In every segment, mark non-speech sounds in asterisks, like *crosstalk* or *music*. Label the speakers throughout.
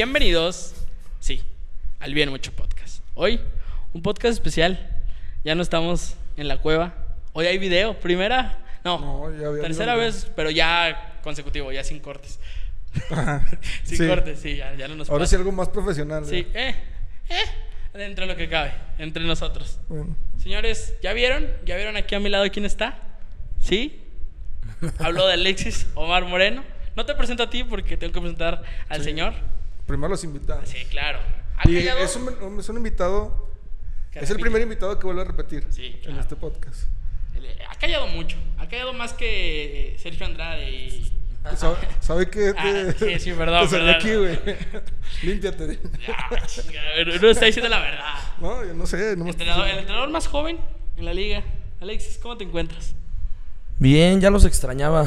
Speaker 1: Bienvenidos, sí, al Bien Mucho Podcast. Hoy, un podcast especial. Ya no estamos en la cueva. Hoy hay video. Primera, no,
Speaker 2: No, ya había
Speaker 1: tercera
Speaker 2: video.
Speaker 1: vez, pero ya consecutivo, ya sin cortes.
Speaker 2: Ajá. *laughs*
Speaker 1: Sin
Speaker 2: Sí.
Speaker 1: cortes, sí, ya, ya no nos
Speaker 2: Ahora
Speaker 1: pasa.
Speaker 2: sí algo más profesional.
Speaker 1: Sí,
Speaker 2: ¿eh?
Speaker 1: eh, dentro de lo que cabe, entre nosotros.
Speaker 2: Bueno,
Speaker 1: Señores, ¿ya vieron? ¿Ya vieron aquí a mi lado quién está? ¿Sí? *laughs* Hablo de Alexis Omar Moreno. No te presento a ti porque tengo que presentar al señor.
Speaker 2: Primero los invitados.
Speaker 1: Sí, claro.
Speaker 2: Es un, es un invitado.
Speaker 1: Que
Speaker 2: Es el primer invitado que vuelve a repetir
Speaker 1: Sí,
Speaker 2: en este podcast.
Speaker 1: Ha callado mucho. Ha callado más que eh, Sergio Andrade y...
Speaker 2: ¿Sabe, sabe que
Speaker 1: Ah,
Speaker 2: te,
Speaker 1: sí, sí, perdón, *laughs*
Speaker 2: te
Speaker 1: perdón.
Speaker 2: aquí, güey? *laughs* Límpiate.
Speaker 1: Ya, chingada, no, no está diciendo la verdad.
Speaker 2: No, yo no sé. No me
Speaker 1: Entrenador- el entrenador más joven en la liga. Alexis, ¿cómo te encuentras?
Speaker 3: Bien, ya los extrañaba.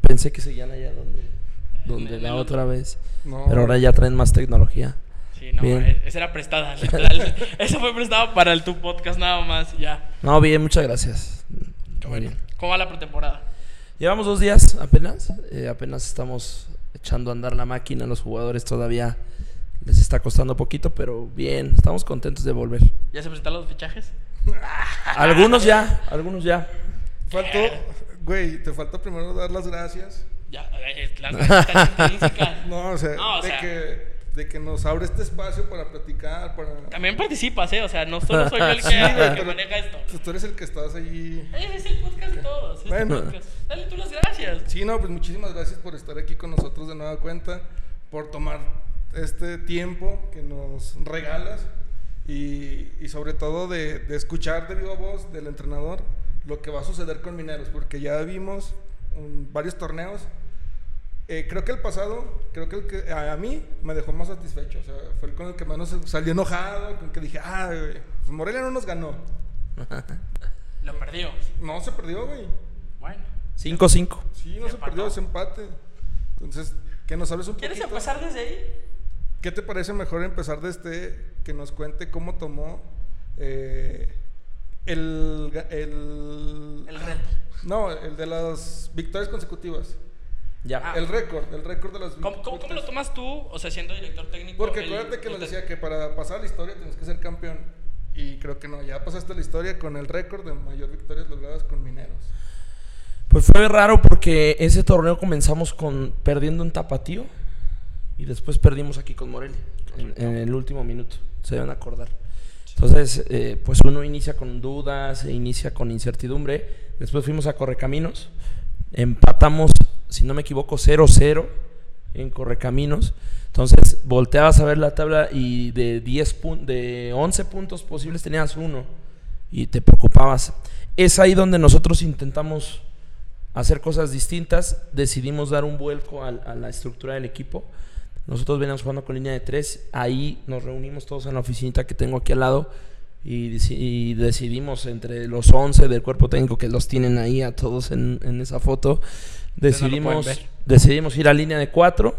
Speaker 3: Pensé que seguían allá donde, donde la otra vez.
Speaker 2: No.
Speaker 3: Pero ahora ya traen más tecnología.
Speaker 1: Sí, no,
Speaker 3: Bien.
Speaker 1: eh, esa era prestada, *laughs* literal. Esa fue prestada para el tu podcast nada más, ya.
Speaker 3: No, bien, muchas gracias.
Speaker 1: Bueno.
Speaker 3: bien.
Speaker 1: ¿Cómo va la pretemporada?
Speaker 3: Llevamos dos días apenas. eh, apenas estamos echando a andar la máquina. Los jugadores todavía les está costando poquito, pero bien, estamos contentos de volver.
Speaker 1: ¿Ya se presentaron los fichajes? *laughs*
Speaker 3: Algunos ya, algunos ya.
Speaker 2: Faltó, güey, te falta primero dar las gracias.
Speaker 1: Ya, las. *laughs*
Speaker 2: No, o sea,
Speaker 1: No, o
Speaker 2: de,
Speaker 1: sea-
Speaker 2: que, de que nos abre este espacio para platicar, para...
Speaker 1: También participas, ¿eh? O sea, no solo soy yo el *laughs* que,
Speaker 2: Sí,
Speaker 1: el que
Speaker 2: pero-
Speaker 1: maneja esto.
Speaker 2: Pues tú eres el que estás ahí.
Speaker 1: Ese es el podcast de todos.
Speaker 2: Bueno.
Speaker 1: podcast. Dale tú las gracias.
Speaker 2: Sí, no, pues muchísimas gracias por estar aquí con nosotros de nueva cuenta, por tomar este tiempo que nos regalas y, y sobre todo de, de escuchar de viva voz del entrenador lo que va a suceder con Mineros, porque ya vimos um, varios torneos. Eh, creo que el pasado, creo que el que a, a mí me dejó más satisfecho, o sea, fue el con el que menos salió enojado, con el que dije, ah, güey, pues Morelia no nos ganó. *laughs*
Speaker 1: Lo perdió.
Speaker 2: No se perdió, güey.
Speaker 1: Bueno.
Speaker 3: 5-5.
Speaker 2: Sí, no
Speaker 1: Se
Speaker 2: se perdió ese empate. Entonces, que nos hables un
Speaker 1: ¿Quieres
Speaker 2: poquito.
Speaker 1: empezar desde ahí?
Speaker 2: ¿Qué te parece mejor empezar desde que nos cuente cómo tomó eh, el, el,
Speaker 1: El reto.
Speaker 2: No, el de las victorias consecutivas.
Speaker 3: Ya.
Speaker 1: Ah.
Speaker 2: El récord, el récord de las
Speaker 1: ¿Cómo, cómo, cómo lo tomas tú, o sea, siendo director técnico?
Speaker 2: Porque
Speaker 1: el-
Speaker 2: acuérdate que nos decía que para pasar a la historia tienes que ser campeón. Y creo que no, ya pasaste la historia con el récord de mayor victorias logradas con Mineros.
Speaker 3: Pues fue raro porque ese torneo comenzamos con perdiendo en Tapatío y después perdimos aquí con Morelia en, en el último minuto, se deben acordar. Entonces, eh, pues uno inicia con dudas, se inicia con incertidumbre. Después fuimos a Correcaminos, empatamos, si no me equivoco, 0-0 en Correcaminos. Entonces, volteabas a ver la tabla y de 10 pun- de 11 puntos posibles tenías uno y te preocupabas. Es ahí donde nosotros intentamos hacer cosas distintas, decidimos dar un vuelco al- a, la estructura del equipo. Nosotros veníamos jugando con línea de tres, ahí nos reunimos todos en la oficinita que tengo aquí al lado y, deci- y decidimos entre los 11 del cuerpo técnico que los tienen ahí a todos en esa foto, decidimos,
Speaker 1: ver.
Speaker 3: decidimos ir a línea de cuatro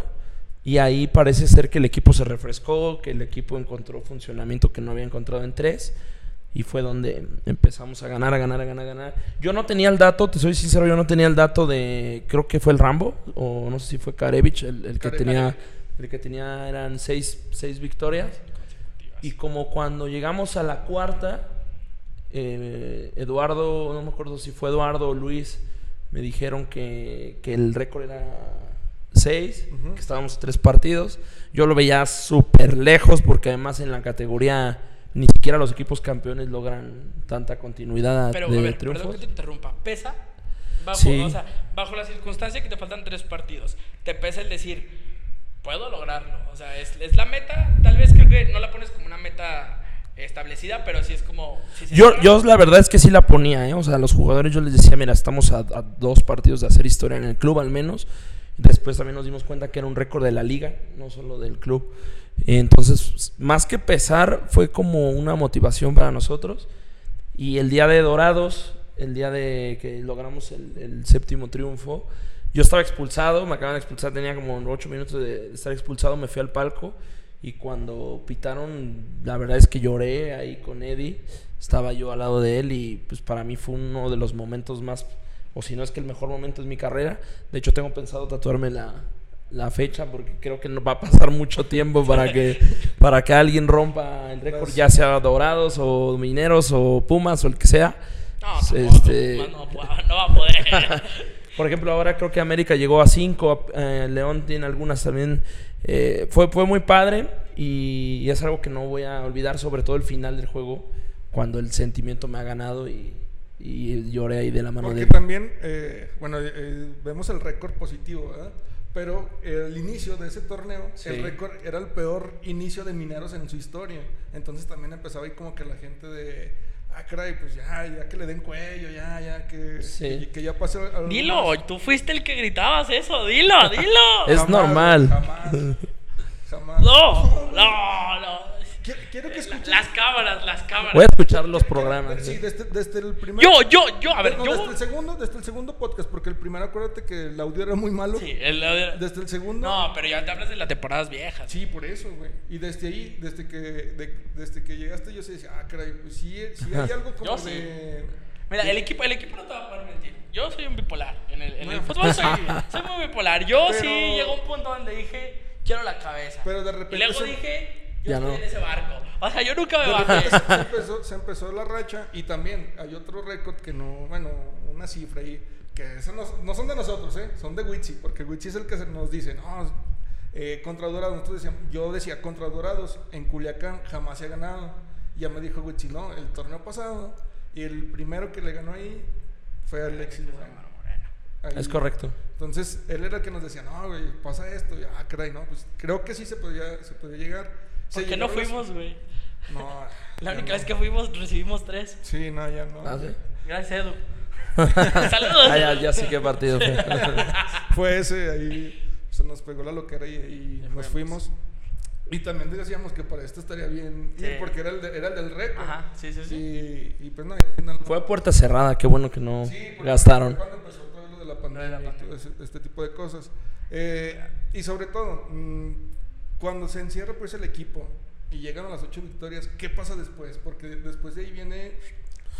Speaker 3: y ahí parece ser que el equipo se refrescó, que el equipo encontró funcionamiento que no había encontrado en tres. Y fue donde empezamos a ganar, a ganar, a ganar, a ganar. Yo no tenía el dato, te soy sincero, yo no tenía el dato de, creo que fue el Rambo, o no sé si fue Karevich, el, el que tenía, el que tenía eran seis, seis victorias. Y como cuando llegamos a la cuarta, eh, Eduardo, no me acuerdo si fue Eduardo o Luis, me dijeron que, que el récord era 6,
Speaker 2: Ujú.
Speaker 3: que estábamos tres partidos. Yo lo veía súper lejos porque además en la categoría ni siquiera los equipos campeones logran tanta continuidad
Speaker 1: Pero,
Speaker 3: de
Speaker 1: a ver,
Speaker 3: triunfos.
Speaker 1: perdón que te interrumpa. ¿Pesa? Bajo,
Speaker 3: Sí.
Speaker 1: o sea, bajo la circunstancia que te faltan tres partidos, ¿te pesa el decir, puedo lograrlo? O sea, es, es la meta, tal vez creo que no la pones como una meta establecida, pero sí es como... si
Speaker 3: Yo, yo la verdad es que sí la ponía, ¿eh? O sea, a los jugadores yo les decía, mira, estamos a, a dos partidos de hacer historia en el club al menos. Después también nos dimos cuenta que era un récord de la liga, no solo del club. Entonces, más que pesar, fue como una motivación para nosotros. Y el día de Dorados, el día de que logramos el, el séptimo triunfo, yo estaba expulsado, me acaban de expulsar, tenía como ocho minutos de estar expulsado, me fui al palco y cuando pitaron, la verdad es que lloré ahí con Eddie, estaba yo al lado de él y pues para mí fue uno de los momentos más, o si no es que el mejor momento de mi carrera. De hecho tengo pensado tatuarme la, la fecha porque creo que no va a pasar mucho tiempo para que *laughs* para que alguien rompa el récord, ya sea Dorados o Mineros o Pumas o el que sea.
Speaker 1: No,
Speaker 3: Este-
Speaker 1: tampoco, no, no va a poder. *laughs*
Speaker 3: Por ejemplo, ahora creo que América llegó a 5, León tiene algunas también. Eh, fue, fue muy padre y, y es algo que no voy a olvidar, sobre todo el final del juego, cuando el sentimiento me ha ganado y, y lloré ahí de la mano
Speaker 2: Porque
Speaker 3: de
Speaker 2: también, eh, bueno, eh, vemos el récord positivo, ¿verdad? Pero el inicio de ese torneo,
Speaker 3: Sí.
Speaker 2: el récord era el peor inicio de Mineros en su historia. Entonces también empezaba ahí como que la gente de, ah, caray, pues ya, ya que le den cuello, ya, ya, que,
Speaker 3: Sí.
Speaker 2: que ya pase. algo
Speaker 1: dilo,
Speaker 2: más.
Speaker 1: tú fuiste el que gritabas eso, dilo, dilo.
Speaker 3: Es
Speaker 2: Jamás,
Speaker 3: normal.
Speaker 2: Jamás. Jamás.
Speaker 1: No, no, no.
Speaker 2: Quiero, quiero que escuches.
Speaker 1: Las cámaras, las cámaras.
Speaker 3: Voy a escuchar los programas.
Speaker 2: Sí,
Speaker 3: ¿eh?
Speaker 2: desde, desde el primer.
Speaker 1: Yo, yo, yo, a ver,
Speaker 2: no,
Speaker 1: yo.
Speaker 2: Desde el segundo, desde el segundo podcast, porque el primero, acuérdate que el audio era muy malo.
Speaker 1: Sí, el- el-
Speaker 2: Desde el segundo.
Speaker 1: No, pero ya te hablas de las temporadas viejas.
Speaker 2: Sí, por eso, güey. Y desde ahí, desde que, de- desde que llegaste, yo sí decía, ah, caray, pues sí, sí hay algo como
Speaker 1: Yo sí.
Speaker 2: de.
Speaker 1: Mira, el equipo, el equipo no te va a poder mentir. Yo soy un bipolar. En el, en el fútbol soy, *laughs* soy muy bipolar. Yo
Speaker 2: Pero-
Speaker 1: sí llegó un punto donde dije, quiero la cabeza.
Speaker 2: Pero de repente
Speaker 1: Y luego
Speaker 2: se-
Speaker 1: dije, yo
Speaker 3: Ya
Speaker 1: estoy
Speaker 3: no.
Speaker 1: en ese barco. O sea, yo nunca me bajé.
Speaker 2: se, se empezó, se empezó la racha y también hay otro récord que no, bueno, una cifra ahí, que eso no, no son de nosotros, ¿eh? son de Witsi, porque Witsi es el que nos dice, no, eh, contra Dorados, nosotros decíamos, yo decía, contra Dorados, en Culiacán jamás se ha ganado. Y ya me dijo Witsi, no, el torneo pasado, y el primero que le ganó ahí fue Alexis Moreno. Ahí.
Speaker 3: Es correcto.
Speaker 2: Entonces, él era el que nos decía, no, güey, pasa esto. Ah, caray, no, pues creo que sí se podía, se podía llegar.
Speaker 1: ¿Por qué no fuimos, güey?
Speaker 2: No.
Speaker 1: La única
Speaker 2: no.
Speaker 1: vez que fuimos recibimos tres.
Speaker 2: Sí, no, ya no.
Speaker 3: Ah, ¿sí?
Speaker 1: Gracias, Edu. *laughs* Saludos.
Speaker 3: Ah, ya, ya sé qué partido fue. *laughs*
Speaker 2: Fue ese, ahí se nos pegó la loquera y, nos fuimos. Y también decíamos que para esto estaría bien ir
Speaker 1: Sí.
Speaker 2: porque era el, de- era el del récord.
Speaker 1: Ajá, sí, sí, sí.
Speaker 2: Y, y pues no, al final no.
Speaker 3: Fue a puerta cerrada, qué bueno que no
Speaker 2: Sí, porque
Speaker 3: gastaron.
Speaker 2: fue Cuando empezó todo lo de la pandemia,
Speaker 1: la
Speaker 2: y todo ese- este tipo de cosas. Eh, y sobre todo, mm, cuando se encierra pues el equipo y llegan a las ocho victorias, ¿qué pasa después? Porque después de ahí viene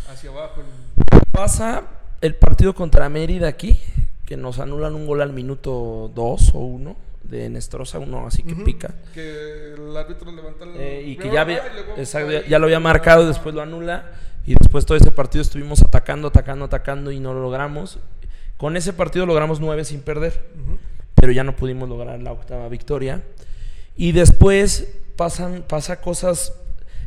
Speaker 2: hacia abajo. el-
Speaker 3: Pasa el partido contra Mérida aquí, que nos anulan un gol al minuto 2 o 1 de Nestroza, uno así que
Speaker 2: Ujú,
Speaker 3: pica.
Speaker 2: Que el árbitro levanta el.
Speaker 3: Eh, y que ya, había,
Speaker 2: y luego
Speaker 3: exacto, ya, ya lo había marcado, después lo anula. Y después todo ese partido estuvimos atacando, atacando, atacando y no lo logramos. Con ese partido logramos 9 sin perder.
Speaker 2: Ujú.
Speaker 3: pero ya no pudimos lograr la octava victoria. Y después pasan pasa cosas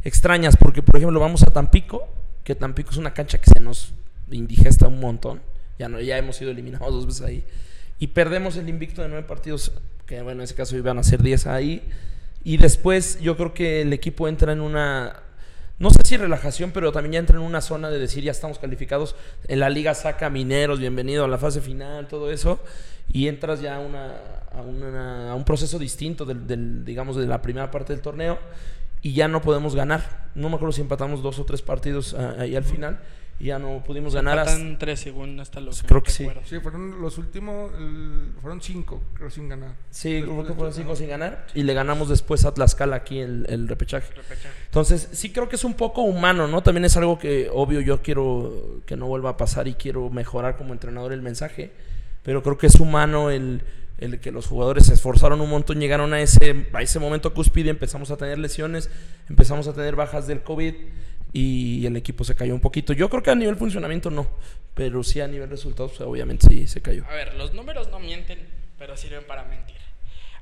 Speaker 3: extrañas, porque por ejemplo vamos a Tampico, que Tampico es una cancha que se nos indigesta un montón. Ya, no, ya hemos sido eliminados dos veces ahí. Y perdemos el invicto de nueve partidos, que bueno, en ese caso iban a ser 10 ahí. Y después yo creo que el equipo entra en una, no sé si relajación, pero también ya entra en una zona de decir ya estamos calificados. En la liga saca mineros, bienvenido a la fase final, todo eso. Y entras ya a, una, a, una- a un proceso distinto del, del, digamos, de la primera parte del torneo. Y ya no podemos ganar. No me acuerdo si empatamos dos o tres partidos ah, ahí al final. Y ya no pudimos ganar. hasta-
Speaker 1: Empatan tres según hasta lo
Speaker 3: Creo que sí.
Speaker 2: Sí, fueron los últimos, el- fueron cinco, creo, sin ganar.
Speaker 3: Sí, creo que fueron cinco sin ganar. Y le ganamos después a Tlaxcala aquí el, el repechaje.
Speaker 1: Repechaje.
Speaker 3: Entonces, sí creo que es un poco humano, ¿no? También es algo que, obvio, yo quiero que no vuelva a pasar y quiero mejorar como entrenador el mensaje. Pero creo que es humano el, el que los jugadores se esforzaron un montón, llegaron a ese, a ese momento cúspide, empezamos a tener lesiones, empezamos a tener bajas del COVID y el equipo se cayó un poquito. Yo creo que a nivel funcionamiento no, pero sí a nivel resultados, pues, obviamente sí se cayó.
Speaker 1: A ver, los números no mienten, pero sirven para mentir.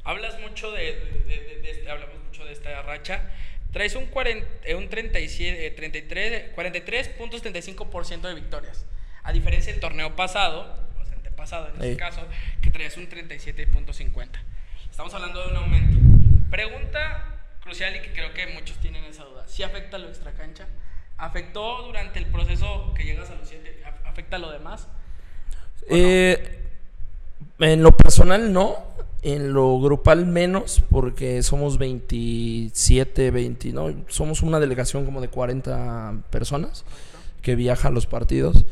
Speaker 1: Hablas mucho de, de- de- de- hablamos mucho de esta racha. Traes un, 40, eh, un 37, eh, 33, 43.75% de victorias. A diferencia del torneo pasado, o sea, antepasado en
Speaker 3: Ey.
Speaker 1: este caso, que traías un 37.50. Estamos hablando de un aumento. Pregunta crucial y que creo que muchos tienen esa duda. ¿Sí afecta lo extracancha? ¿Afectó durante el proceso que llegas a los 7? ¿Afecta lo demás?
Speaker 3: Eh, en lo personal no, en lo grupal menos, porque somos 27, 20, no, somos una delegación como de 40 personas que viaja a los partidos.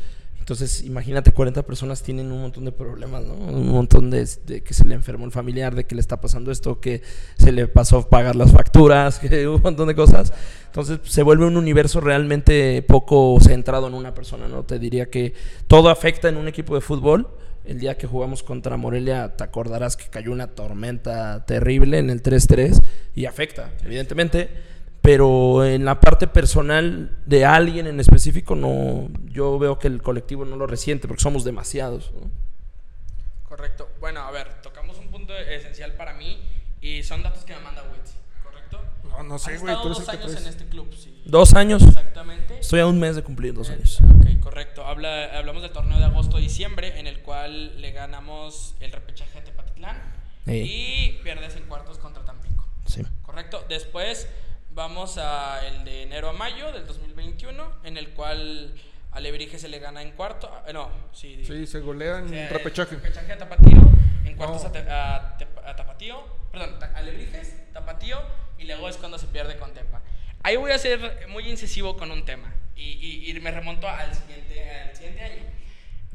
Speaker 3: Entonces, imagínate, 40 personas tienen un montón de problemas, ¿no? Un montón de, de que se le enfermó el familiar, de que le está pasando esto, que se le pasó pagar las facturas, *laughs* que un montón de cosas. Entonces, se vuelve un universo realmente poco centrado en una persona, ¿no? Te diría que todo afecta en un equipo de fútbol, El día que jugamos contra Morelia, te acordarás que cayó una tormenta terrible en el 3-3 y afecta, evidentemente. Pero en la parte personal de alguien en específico, no, yo veo que el colectivo no lo resiente porque somos demasiados. ¿no?
Speaker 1: Correcto. Bueno, a ver, tocamos un punto esencial para mí y son datos que me manda Witz, ¿correcto?
Speaker 2: No, no sé, güey.
Speaker 1: dos años en este club, sí.
Speaker 3: Dos años.
Speaker 1: Exactamente.
Speaker 3: Estoy a un mes de cumplir dos
Speaker 1: Eh,
Speaker 3: años.
Speaker 1: Ok, correcto. Habla, hablamos del torneo de agosto-diciembre, en el cual le ganamos el repechaje a Tepatitlán
Speaker 3: Sí.
Speaker 1: y pierdes en cuartos contra Tampico.
Speaker 3: Sí.
Speaker 1: Correcto. Después vamos a el de enero a mayo del 2021, en el cual a Lebrige se le gana en cuarto. ah, no, sí.
Speaker 2: Sí, se golea en
Speaker 1: sea,
Speaker 2: repechaje.
Speaker 1: Repechaje a Tapatío, en cuartos
Speaker 2: No.
Speaker 1: a, Te- a a Tapatío, perdón, ta- a Lebrijes, Tapatío, y luego es cuando se pierde con Tepa. Ahí voy a ser muy incisivo con un tema, y, y- y me remonto al siguiente, al siguiente año.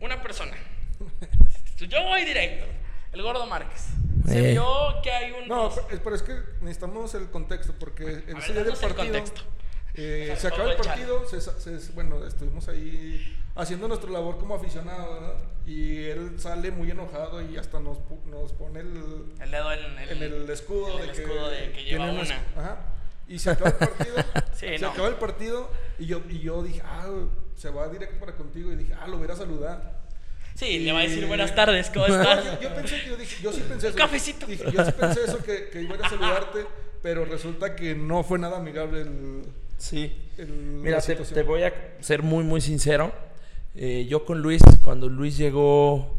Speaker 1: Una persona, *laughs* yo voy directo, el Gordo Márquez. Se
Speaker 3: Eh.
Speaker 1: vio que hay un...
Speaker 2: No, pero pero es que necesitamos el contexto porque el
Speaker 1: ver,
Speaker 2: ese día del partido.
Speaker 1: contexto.
Speaker 2: eh, se acaba el partido, se, se- bueno, estuvimos ahí haciendo nuestra labor como aficionado, ¿verdad? Y él sale muy enojado y hasta nos, pu- nos pone el,
Speaker 1: El dedo en el,
Speaker 2: en el escudo,
Speaker 1: en el
Speaker 2: de, que,
Speaker 1: escudo de que lleva una.
Speaker 2: Ajá. Y se acaba el partido. *laughs*
Speaker 1: Sí,
Speaker 2: se
Speaker 1: no.
Speaker 2: acaba el partido y yo, y yo dije, ah, se va directo para contigo. Y dije, ah, lo voy a saludar.
Speaker 1: Sí, le va a decir buenas tardes, ¿cómo
Speaker 2: No,
Speaker 1: estás?
Speaker 2: yo, yo pensé que yo dije, yo sí pensé eso.
Speaker 1: Un cafecito.
Speaker 2: Dije, yo sí pensé eso, que, que iba a saludarte, pero resulta que no fue nada amigable el.
Speaker 3: Sí.
Speaker 2: el-
Speaker 3: Mira, te, voy a ser muy, muy sincero. Eh, yo con Luis, cuando Luis llegó,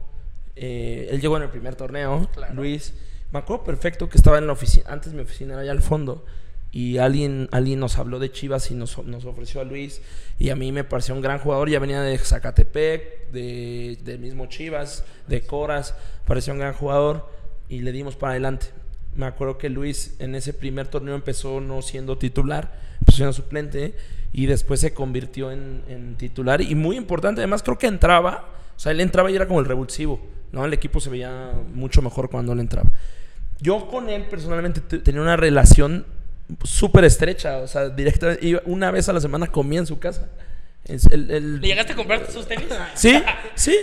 Speaker 3: eh, él llegó en el primer torneo.
Speaker 1: Claro.
Speaker 3: Luis, me acuerdo perfecto que estaba en la oficina, antes mi oficina era allá al fondo. Y alguien, alguien nos habló de Chivas y nos, nos ofreció a Luis. Y a mí me pareció un gran jugador. Ya venía de Zacatepec, de, mismo Chivas, de Coras. Parecía un gran jugador. Y le dimos para adelante. Me acuerdo que Luis en ese primer torneo empezó no siendo titular, empezó siendo suplente. Y después se convirtió en, titular. Y muy importante, además creo que entraba. O sea, él entraba y era como el revulsivo. ¿no? El equipo se veía mucho mejor cuando él entraba. Yo con él personalmente te- tenía una relación súper estrecha. O sea, directamente, iba- una vez a la semana comía en su casa. El- el-
Speaker 1: ¿Le llegaste a comprar sus tenis?
Speaker 3: Sí, sí,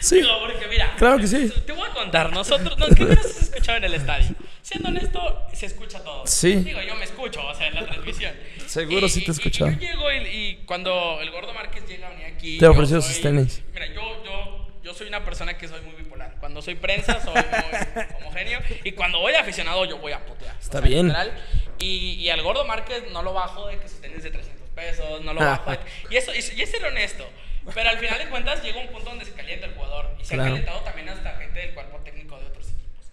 Speaker 3: sí.
Speaker 1: Digo, porque mira.
Speaker 3: Claro que sí.
Speaker 1: Te voy a contar, nosotros, no, es que no se escuchaba en el estadio. Siendo honesto, se escucha todo.
Speaker 3: Sí.
Speaker 1: Digo, yo me escucho, o sea, en la transmisión.
Speaker 3: Seguro sí te
Speaker 1: y-
Speaker 3: escuchaba.
Speaker 1: Y, yo llego y, y cuando el gordo Márquez llega a venir aquí.
Speaker 3: Te ofreció
Speaker 1: soy-
Speaker 3: sus tenis.
Speaker 1: Mira, yo, yo, yo soy una persona que soy muy bipolar. Cuando soy prensa, soy muy *laughs* homogéneo. Y cuando voy de aficionado, yo voy a putear. O
Speaker 3: Está
Speaker 1: sea,
Speaker 3: bien.
Speaker 1: literal. Y, y al gordo Márquez no lo bajo de que sus tenis de 300 pesos, no lo bajo de... *laughs* Y eso, y, y es ser honesto. Pero al final de cuentas llega un punto donde se calienta el jugador. Y se
Speaker 3: Claro.
Speaker 1: ha calentado también hasta gente del cuerpo técnico de otros equipos.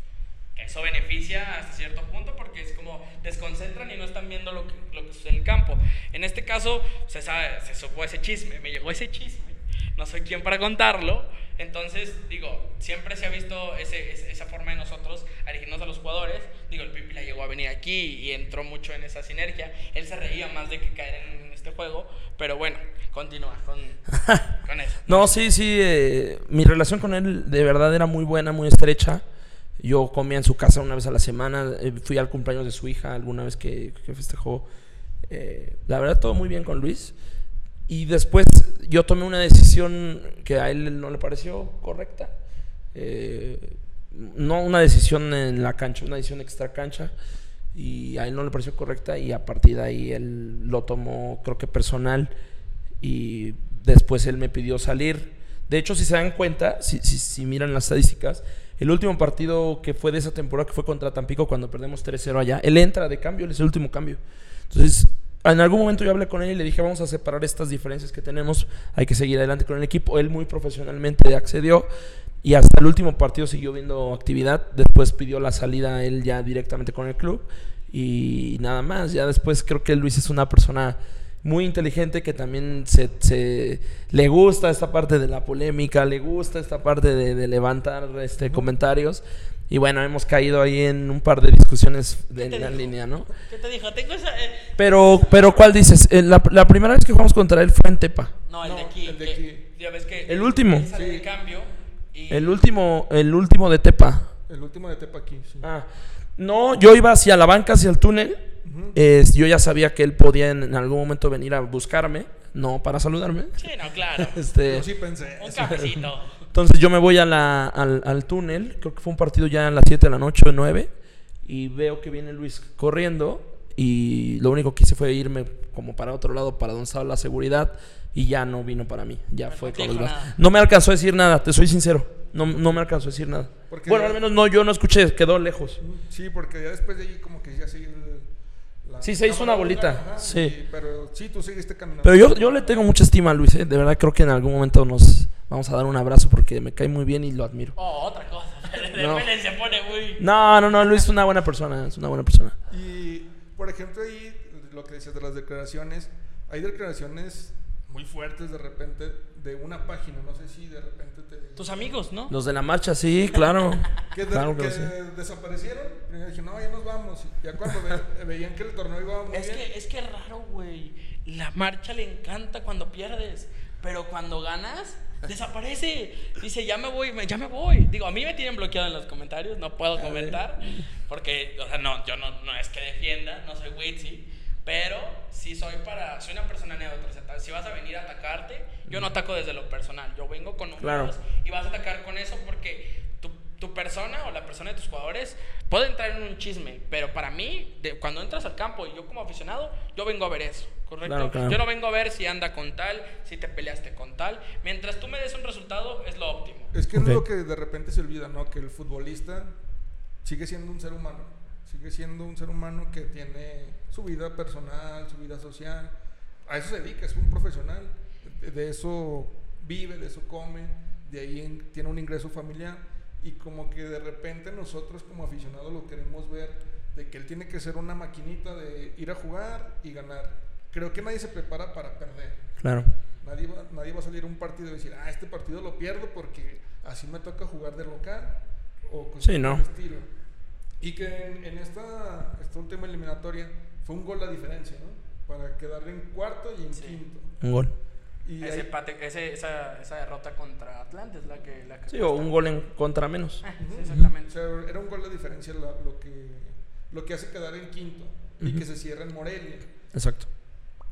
Speaker 1: Que eso beneficia hasta cierto punto porque es como desconcentran y no están viendo lo que, lo que sucede en el campo. En este caso se, sabe, se supo ese chisme, me llegó ese chisme. No soy quien para contarlo. Entonces, digo, siempre se ha visto ese, esa forma de nosotros dirigirnos a los jugadores. Digo, el Pipi la llegó a venir aquí y entró mucho en esa sinergia. Él se reía más de que caer en, este juego. Pero bueno, continúa con, *laughs* con eso.
Speaker 3: No, sí, sí. eh, mi relación con él de verdad era muy buena, muy estrecha. Yo comía en su casa una vez a la semana. eh, fui al cumpleaños de su hija alguna vez que, que festejó. Eh, la verdad, todo muy bien con Luis. Y después yo tomé una decisión que a él no le pareció correcta. Eh, no una decisión en la cancha, una decisión extra cancha. Y a él no le pareció correcta y a partir de ahí él lo tomó, creo que personal. Y después él me pidió salir. De hecho, si se dan cuenta, si, si, si miran las estadísticas, el último partido que fue de esa temporada, que fue contra Tampico, cuando perdemos 3-0 allá, él entra de cambio, él es el último cambio. Entonces, en algún momento yo hablé con él y le dije, vamos a separar estas diferencias que tenemos, hay que seguir adelante con el equipo. Él muy profesionalmente accedió y hasta el último partido siguió viendo actividad. Después pidió la salida él ya directamente con el club y nada más. Ya después creo que Luis es una persona muy inteligente que también se, se- le gusta esta parte de la polémica, le gusta esta parte de, de levantar este, comentarios. Y bueno, hemos caído ahí en un par de discusiones de, en la
Speaker 1: dijo?
Speaker 3: línea, ¿no?
Speaker 1: ¿Qué te dijo? Tengo esa... eh,
Speaker 3: Pero, pero ¿cuál dices? Eh, La, la primera vez que jugamos contra él fue en Tepa.
Speaker 1: No, el de
Speaker 2: No,
Speaker 1: aquí.
Speaker 2: el de
Speaker 1: que-
Speaker 2: aquí.
Speaker 1: Ya ves que...
Speaker 3: El último.
Speaker 2: Sí.
Speaker 1: de cambio y...
Speaker 3: El último, el último de Tepa.
Speaker 2: El último de Tepa aquí. sí.
Speaker 3: Ah, no, yo iba hacia la banca, hacia el túnel. Eh, yo ya sabía que él podía en, en algún momento venir a buscarme, no para saludarme.
Speaker 1: Sí, no, claro. *laughs*
Speaker 3: Este,
Speaker 2: Yo sí pensé.
Speaker 1: Un cafecito.
Speaker 3: Entonces yo me voy a la- al, al túnel, creo que fue un partido ya a las 7 de la noche o 9, y veo que viene Luis corriendo, y lo único que hice fue irme como para otro lado, para donde estaba la seguridad, y ya no vino para mí, ya fue
Speaker 1: no te
Speaker 3: con los. No me alcanzó a decir nada, te soy sincero, no, no me alcanzó a decir nada.
Speaker 2: Porque-
Speaker 3: Bueno, al menos no, yo no escuché, quedó lejos.
Speaker 2: Sí, porque ya después de ahí como que ya la
Speaker 3: Sí, se hizo una bolita,
Speaker 2: ajá,
Speaker 3: sí.
Speaker 2: y- pero sí, tú seguiste caminando.
Speaker 3: Pero yo, yo le tengo mucha estima a Luis, ¿eh? de verdad creo que en algún momento nos vamos a dar un abrazo porque me cae muy bien y lo admiro.
Speaker 1: Oh, otra cosa. *laughs*
Speaker 3: No.
Speaker 1: se pone muy.
Speaker 3: No, no, no, Luis es una buena persona, es una buena persona.
Speaker 2: Y, por ejemplo, ahí lo que decías de las declaraciones, hay declaraciones muy fuertes de repente de una página, no sé si de repente te...
Speaker 1: Tus amigos, ¿no?
Speaker 3: Los de la marcha, sí, claro. *laughs*
Speaker 2: Que, de-
Speaker 3: claro que
Speaker 2: que
Speaker 3: sí.
Speaker 2: desaparecieron, primero dije, no, ya nos vamos. Y ya cuando ve- *laughs* veían que el torneo iba muy
Speaker 1: Es
Speaker 2: bien,
Speaker 1: que, es que es raro, güey. La marcha le encanta cuando pierdes. Pero cuando ganas, desaparece. Dice, ya me voy, me- ya me voy. Digo, a mí me tienen bloqueado en los comentarios, no puedo comentar. Porque, o sea, no, yo no, no es que defienda, no soy Witsi. Pero sí soy para, soy una persona neutra. O sea, si vas a venir a atacarte, yo no ataco desde lo personal. Yo vengo con números
Speaker 3: Claro.
Speaker 1: y vas a atacar con eso porque tu, tu persona o la persona de tus jugadores puede entrar en un chisme, pero para mí, de- cuando entras al campo y yo como aficionado, yo vengo a ver eso, ¿correcto?
Speaker 3: Claro, claro.
Speaker 1: Yo no vengo a ver si anda con tal, si te peleaste con tal. Mientras tú me des un resultado, es lo óptimo.
Speaker 2: es que
Speaker 3: Ok.
Speaker 2: es lo que de repente se olvida, ¿no? Que el futbolista sigue siendo un ser humano, sigue siendo un ser humano que tiene su vida personal, su vida social, a eso se dedica, es un profesional, de- eso vive, de eso come, de ahí en- tiene un ingreso familiar y como que de repente nosotros como aficionados lo queremos ver de que él tiene que ser una maquinita de ir a jugar y ganar. Creo que nadie se prepara para perder.
Speaker 3: Claro.
Speaker 2: Nadie va, nadie va a salir a un partido y decir, ah, este partido lo pierdo porque así me toca jugar de local o cosas
Speaker 3: Sí, ¿no?
Speaker 2: estilo. Y que en, en esta, esta última eliminatoria fue un gol la diferencia, ¿no? Para quedar en cuarto y en
Speaker 1: Sí.
Speaker 2: quinto.
Speaker 3: Un gol.
Speaker 2: Y
Speaker 1: Ese
Speaker 2: ahí-
Speaker 1: empate- ese- esa, esa derrota contra Atlantes, la que... La que
Speaker 3: Sí, o un gol en contra menos.
Speaker 1: Ah, sí, exactamente.
Speaker 2: O sea, era un gol la diferencia la- lo, que, lo que hace quedar en quinto y que se cierra en Morelia.
Speaker 3: Exacto.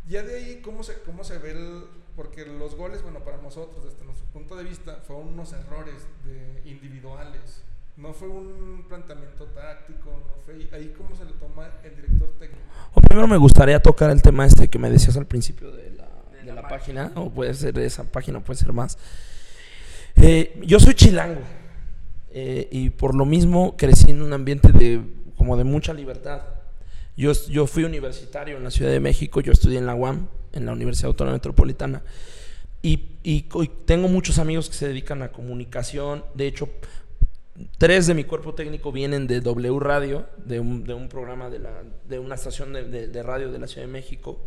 Speaker 2: Ya de ahí, ¿cómo se, cómo se ve el...? Porque los goles, bueno, para nosotros, desde nuestro punto de vista, fueron unos errores de individuales. No fue un planteamiento táctico, no fue... Ahí cómo se le toma el director técnico.
Speaker 3: O primero me gustaría tocar el tema este que me decías al principio de la,
Speaker 1: De
Speaker 3: de
Speaker 1: la
Speaker 3: página, o puede ser de esa página, o puede ser más. Eh, yo soy chilango eh, y por lo mismo crecí en un ambiente de como de mucha libertad. Yo, yo fui universitario en la Ciudad de México, yo estudié en la UAM, en la Universidad Autónoma Metropolitana, y, y y tengo muchos amigos que se dedican a comunicación. De hecho, tres de mi cuerpo técnico vienen de W Radio, de un, programa de, una estación de, radio de la Ciudad de México.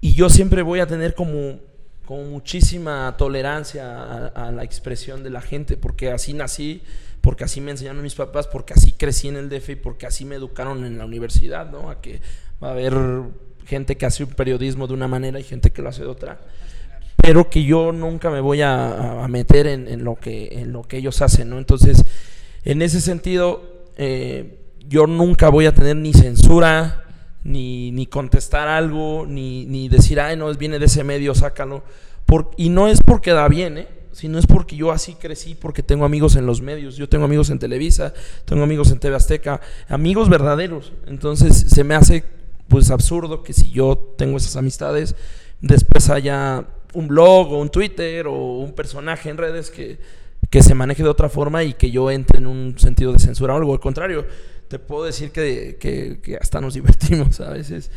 Speaker 3: Y yo siempre voy a tener como, muchísima tolerancia a, a la expresión de la gente, porque así nací, porque así me enseñaron mis papás, porque así crecí en el DF y porque así me educaron en la universidad, ¿no? A que va a haber gente que hace un periodismo de una manera y gente que lo hace de otra pero que yo nunca me voy a, meter en, lo que, ellos hacen, ¿no? Entonces, en ese sentido, eh, yo nunca voy a tener ni censura, ni, contestar algo, ni, decir, ay, no, viene de ese medio, sácalo. Y no es porque da bien, ¿eh? Sino es porque yo así crecí, porque tengo amigos en los medios. Yo tengo amigos en Televisa, tengo amigos en TV Azteca, amigos verdaderos. Entonces, se me hace, pues, absurdo que si yo tengo esas amistades, después haya un blog o un Twitter o un personaje en redes que, que se maneje de otra forma y que yo entre en un sentido de censura o algo. Al contrario, te puedo decir que, que- que hasta nos *laughs* divertimos a veces.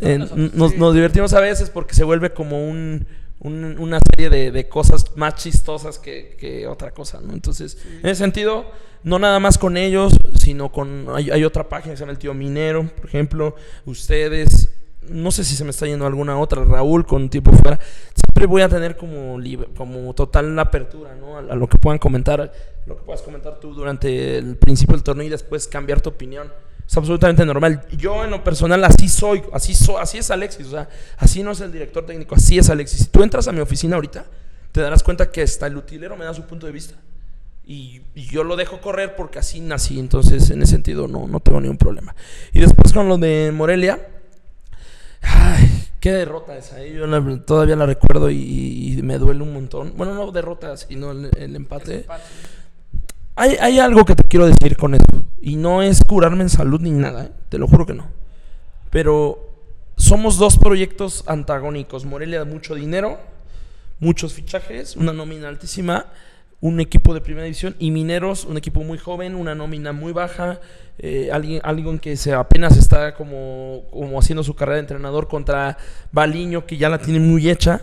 Speaker 1: Nosotros,
Speaker 3: nos,
Speaker 2: sí.
Speaker 3: nos divertimos a veces porque se vuelve como un, un- una serie de, de cosas más chistosas que, que otra cosa, ¿no? Entonces, en ese sentido, no nada más con ellos, sino con... Hay, hay otra página que se llama El Tío Minero, por ejemplo, ustedes... No sé si se me está yendo alguna otra, Raúl con tiempo fuera. Voy a tener como, como total apertura ¿no? a, a lo que puedan comentar, lo que puedas comentar tú durante el principio del torneo y después cambiar tu opinión. Es absolutamente normal. Yo en lo personal así soy, así, so- así es Alexis, o sea, así no es el director técnico, así es Alexis. Si tú entras a mi oficina ahorita, te darás cuenta que hasta el utilero me da su punto de vista. Y, y yo lo dejo correr porque así nací, entonces en ese sentido no, no tengo ningún problema. Y después con lo de Morelia, ay, Qué derrota esa, yo la- todavía la recuerdo y, y me duele un montón. Bueno, no derrota, sino el, el empate.
Speaker 1: Empate.
Speaker 3: Hay, hay algo que te quiero decir con eso. Y no es curarme en salud ni nada, ¿eh? te lo juro que no. Pero somos dos proyectos antagónicos. Morelia mucho dinero, muchos fichajes, una nómina altísima, un equipo de primera división y Mineros, un equipo muy joven, una nómina muy baja, eh, alguien, alguien que se apenas está como, como haciendo su carrera de entrenador contra Baliño, que ya la tiene muy hecha.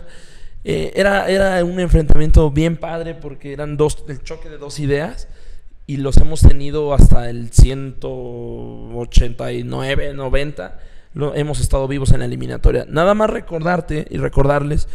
Speaker 3: Eh, era, era un enfrentamiento bien padre porque eran dos, el choque de dos ideas y los hemos tenido hasta el 189, 90. Lo, hemos estado vivos en la eliminatoria. Nada más recordarte y recordarles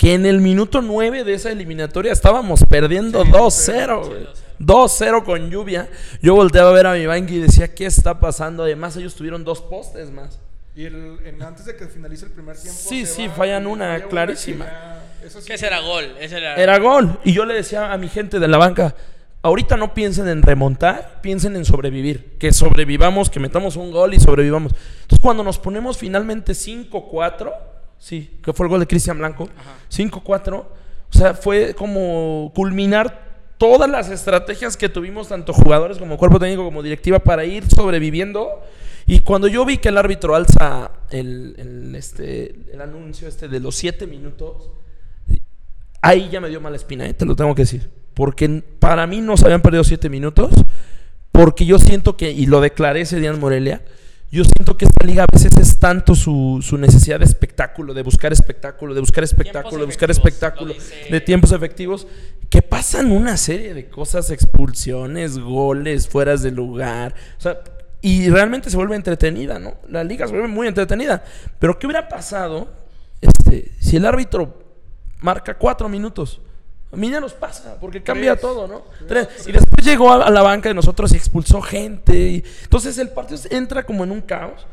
Speaker 3: que en el minuto 9 de esa eliminatoria estábamos perdiendo
Speaker 1: Sí,
Speaker 3: 2-0.
Speaker 1: sí,
Speaker 3: güey.
Speaker 1: 2-0.
Speaker 3: 2-0 con lluvia. Yo volteaba a ver a mi banqui y decía, ¿qué está pasando? Además, ellos tuvieron dos postes más.
Speaker 2: Y el, en- antes de que finalice el primer tiempo.
Speaker 3: Sí, sí,
Speaker 2: va
Speaker 3: fallan una clarísima.
Speaker 2: que ya- eso sí
Speaker 1: Que ese era gol. Ese era,
Speaker 3: Era gol. Y yo le decía a mi gente de la banca, ahorita no piensen en remontar, piensen en sobrevivir. Que sobrevivamos, que metamos un gol y sobrevivamos. Entonces cuando nos ponemos finalmente 5-4, sí, que fue el gol de Cristian Blanco,
Speaker 1: Ajá.
Speaker 3: 5-4, o sea, fue como culminar todas las estrategias que tuvimos, tanto jugadores como cuerpo técnico como directiva, para ir sobreviviendo. Y cuando yo vi que el árbitro alza el, este, el anuncio este de los 7 minutos, ahí ya me dio mala espina, ¿eh? te lo tengo que decir. Porque para mí no se habían perdido siete minutos. Porque yo siento que, y lo declaré ese día Morelia, yo siento que esta liga a veces es tanto su, su necesidad de espectáculo, de buscar espectáculo, de buscar espectáculo, de buscar espectáculo, de tiempos efectivos, que pasan una serie de cosas, expulsiones, goles, fueras de lugar. O sea, y realmente se vuelve entretenida, ¿no? La liga se vuelve muy entretenida. Pero ¿qué hubiera pasado este, si el árbitro marca cuatro minutos? A mí ya nos pasa, porque cambia
Speaker 2: Tres.
Speaker 3: todo, ¿no? Tres. Y después llegó a, la banca de nosotros y expulsó gente. y- entonces el partido entra como en un caos.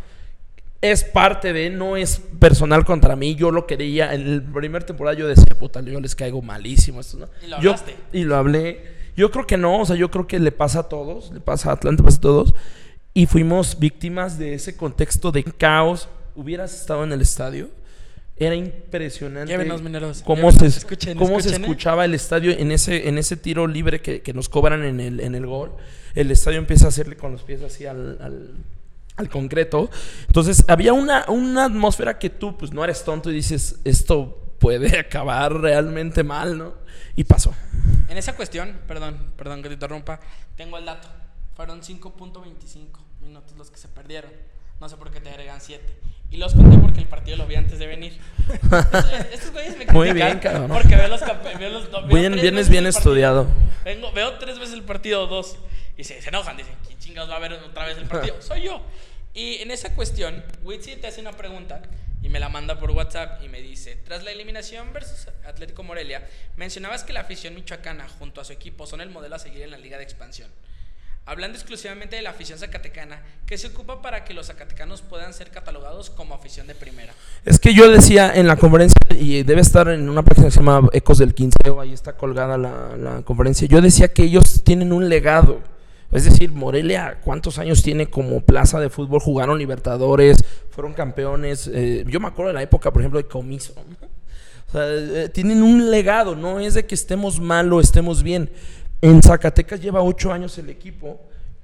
Speaker 3: Es parte de, no es personal contra mí. Yo lo quería. En el primer temporada yo decía, puta, yo les caigo malísimo. Esto, ¿no?
Speaker 1: Y lo
Speaker 3: Yo-
Speaker 1: hablaste.
Speaker 3: y lo hablé. Yo creo que no, o sea, yo creo que le pasa a todos, le pasa a Atlanta, pasa a todos. Y fuimos víctimas de ese contexto de caos. Hubieras estado en el estadio. Era impresionante
Speaker 1: mineros.
Speaker 3: cómo, se,
Speaker 1: escuchen,
Speaker 3: cómo se
Speaker 1: escuchen, ¿eh?
Speaker 3: escuchaba el estadio en ese, en ese tiro libre que, que nos cobran en el, en el gol. El estadio empieza a hacerle con los pies así al, al, al concreto. Entonces había una, una atmósfera que tú pues no eres tonto y dices, esto puede *laughs* acabar realmente mal, ¿no? Y pasó.
Speaker 1: En esa cuestión, perdón, perdón que te interrumpa, tengo el dato. Fueron 5.25 minutos los que se perdieron. No sé por qué te agregan 7. Y los conté porque el partido lo vi antes de venir. *laughs* Estos güeyes me
Speaker 3: Muy bien, cabrón.
Speaker 1: Porque veo los veo los- veo
Speaker 3: Bien- vienes bien estudiado.
Speaker 1: Vengo, veo tres veces el partido, dos. Y se, se enojan, dicen, ¿quién chingados va a ver otra vez el partido? *laughs* Soy yo. Y en esa cuestión, Witsi te hace una pregunta y me la manda por WhatsApp y me dice, tras la eliminación versus Atlético Morelia, mencionabas que la afición michoacana junto a su equipo son el modelo a seguir en la liga de expansión. Hablando exclusivamente de la afición zacatecana, ¿qué se ocupa para que los zacatecanos puedan ser catalogados como afición de primera?
Speaker 3: Es que yo decía en la conferencia, y debe estar en una página que se llama Ecos del Quinceo, ahí está colgada la, la conferencia. Yo decía que ellos tienen un legado. Es decir, Morelia, ¿cuántos años tiene como plaza de fútbol? Jugaron Libertadores, fueron campeones. eh, yo me acuerdo de la época, por ejemplo, de Comiso. O sea, eh, tienen un legado, no es de que estemos mal o estemos bien. En Zacatecas lleva ocho años el equipo.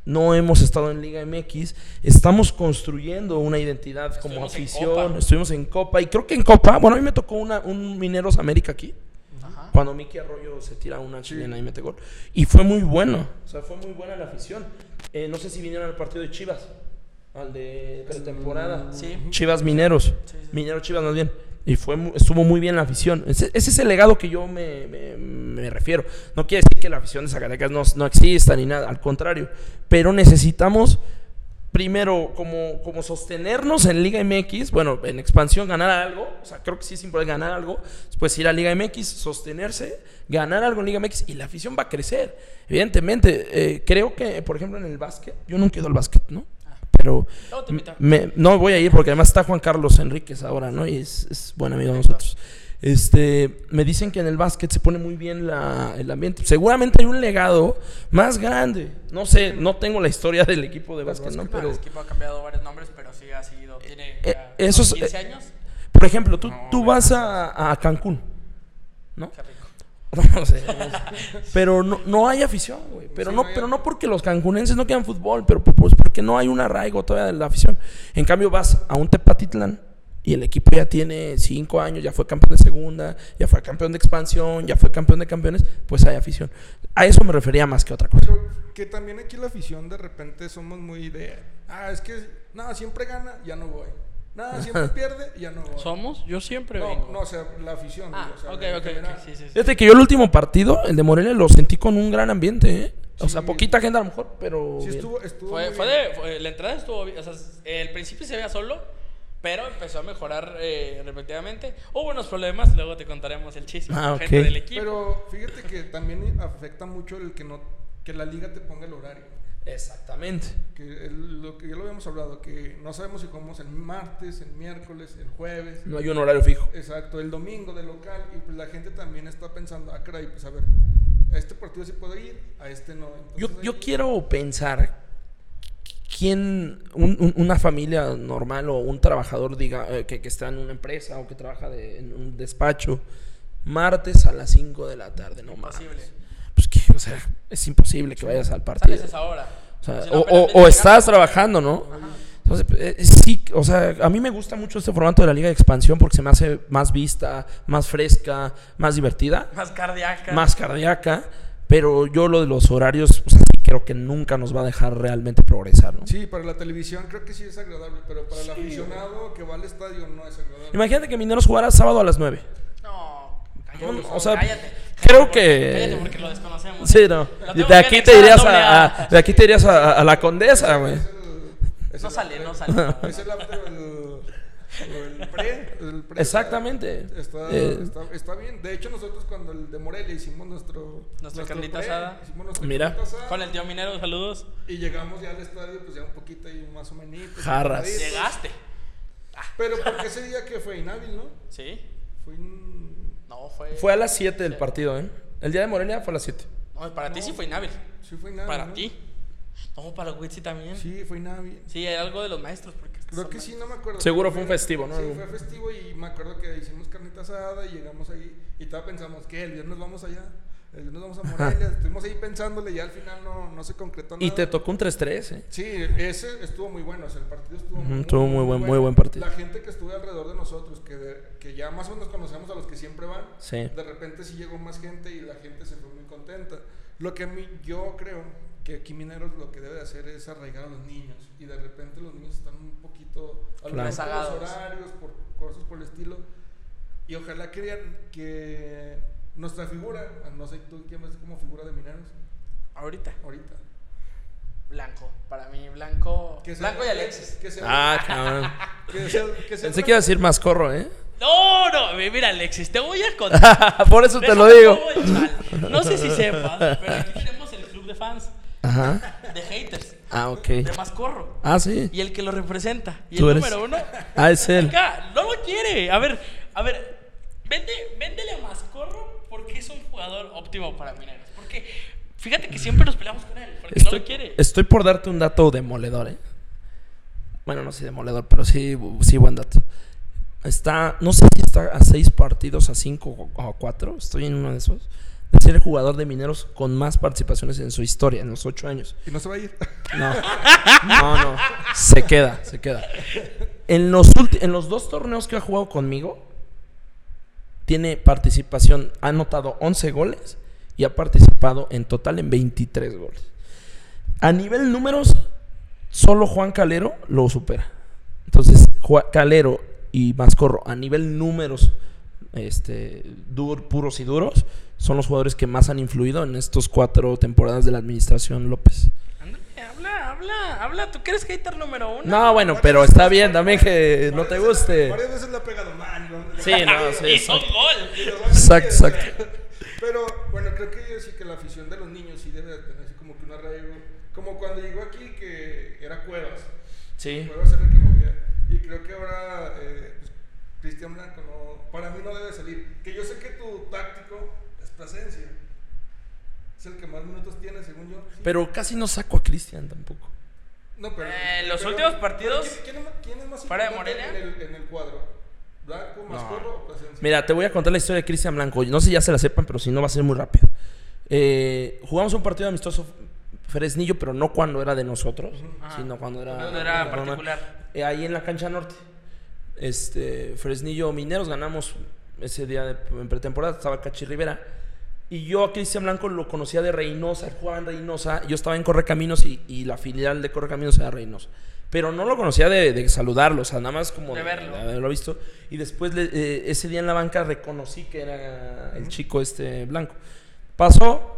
Speaker 3: No hemos estado en Liga MX. Estamos construyendo una identidad como
Speaker 1: Estuvimos
Speaker 3: afición. Estuvimos en Copa. Y creo que en Copa, bueno, a mí me tocó una, un Mineros América aquí.
Speaker 1: Ajá.
Speaker 3: Cuando Miki Arroyo se tira una chilena y mete gol. Y fue muy bueno. O sea, fue muy buena la afición. Eh, no sé si vinieron al partido de Chivas. Al de pretemporada.
Speaker 1: Sí.
Speaker 3: Chivas Mineros.
Speaker 1: Sí, sí.
Speaker 3: Mineros Chivas más bien. Y fue, estuvo muy bien la afición. Ese, es el legado que yo me, me- me refiero. No quiere decir que la afición de Zacatecas no, no exista ni nada, al contrario. Pero necesitamos, primero, como, como sostenernos en Liga MX, bueno, en expansión, ganar algo. O sea, creo que sí es importante ganar algo. Después ir a Liga MX, sostenerse, ganar algo en Liga MX y la afición va a crecer. Evidentemente, eh, creo que, por ejemplo, en el básquet, yo nunca he ido al básquet, ¿no? Pero
Speaker 1: te invitamos.
Speaker 3: me- no voy a ir porque además está Juan Carlos Enríquez ahora, ¿no? Y es, es buen amigo de nosotros. Este, me dicen que en el básquet se pone muy bien la- el ambiente. Seguramente hay un legado más grande. No sé, no tengo la historia del equipo de básquet, ¿no? Pero,
Speaker 1: el equipo ha cambiado varios nombres, pero sí ha sido. Tiene
Speaker 3: Eh, esos-
Speaker 1: 15
Speaker 3: eh,
Speaker 1: años.
Speaker 3: por ejemplo, tú,
Speaker 1: No,
Speaker 3: tú vas a, a Cancún, ¿no?
Speaker 1: Qué rico. *laughs*
Speaker 3: No sé. *laughs* pero no, no hay afición, güey. Pero
Speaker 2: Sí,
Speaker 3: no,
Speaker 2: no hay-
Speaker 3: pero no porque los cancunenses no quieran fútbol, pero pues porque no hay un arraigo todavía de la afición. En cambio, vas a un Tepatitlán y el equipo ya tiene cinco años, ya fue campeón de segunda, ya fue campeón de expansión, ya fue campeón de campeones, pues hay afición. A eso me refería más que otra cosa.
Speaker 2: Pero que también aquí la afición de repente somos muy de, ah, es que, no, siempre gana, ya no voy. Nada, *laughs* siempre pierde, ya no voy.
Speaker 1: ¿Somos? Yo siempre
Speaker 2: No,
Speaker 1: vengo.
Speaker 2: no, o sea, la afición.
Speaker 1: ah,
Speaker 2: digo, o sea,
Speaker 1: ok, ok. Sí, sí, sí.
Speaker 3: Que yo el último partido, el de Morelia, lo sentí con un gran ambiente, ¿eh? O sea,
Speaker 2: Sí.
Speaker 3: poquita gente a lo mejor, pero.
Speaker 2: Sí,
Speaker 3: bien.
Speaker 2: estuvo, estuvo
Speaker 1: Fue, fue de, fue- la entrada estuvo bien. O sea, el principio se veía solo, pero empezó a mejorar eh, repetidamente. Hubo unos problemas, luego te contaremos el chisme.
Speaker 3: Ah,
Speaker 1: con gente
Speaker 3: ok.
Speaker 1: del equipo.
Speaker 2: Pero fíjate que también afecta mucho el que no que la liga te ponga el horario.
Speaker 3: Exactamente.
Speaker 2: Que el- lo que ya lo habíamos hablado, que no sabemos si jugamos el martes, el miércoles, el jueves.
Speaker 3: No hay un horario fijo.
Speaker 2: Exacto, el domingo de local. Y pues la gente también está pensando, ah, caray, pues a ver, a este partido sí puedo ir, a este no.
Speaker 3: Yo,
Speaker 2: Entonces,
Speaker 3: yo quiero pensar quién, un- un- una familia normal o un trabajador diga eh, que, que está en una empresa o que trabaja de- en un despacho, martes a las 5 de la tarde, no más.
Speaker 1: Imposible.
Speaker 3: Pues que, o sea, es imposible que vayas al partido.
Speaker 1: Sales a esa hora.
Speaker 3: O, sea,
Speaker 1: Si no,
Speaker 3: o- estás trabajando, ¿no? Entonces, eh, sí, o sea, a mí me gusta mucho este formato de la Liga de Expansión porque se me hace más vista, más fresca, más divertida,
Speaker 1: Más cardíaca.
Speaker 3: más cardíaca, pero yo lo de los horarios, o sea, sí creo que nunca nos va a dejar realmente progresar, ¿no?
Speaker 2: Sí, para la televisión creo que sí es agradable, pero para el aficionado que va al estadio no es agradable.
Speaker 3: Imagínate que Mineros jugara sábado a las 9.
Speaker 1: No, cállate.
Speaker 3: No, o sea,
Speaker 1: cállate.
Speaker 3: creo que-
Speaker 1: Cállate porque lo desconocemos.
Speaker 3: Sí, no. De aquí te irías a, de aquí te irías a, a la Condesa, güey.
Speaker 1: No sale, no sale.
Speaker 2: Es el after o el, o el pre. el pre
Speaker 3: Exactamente.
Speaker 2: Está,
Speaker 3: Eh,
Speaker 2: está, está bien. De hecho, nosotros cuando el de Morelia hicimos nuestro...
Speaker 1: Nuestra
Speaker 2: nuestro
Speaker 1: carnita
Speaker 2: pre,
Speaker 1: asada.
Speaker 2: Hicimos nuestra
Speaker 3: Mira.
Speaker 2: carnita asada,
Speaker 1: Con el tío Minero, saludos.
Speaker 2: Y llegamos ya al estadio, pues ya un poquito ahí más o menos.
Speaker 3: Jarras.
Speaker 1: Llegaste.
Speaker 2: Pero porque ese día que fue inhábil, ¿no?
Speaker 1: ¿Sí?
Speaker 2: Fue in-
Speaker 1: No, fue.
Speaker 3: Fue a las 7 del partido, ¿eh? El día de Morelia fue a las 7.
Speaker 1: No, para ti sí fue inhábil.
Speaker 2: Sí fue inhábil,
Speaker 1: Para
Speaker 2: ¿no?
Speaker 1: ti. No, para Witsi también. Sí.
Speaker 2: Sí, fue inhábil.
Speaker 1: era algo de los maestros. Porque
Speaker 2: Creo que sí, no me acuerdo.
Speaker 3: Seguro fue un festivo, ¿no?
Speaker 2: Sí, fue festivo y me acuerdo que hicimos carnita asada y llegamos ahí y todavía pensamos que el viernes vamos allá, el viernes vamos a *laughs* Morelia, estuvimos ahí pensándole y al final no, no se concretó nada.
Speaker 3: Y te tocó un 3-3, ¿eh?
Speaker 2: Sí, ese estuvo muy bueno, o sea, el partido estuvo
Speaker 3: Ujú,
Speaker 2: muy,
Speaker 3: estuvo muy buen- muy buen partido.
Speaker 2: La gente que estuvo alrededor de nosotros, que, de- que ya más o menos conocemos a los que siempre van,
Speaker 3: Sí.
Speaker 2: de repente sí llegó más gente y la gente se fue muy contenta. Lo que a mí, yo creo que aquí Mineros lo que debe de hacer es arraigar a los niños y de repente los niños están un poquito a
Speaker 3: Claro.
Speaker 2: los horarios, por cosas por el estilo y ojalá crean que nuestra figura, no sé tú quién ves como figura de Mineros
Speaker 1: Ahorita.
Speaker 2: ahorita.
Speaker 1: Blanco. Para mí, Blanco.
Speaker 2: Que sea-
Speaker 1: Blanco y Alexis.
Speaker 2: Que sea,
Speaker 3: Ah, cabrón. *laughs*
Speaker 2: que sea, que sea
Speaker 3: Pensé que iba a decir más corro, ¿eh?
Speaker 1: No, no, mira, Alexis, te voy a contar. *laughs*
Speaker 3: Por eso te lo digo.
Speaker 1: No sé si sepas, pero aquí tenemos *laughs* el club de fans,
Speaker 3: Ajá.
Speaker 1: de haters,
Speaker 3: Ah, ok.
Speaker 1: de Mascorro.
Speaker 3: Ah, sí.
Speaker 1: Y el que lo representa. Y
Speaker 3: Tú
Speaker 1: el
Speaker 3: eres.
Speaker 1: número uno.
Speaker 3: Ah, es él.
Speaker 1: Acá, no lo quiere. A ver, a ver, vende, véndele a Mascorro porque es un jugador óptimo para Mineros. Porque fíjate que siempre nos peleamos con él, porque no lo quiere.
Speaker 3: estoy por darte un dato demoledor, ¿eh? Bueno, no sé demoledor, pero sí, sí buen dato. Está, no sé si está a seis partidos, a cinco o a cuatro, estoy en uno de esos, ser el jugador de Mineros con más participaciones en su historia, en los ocho años.
Speaker 2: y no se va a ir.
Speaker 3: No, *laughs* no, no, se queda, se queda. En los, en los dos torneos que ha jugado conmigo, tiene participación, ha anotado 11 goles y ha participado en total en 23 goles. A nivel números, solo Juan Calero lo supera. Entonces, Juan Calero y Mascorro, a nivel números este, dur- puros y duros, son los jugadores que más han influido en estos cuatro temporadas de la administración López.
Speaker 1: Ándale, habla, habla, habla. ¿Tú crees hater número uno?
Speaker 3: No, bueno, pero está bien también que no te guste.
Speaker 2: Varias veces le ha pegado mal. ¿no?
Speaker 3: Sí, no, sí,
Speaker 1: Hizo
Speaker 3: exacto.
Speaker 1: gol.
Speaker 3: Exacto, exacto. *laughs*
Speaker 2: Pero bueno, creo que yo sí que la afición de los niños sí debe de tener así como que un arraigo. Como cuando llegó aquí que era Cuevas.
Speaker 3: Sí.
Speaker 2: Cuevas era el que movía. Y creo que ahora eh, Cristian Blanco no, para mí no debe salir. Que yo sé que tu táctico es presencia. Es el que más minutos tiene, según yo. Sí.
Speaker 3: Pero casi no saco a Cristian tampoco.
Speaker 2: No, pero,
Speaker 1: Eh, los
Speaker 2: pero-
Speaker 1: últimos partidos,
Speaker 2: ¿quién, quién es más- quién es más
Speaker 1: fuera de
Speaker 2: importante
Speaker 1: Morelia?
Speaker 2: En el, en el cuadro. ¿Blanco, más
Speaker 3: No.
Speaker 2: corro o Plasencia?
Speaker 3: Mira, te voy a contar la historia de Cristian Blanco. No sé si ya se la sepan, pero si no va a ser muy rápido. Eh, jugamos un partido amistoso Fresnillo, pero no cuando era de nosotros,
Speaker 1: Ajá.
Speaker 3: sino cuando era,
Speaker 1: Cuando era
Speaker 3: cuando-
Speaker 1: particular.
Speaker 3: eh, ahí en la cancha norte. Este, Fresnillo Mineros ganamos ese día de, en pretemporada, estaba Cachi Rivera. Y yo a Cristian Blanco lo conocía de Reynosa, jugaba en Reynosa, yo estaba en Correcaminos y, y la filial de Correcaminos era Reynosa. Pero no lo conocía de, de saludarlo, o sea, nada más como
Speaker 1: De verlo.
Speaker 3: haberlo visto. Y después, le- eh, ese día en la banca, reconocí que era el chico este blanco. Pasó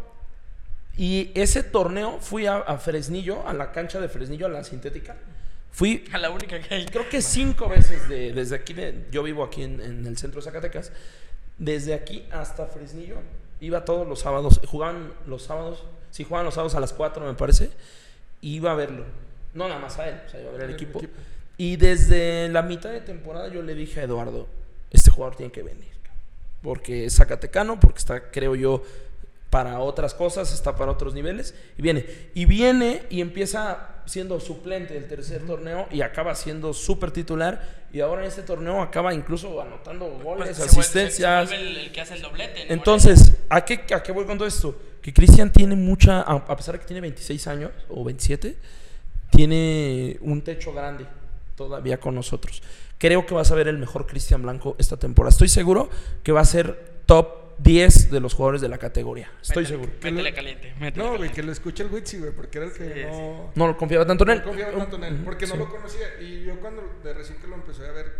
Speaker 3: y ese torneo fui a, a Fresnillo, a la cancha de Fresnillo, a la sintética. Fui
Speaker 1: A la única que hay.
Speaker 3: creo que cinco veces de- desde aquí, de- yo vivo aquí en, en el centro de Zacatecas, desde aquí hasta Fresnillo, iba todos los sábados, jugaban los sábados, sí jugaban los sábados a las 4 me parece, iba a verlo, no nada más a él, o sea, iba a ver al
Speaker 2: El
Speaker 3: equipo.
Speaker 2: equipo.
Speaker 3: Y desde la mitad de temporada yo le dije a Eduardo, este jugador tiene que venir, porque es zacatecano, porque está, creo yo, para otras cosas, está para otros niveles, y viene. Y viene y empieza siendo suplente del tercer torneo y acaba siendo súper titular, y ahora en este torneo acaba incluso anotando goles,
Speaker 1: Pues se vuelve- se-
Speaker 3: asistencias.
Speaker 1: se vuelve el, el que hace el doblete.
Speaker 3: Entonces, ¿a qué, ¿a qué voy con todo esto? Que Cristian tiene mucha, a a pesar de que tiene 26 años o 27, tiene un techo grande todavía con nosotros. Creo que vas a ver el mejor Cristian Blanco esta temporada. Estoy seguro que va a ser top 10 de los jugadores de la categoría. Estoy seguro.
Speaker 1: Métele caliente. métele
Speaker 2: No, güey, que lo escuche el Witsi, güey, porque era el que
Speaker 1: Sí,
Speaker 2: no...
Speaker 3: No lo confiaba tanto en él.
Speaker 2: No confiaba tanto en él, porque no
Speaker 3: Sí.
Speaker 2: lo conocía. Y yo cuando de recién que lo empecé a ver,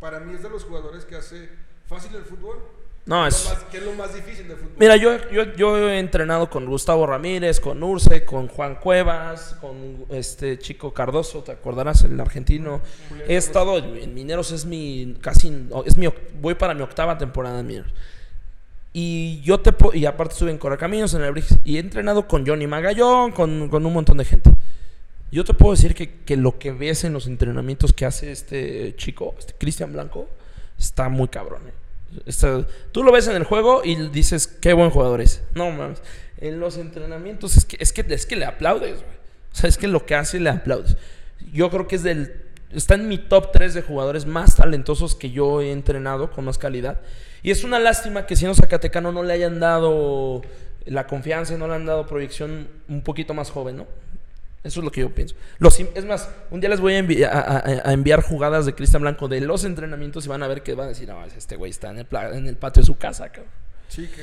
Speaker 2: para mí es de los jugadores que hace fácil el fútbol.
Speaker 3: No,
Speaker 2: Lo
Speaker 3: es...
Speaker 2: más- que es lo más difícil del fútbol.
Speaker 3: Mira, yo, yo, yo he entrenado con Gustavo Ramírez, con Urce, con Juan Cuevas, con este chico Cardoso, te acordarás, el argentino.
Speaker 2: Julián
Speaker 3: He estado en Mineros, es mi casi, es mi, voy para mi octava temporada en Mineros. Y yo te y aparte estuve en Correcaminos, en el Briggs, y he entrenado con Johnny Magallón, con, con un montón de gente. Yo te puedo decir que, que lo que ves en los entrenamientos que hace este chico, este Cristian Blanco, está muy cabrón. ¿eh? Está- tú lo ves en el juego y dices, qué buen jugador es. No mames. En los entrenamientos es que, es que, es que le aplaudes, güey. O sea, es que lo que hace le aplaudes. Yo creo que es del. Está en mi top 3 de jugadores más talentosos que yo he entrenado con más calidad. Y es una lástima que siendo Zacatecano no le hayan dado la confianza y no le han dado proyección un poquito más joven, ¿no? Eso es lo que yo pienso. Los, es más, un día les voy a, a- enviar jugadas de Cristian Blanco de los entrenamientos y van a ver que van a decir, no, este güey está en el, en el patio de su casa, cabrón.
Speaker 2: Sí, que...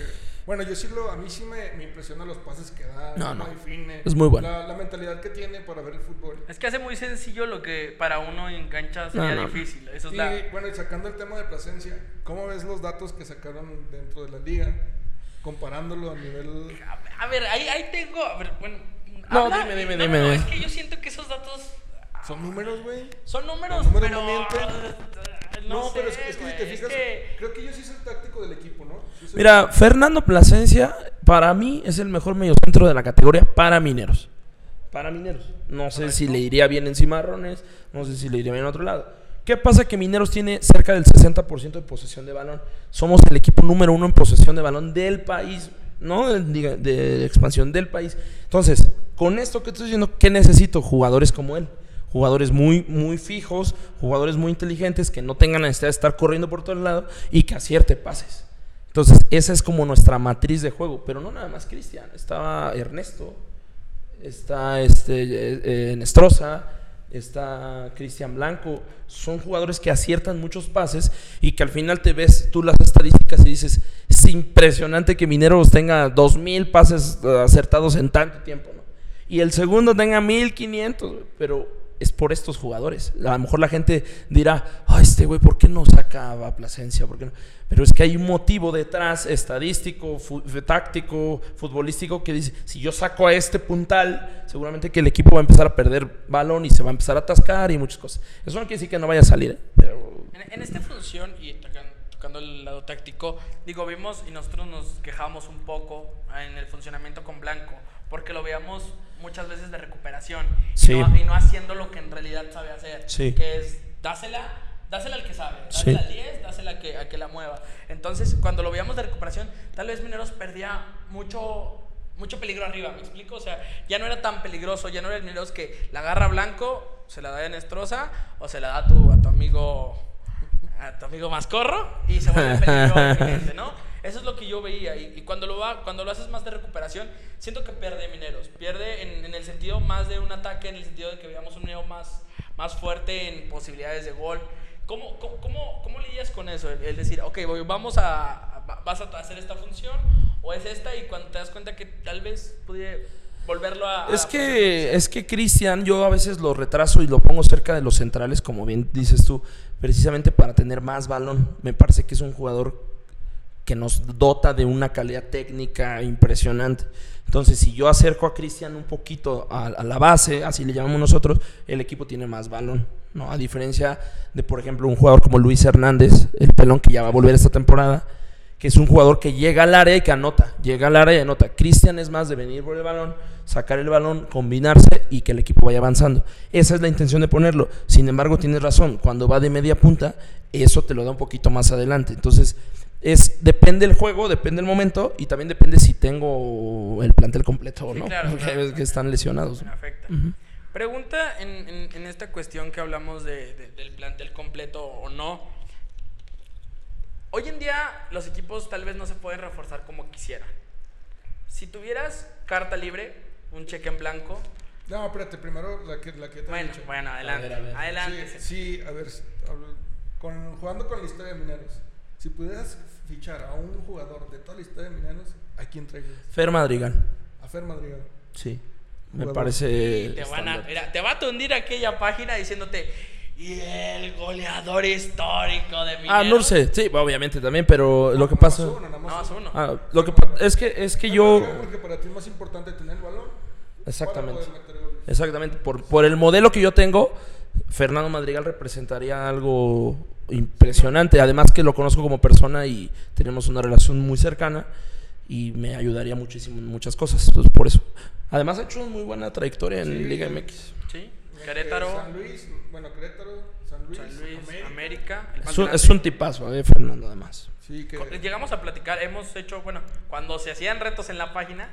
Speaker 2: Bueno, yo sí lo... A mí sí me, me impresiona los pases que da.
Speaker 3: No,
Speaker 2: define,
Speaker 3: Es muy bueno.
Speaker 2: La, la mentalidad que tiene para ver el fútbol.
Speaker 1: Es que hace muy sencillo lo que para uno en cancha sería
Speaker 3: No, no.
Speaker 1: difícil. Eso es
Speaker 2: Y
Speaker 1: la...
Speaker 2: bueno, y sacando el tema de Plasencia, ¿cómo ves los datos que sacaron dentro de la liga? Comparándolo a nivel...
Speaker 1: A ver, ahí, ahí tengo. A ver, bueno.
Speaker 3: No,
Speaker 1: habla-
Speaker 3: dime, dime,
Speaker 1: no,
Speaker 3: dime,
Speaker 1: no,
Speaker 3: dime.
Speaker 1: Es que yo siento que esos datos
Speaker 2: Son números, güey.
Speaker 1: son números,
Speaker 2: Los números
Speaker 1: pero.
Speaker 2: No pero
Speaker 1: sé,
Speaker 2: es, es que si te
Speaker 1: es
Speaker 2: fijas,
Speaker 1: que-
Speaker 2: creo que yo sí soy el táctico del equipo, ¿no? Sí
Speaker 3: Mira, Fernando Plasencia, para mí es el mejor mediocentro de la categoría para mineros. Para mineros. No sé si le iría bien en Cimarrones, no sé si le iría bien en otro lado. ¿Qué pasa? Que Mineros tiene cerca del 60% de posesión de balón. Somos el equipo número uno en posesión de balón del país, no de, de expansión del país. Entonces, con esto que estoy diciendo, ¿qué necesito? Jugadores como él. Jugadores muy, muy fijos, jugadores muy inteligentes, que no tengan la necesidad de estar corriendo por todo el lado y que acierte pases. Entonces, esa es como nuestra matriz de juego. Pero no nada más Cristian. Estaba Ernesto, está este, eh, eh, Nestroza, está Cristian Blanco. Son jugadores que aciertan muchos pases y que al final te ves tú las estadísticas y dices, es impresionante que Mineros tenga 2.000 pases eh, acertados en tanto tiempo. ¿no? Y el segundo tenga 1.500, güey, pero es por estos jugadores. A lo mejor la gente dirá, este güey, ¿por qué no saca a Plasencia? ¿Por qué no?". Pero es que hay un motivo detrás, estadístico, fu- táctico, futbolístico, que dice, si yo saco a este puntal, seguramente que el equipo va a empezar a perder balón y se va a empezar a atascar y muchas cosas. Eso no quiere decir que no vaya a salir, ¿eh? pero...
Speaker 1: En, esta función y tocan- tocando el lado táctico, digo, vimos y nosotros nos quejamos un poco en el funcionamiento con Blanco, porque lo veíamos muchas veces de recuperación
Speaker 3: Sí.
Speaker 1: y, no, y no haciendo lo que en realidad sabe hacer,
Speaker 3: Sí.
Speaker 1: que es dásela, dásela al que sabe,
Speaker 3: Sí.
Speaker 1: dásela al 10, dásela a que, a que la mueva. Entonces, cuando lo veíamos de recuperación, tal vez Mineros perdía mucho mucho peligro arriba, ¿me explico? O sea, ya no era tan peligroso, ya no era el Mineros que la agarra Blanco, se la da a Nestroza o se la da a tu, a tu amigo a tu amigo Mascorro y se vuelve *laughs* peligro inminente, ¿no? Eso es lo que yo veía. Y, y cuando, lo va, cuando lo haces más de recuperación, siento que pierde Mineros. Pierde en, en el sentido más de un ataque, en el sentido de que veamos un Minero más, más fuerte en posibilidades de gol. ¿Cómo, cómo, cómo, cómo lidias con eso? El, el decir, ok, voy- vamos a, va- vas a hacer esta función o es esta y cuando te das cuenta que tal vez pude volverlo a...
Speaker 3: Es que, es que Cristian, yo a veces lo retraso y lo pongo cerca de los centrales, como bien dices tú, precisamente para tener más balón. Me parece que es un jugador que nos dota de una calidad técnica impresionante. Entonces, si yo acerco a Cristian un poquito a, la base, así le llamamos nosotros, el equipo tiene más balón. ¿no? A diferencia de, por ejemplo, un jugador como Luis Hernández, el pelón que ya va a volver esta temporada, que es un jugador que llega al área y que anota, llega al área y anota. Cristian es más de venir por el balón, sacar el balón, combinarse y que el equipo vaya avanzando. Esa es la intención de ponerlo. Sin embargo, tienes razón, cuando va de media punta, eso te lo da un poquito más adelante. Entonces, es depende el juego, depende el momento y también depende si tengo el plantel completo o
Speaker 1: Sí,
Speaker 3: no,
Speaker 1: claro,
Speaker 3: porque
Speaker 1: claro.
Speaker 3: hay veces que están lesionados.
Speaker 1: Me afecta.
Speaker 3: Ujú.
Speaker 1: Pregunta en, en- en esta cuestión que hablamos de, de- del plantel completo o no. Hoy en día los equipos tal vez no se pueden reforzar como quisieran. Si tuvieras carta libre, un cheque en blanco,
Speaker 2: No, espérate, primero la que, la que te he
Speaker 1: bueno,
Speaker 2: dicho.
Speaker 1: bueno, adelante,
Speaker 3: ver, a ver.
Speaker 1: adelante.
Speaker 2: Sí, sí, a ver, jugando con la historia de Mineros, si pudieras fichar a un jugador de toda la historia de Mineros, ¿a quién traerías?
Speaker 3: Fer Madrigal,
Speaker 2: A Fer Madrigal.
Speaker 3: sí. Me
Speaker 2: Jugador.
Speaker 3: parece.
Speaker 1: Y te, van a, mira, te va a tundir aquella página diciéndote, y el goleador histórico de Mineros.
Speaker 3: Ah, no sé, sí, obviamente también, pero lo que
Speaker 2: Nada más
Speaker 3: pasa.
Speaker 2: uno, nada más
Speaker 1: No, es uno.
Speaker 3: Ah, lo que es que es que yo
Speaker 2: Porque para ti es más importante tener el balón.
Speaker 3: exactamente. Exactamente, por, por el modelo que yo tengo, Fernando Madrigal representaría algo impresionante. Además que lo conozco como persona y tenemos una relación muy cercana y me ayudaría muchísimo en muchas cosas. Entonces, por eso. Además ha hecho una muy buena trayectoria en
Speaker 2: Sí.
Speaker 3: Liga MX.
Speaker 1: Sí,
Speaker 2: Eh,
Speaker 1: Querétaro,
Speaker 2: San Luis, bueno, Querétaro, San Luis,
Speaker 1: San Luis,
Speaker 2: América.
Speaker 1: América.
Speaker 3: Es un, es un tipazo, eh, Fernando, además.
Speaker 2: Sí, que
Speaker 1: Llegamos a platicar, hemos hecho, bueno, cuando se hacían retos en la página,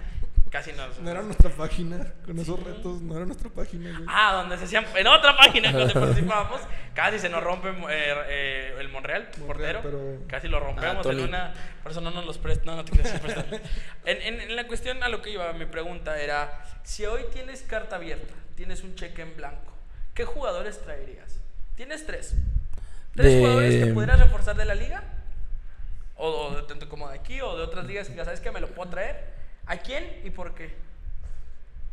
Speaker 1: casi nos...
Speaker 2: no era nuestra página, con esos retos, no era nuestra página, güey.
Speaker 1: Ah, donde se hacían en otra página donde *laughs* participábamos, casi se nos rompe eh, eh, el Monreal, portero,
Speaker 2: pero-
Speaker 1: casi lo rompemos
Speaker 3: Ah,
Speaker 1: en una, por eso no nos los prestan, no, no te. *laughs* En, en, en la cuestión a lo que iba, mi pregunta era, si hoy tienes carta abierta, tienes un cheque en blanco, ¿qué jugadores traerías? Tienes tres. ¿Tres
Speaker 3: De-
Speaker 1: jugadores que pudieras reforzar de la liga? O, o de tanto como de aquí o de otras ligas que ya sabes que me lo puedo traer. ¿A quién y por qué?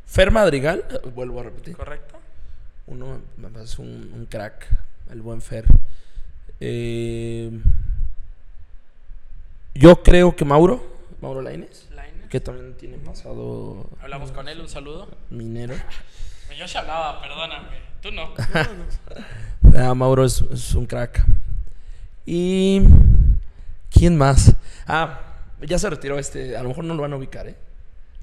Speaker 3: Fer Madrigal, *laughs* vuelvo a repetir.
Speaker 1: ¿Correcto?
Speaker 3: Uno parece un, un crack, el buen Fer. Eh, yo creo que Mauro, Mauro Laines, que también tiene pasado
Speaker 1: Hablamos con él, un saludo.
Speaker 3: minero.
Speaker 1: Yo se hablaba, perdóname. Tú no. *laughs*
Speaker 3: Ah, Mauro es, es un crack. Y. ¿Quién más? Ah, ya se retiró este. A lo mejor no lo van a ubicar, ¿eh?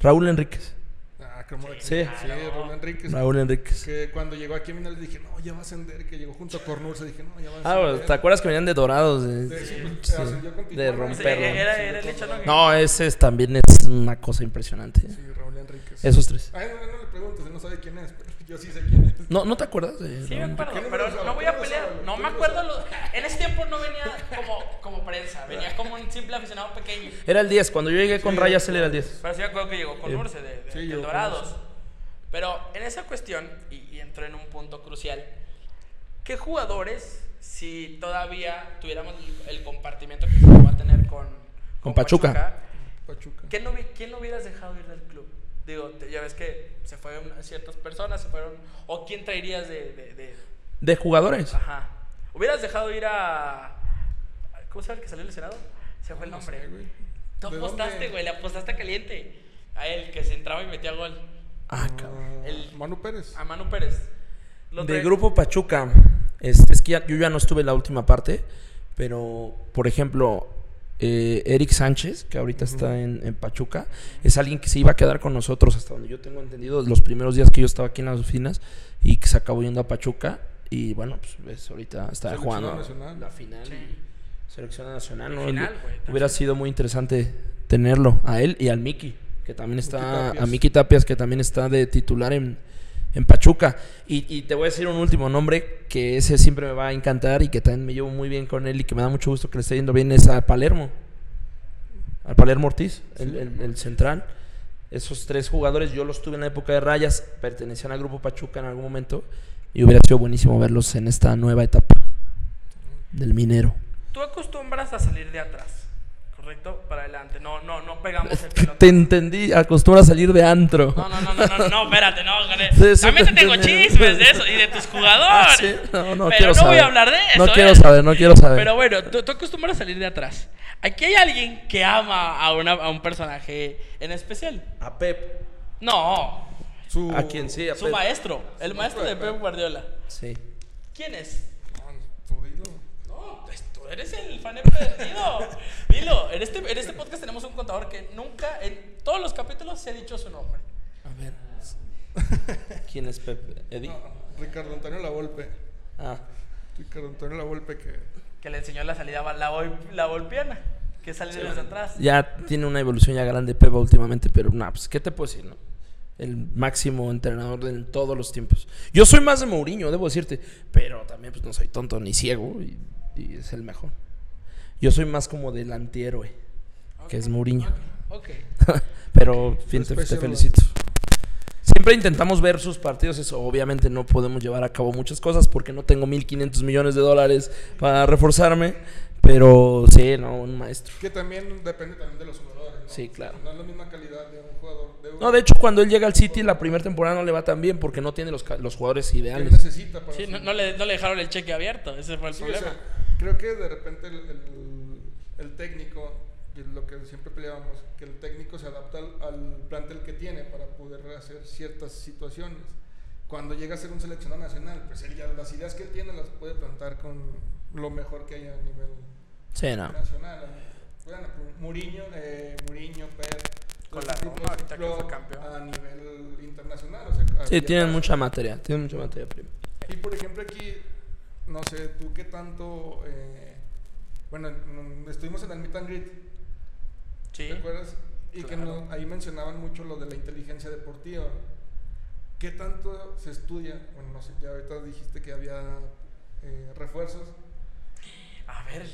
Speaker 3: Raúl Enríquez.
Speaker 2: Ah, como de que-
Speaker 3: Sí.
Speaker 2: sí, Raúl Enríquez.
Speaker 3: Raúl Enríquez.
Speaker 2: Que cuando llegó aquí a Mineros dije, no, ya va a ascender. Que llegó junto a Cornurse, dije, no, ya va a
Speaker 3: Ah,
Speaker 2: ascender.
Speaker 3: bueno, ¿te acuerdas que venían de dorados? De,
Speaker 2: Sí, sí, pues,
Speaker 3: de romperlo.
Speaker 1: era, era el hecho, ¿no?
Speaker 3: No, ese es- también es una cosa impresionante.
Speaker 2: Sí, Raúl Enríquez.
Speaker 3: Esos tres.
Speaker 2: Ay, no, no le preguntes, él no sabe quién es, pero yo sí sé quién es.
Speaker 3: ¿No, ¿no te acuerdas de
Speaker 1: Sí, me acuerdo,
Speaker 2: ¿Qué
Speaker 1: pero no voy a
Speaker 2: ¿Qué
Speaker 1: pelear. No me acuerdo. Los... En ese tiempo no venía como, como prensa, venía como un simple aficionado pequeño.
Speaker 3: Era el 10. Cuando yo llegué con
Speaker 2: Sí,
Speaker 3: Rayas, él era el 10.
Speaker 1: Pero sí me acuerdo que llegó con Urce de, de-
Speaker 2: Sí,
Speaker 1: de
Speaker 2: llegó con
Speaker 1: Dorados. Pero en esa cuestión, y, y entro en un punto crucial, ¿qué jugadores, si todavía tuviéramos el, el compartimiento que se va a tener con,
Speaker 3: Con Pachuca.
Speaker 2: Pachuca.
Speaker 1: ¿Quién no, quién no hubieras dejado ir del club? Digo, te- ya ves que se fueron ciertas personas, se fueron. ¿O quién traerías de. de, de-
Speaker 3: De jugadores.
Speaker 1: ajá. ¿Hubieras dejado ir a. ¿Cómo se llama el que salió lesionado? Se fue el
Speaker 2: No
Speaker 1: nombre.
Speaker 2: sé, güey.
Speaker 1: Tú
Speaker 2: ¿De
Speaker 1: apostaste, güey, le apostaste a caliente. A él, que se entraba y metía gol.
Speaker 3: Ah, cabrón.
Speaker 2: Ah,
Speaker 1: El-
Speaker 2: Manu Pérez.
Speaker 1: A Manu Pérez. Lo
Speaker 3: De Grupo Pachuca. Este, es que ya- yo ya no estuve en la última parte. Pero, por ejemplo, eh, Eric Sánchez, que ahorita está en, en Pachuca, es alguien que se iba a quedar con nosotros, hasta donde yo tengo entendido, los primeros días que yo estaba aquí en las oficinas y que se acabó yendo a Pachuca. Y bueno, pues ves, ahorita está jugando
Speaker 2: nacional.
Speaker 3: la final.
Speaker 1: Sí.
Speaker 3: y Selección nacional, ¿no?
Speaker 1: final, güey,
Speaker 3: Hubiera sido muy interesante tenerlo a él y al Miki, que también está. A Miki Tapias, que también está de titular en, en Pachuca. Y, y te voy a decir un último nombre que ese siempre me va a encantar y que también me llevo muy bien con él y que me da mucho gusto que le esté yendo bien es a Palermo. Al Palermo Ortiz, el, el- el central. Esos tres jugadores yo los tuve en la época de rayas, pertenecían al grupo Pachuca en algún momento y hubiera sido buenísimo verlos en esta nueva etapa del minero.
Speaker 1: Tú acostumbras a salir de atrás, ¿correcto? Para adelante. No, no, no pegamos el pelotón.
Speaker 3: Te entendí, acostumbra a salir de antro.
Speaker 1: No, no, no, no, no, no, espérate, no.
Speaker 3: Sí, sí,
Speaker 1: También te
Speaker 3: te
Speaker 1: tengo chismes de eso y de tus jugadores.
Speaker 3: Ah, ¿sí? No, no
Speaker 1: Pero
Speaker 3: quiero
Speaker 1: no
Speaker 3: saber.
Speaker 1: voy a hablar de eso.
Speaker 3: No quiero
Speaker 1: ¿eh?
Speaker 3: saber, no quiero saber.
Speaker 1: Pero bueno, tú, tú acostumbras a salir de atrás. Aquí hay alguien que ama a, una, a un personaje en especial.
Speaker 3: A Pep.
Speaker 1: No,
Speaker 2: Su,
Speaker 3: ¿A quién sí? A
Speaker 1: su
Speaker 3: Pep.
Speaker 1: maestro, el maestro de Pep Guardiola.
Speaker 3: Sí.
Speaker 1: ¿Quién es?
Speaker 2: No, su ídolo.
Speaker 1: No, pues tú eres el fan perdido. *laughs* Dilo, en este, en este podcast tenemos un contador que nunca, en todos los capítulos, se ha dicho su nombre.
Speaker 3: A ver. *laughs* ¿Quién es Pep? ¿Eddie?
Speaker 2: No, Ricardo Antonio La Volpe.
Speaker 3: Ah.
Speaker 2: Ricardo Antonio La Volpe que
Speaker 1: Que le enseñó la salida, la, la volpiana, que sale desde atrás.
Speaker 3: Ya tiene una evolución ya grande Pepa últimamente, pero nada, pues, ¿qué te puedo decir, no? El máximo entrenador de en todos los tiempos. Yo soy más de Mourinho, debo decirte, pero también pues no soy tonto ni ciego y, y es el mejor. Yo soy más como del antihéroe, que es Mourinho.
Speaker 1: Ok. *laughs*
Speaker 3: pero fin, te, felicito. Siempre intentamos ver sus partidos, eso obviamente no podemos llevar a cabo muchas cosas porque no tengo 1500 millones de dólares para reforzarme, pero sí, no, un maestro.
Speaker 2: que también depende también de los.
Speaker 3: Sí, claro.
Speaker 2: No es la misma calidad de un jugador. De un,
Speaker 3: No, de hecho, cuando él llega al City, la primera temporada no le va tan bien porque no tiene los, ca- los jugadores
Speaker 2: que
Speaker 3: ideales.
Speaker 2: necesita para
Speaker 1: Sí,
Speaker 2: su-
Speaker 1: no, no le, no le dejaron el cheque abierto, ese fue el
Speaker 2: Sí, o
Speaker 1: problema.
Speaker 2: sea, creo que de repente el, el- el técnico, lo que siempre peleábamos, que el técnico se adapta al, al plantel que tiene para poder hacer ciertas situaciones. Cuando llega a ser un seleccionado nacional, pues él ya las ideas que él tiene las puede plantar con lo mejor que haya a nivel
Speaker 3: Sí, no.
Speaker 2: nacional. Bueno, Muriño, eh, Muriño, Pep,
Speaker 1: Con la Roma, ahorita que fue campeón.
Speaker 2: A nivel internacional, o sea,
Speaker 3: Sí, tienen mucha materia, tienen mucha materia prima.
Speaker 2: Y por ejemplo aquí, no sé, tú qué tanto, eh, bueno, estuvimos en el Meet and Greet,
Speaker 1: Sí.
Speaker 2: ¿te acuerdas? Y que
Speaker 1: Claro.
Speaker 2: no- ahí mencionaban mucho lo de la inteligencia deportiva. ¿Qué tanto se estudia? Bueno, no sé, ya ahorita dijiste que había eh, refuerzos.
Speaker 1: Ver.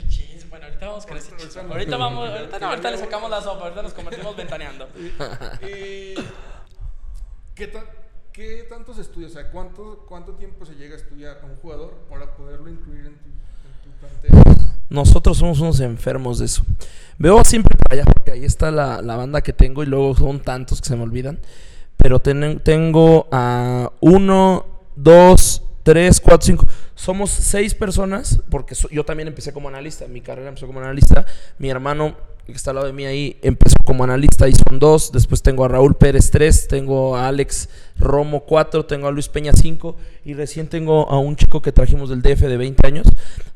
Speaker 1: Bueno, ahorita vamos con ese
Speaker 2: Ahorita-
Speaker 1: chisme.
Speaker 2: ahorita
Speaker 1: vamos, ahorita no, ahorita le sacamos la sopa, ahorita nos convertimos ventaneando. *laughs*
Speaker 2: ¿qué, ta- qué tantos estudios? O sea, ¿cuánto, ¿cuánto tiempo se llega a estudiar a un jugador para poderlo incluir en tu, en tu plantel?
Speaker 3: Nosotros somos unos enfermos de eso. Veo siempre para allá porque ahí está la, la banda que tengo y luego son tantos que se me olvidan. Pero ten- tengo a uno, dos, tres, cuatro, cinco. Somos seis personas porque so- yo también empecé como analista. Mi carrera empezó como analista. Mi hermano que está al lado de mí ahí empezó como analista y son dos. Después tengo a Raúl Pérez tres, tengo a Alex Romo cuatro, tengo a Luis Peña cinco y recién tengo a un chico que trajimos del DF de 20 años.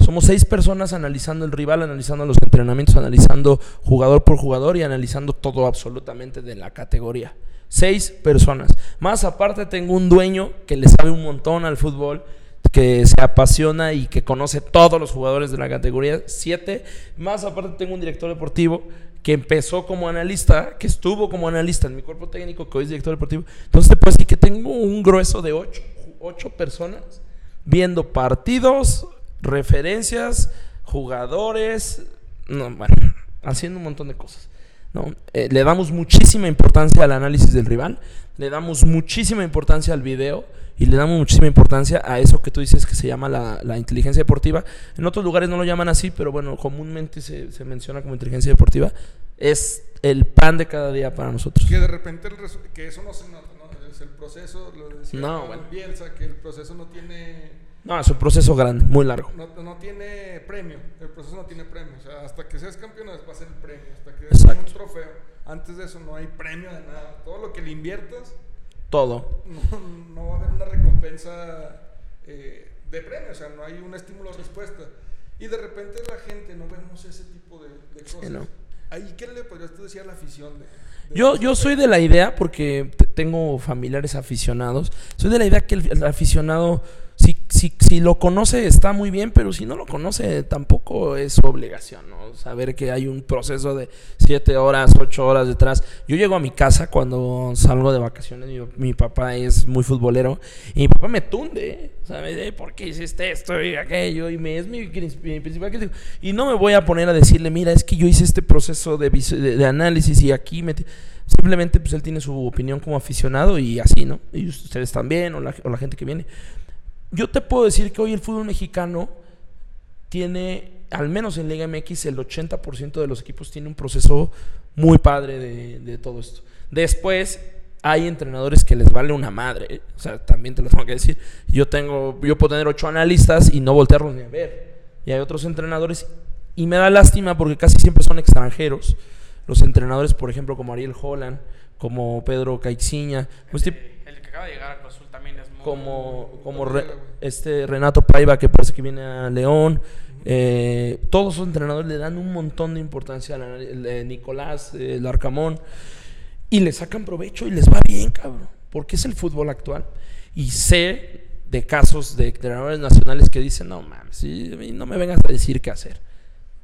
Speaker 3: Somos seis personas analizando el rival, analizando los entrenamientos, analizando jugador por jugador y analizando todo absolutamente de la categoría. Seis personas. Más aparte tengo un dueño que le sabe un montón al fútbol, que se apasiona y que conoce todos los jugadores de la categoría. Siete. Más aparte tengo un director deportivo que empezó como analista, que estuvo como analista en mi cuerpo técnico, que hoy es director deportivo. Entonces te puedo decir que tengo un grueso de ocho, ocho personas viendo partidos, referencias, jugadores, no, bueno, haciendo un montón de cosas. ¿No? Eh, le damos muchísima importancia al análisis del rival, le damos muchísima importancia al video y le damos muchísima importancia a eso que tú dices que se llama la, la inteligencia deportiva. En otros lugares no lo llaman así, pero bueno, comúnmente se, se menciona como inteligencia deportiva. Es el pan de cada día para nosotros.
Speaker 2: Que de repente el que eso no se nota, ¿no? Es el proceso, lo decía
Speaker 3: No, bueno.
Speaker 2: Bielsa, que el proceso no tiene
Speaker 3: No, es un proceso grande, muy largo.
Speaker 2: no, no tiene premio, el proceso no tiene premio, o sea, hasta que seas campeón va a ser el premio, hasta que
Speaker 3: Exacto.
Speaker 2: un trofeo. Antes de eso no hay premio de nada. Todo lo que le inviertas
Speaker 3: Todo.
Speaker 2: no, no va a haber una recompensa eh, de premio, o sea, no hay un estímulo respuesta. Y de repente la gente no vemos ese tipo de, de cosas.
Speaker 3: no.
Speaker 2: Ahí, ¿qué le podrías tú decir a la afición? De, de-
Speaker 3: Yo, yo soy de la idea, porque tengo familiares aficionados, soy de la idea que el, el aficionado, si, si lo conoce está muy bien, pero si no lo conoce tampoco es su obligación, ¿no? Saber que hay un proceso de siete horas, ocho horas detrás. Yo llego a mi casa cuando salgo de vacaciones, mi, mi papá es muy futbolero y mi papá me tunde, ¿sabes? ¿Por qué hiciste esto y aquello? Y me, es mi, mi principal crítico. Y no me voy a poner a decirle, mira, es que yo hice este proceso de, de, de análisis y aquí me... Simplemente pues él tiene su opinión como aficionado y así, ¿no? Y ustedes también, o la, o la gente que viene. Yo te puedo decir que hoy el fútbol mexicano tiene, al menos en Liga MX, el 80% de los equipos tiene un proceso muy padre de, de, todo esto. Después hay entrenadores que les vale una madre, ¿eh? o sea, también te lo tengo que decir. Yo tengo, yo puedo tener ocho analistas y no voltearlos ni a ver. Y hay otros entrenadores y me da lástima porque casi siempre son extranjeros. Los entrenadores, por ejemplo, como Ariel Holland, como Pedro Caixinha, pues,
Speaker 1: el, el, que acaba de llegar a muy
Speaker 3: como, como re, este Renato Paiva que parece que viene a León. Eh, todos esos entrenadores le dan un montón de importancia a eh, Nicolás, eh, el Arcamón, y le sacan provecho y les va bien, cabrón, porque es el fútbol actual. Y sé de casos de entrenadores nacionales que dicen, no mames, sí, no me vengas a decir qué hacer.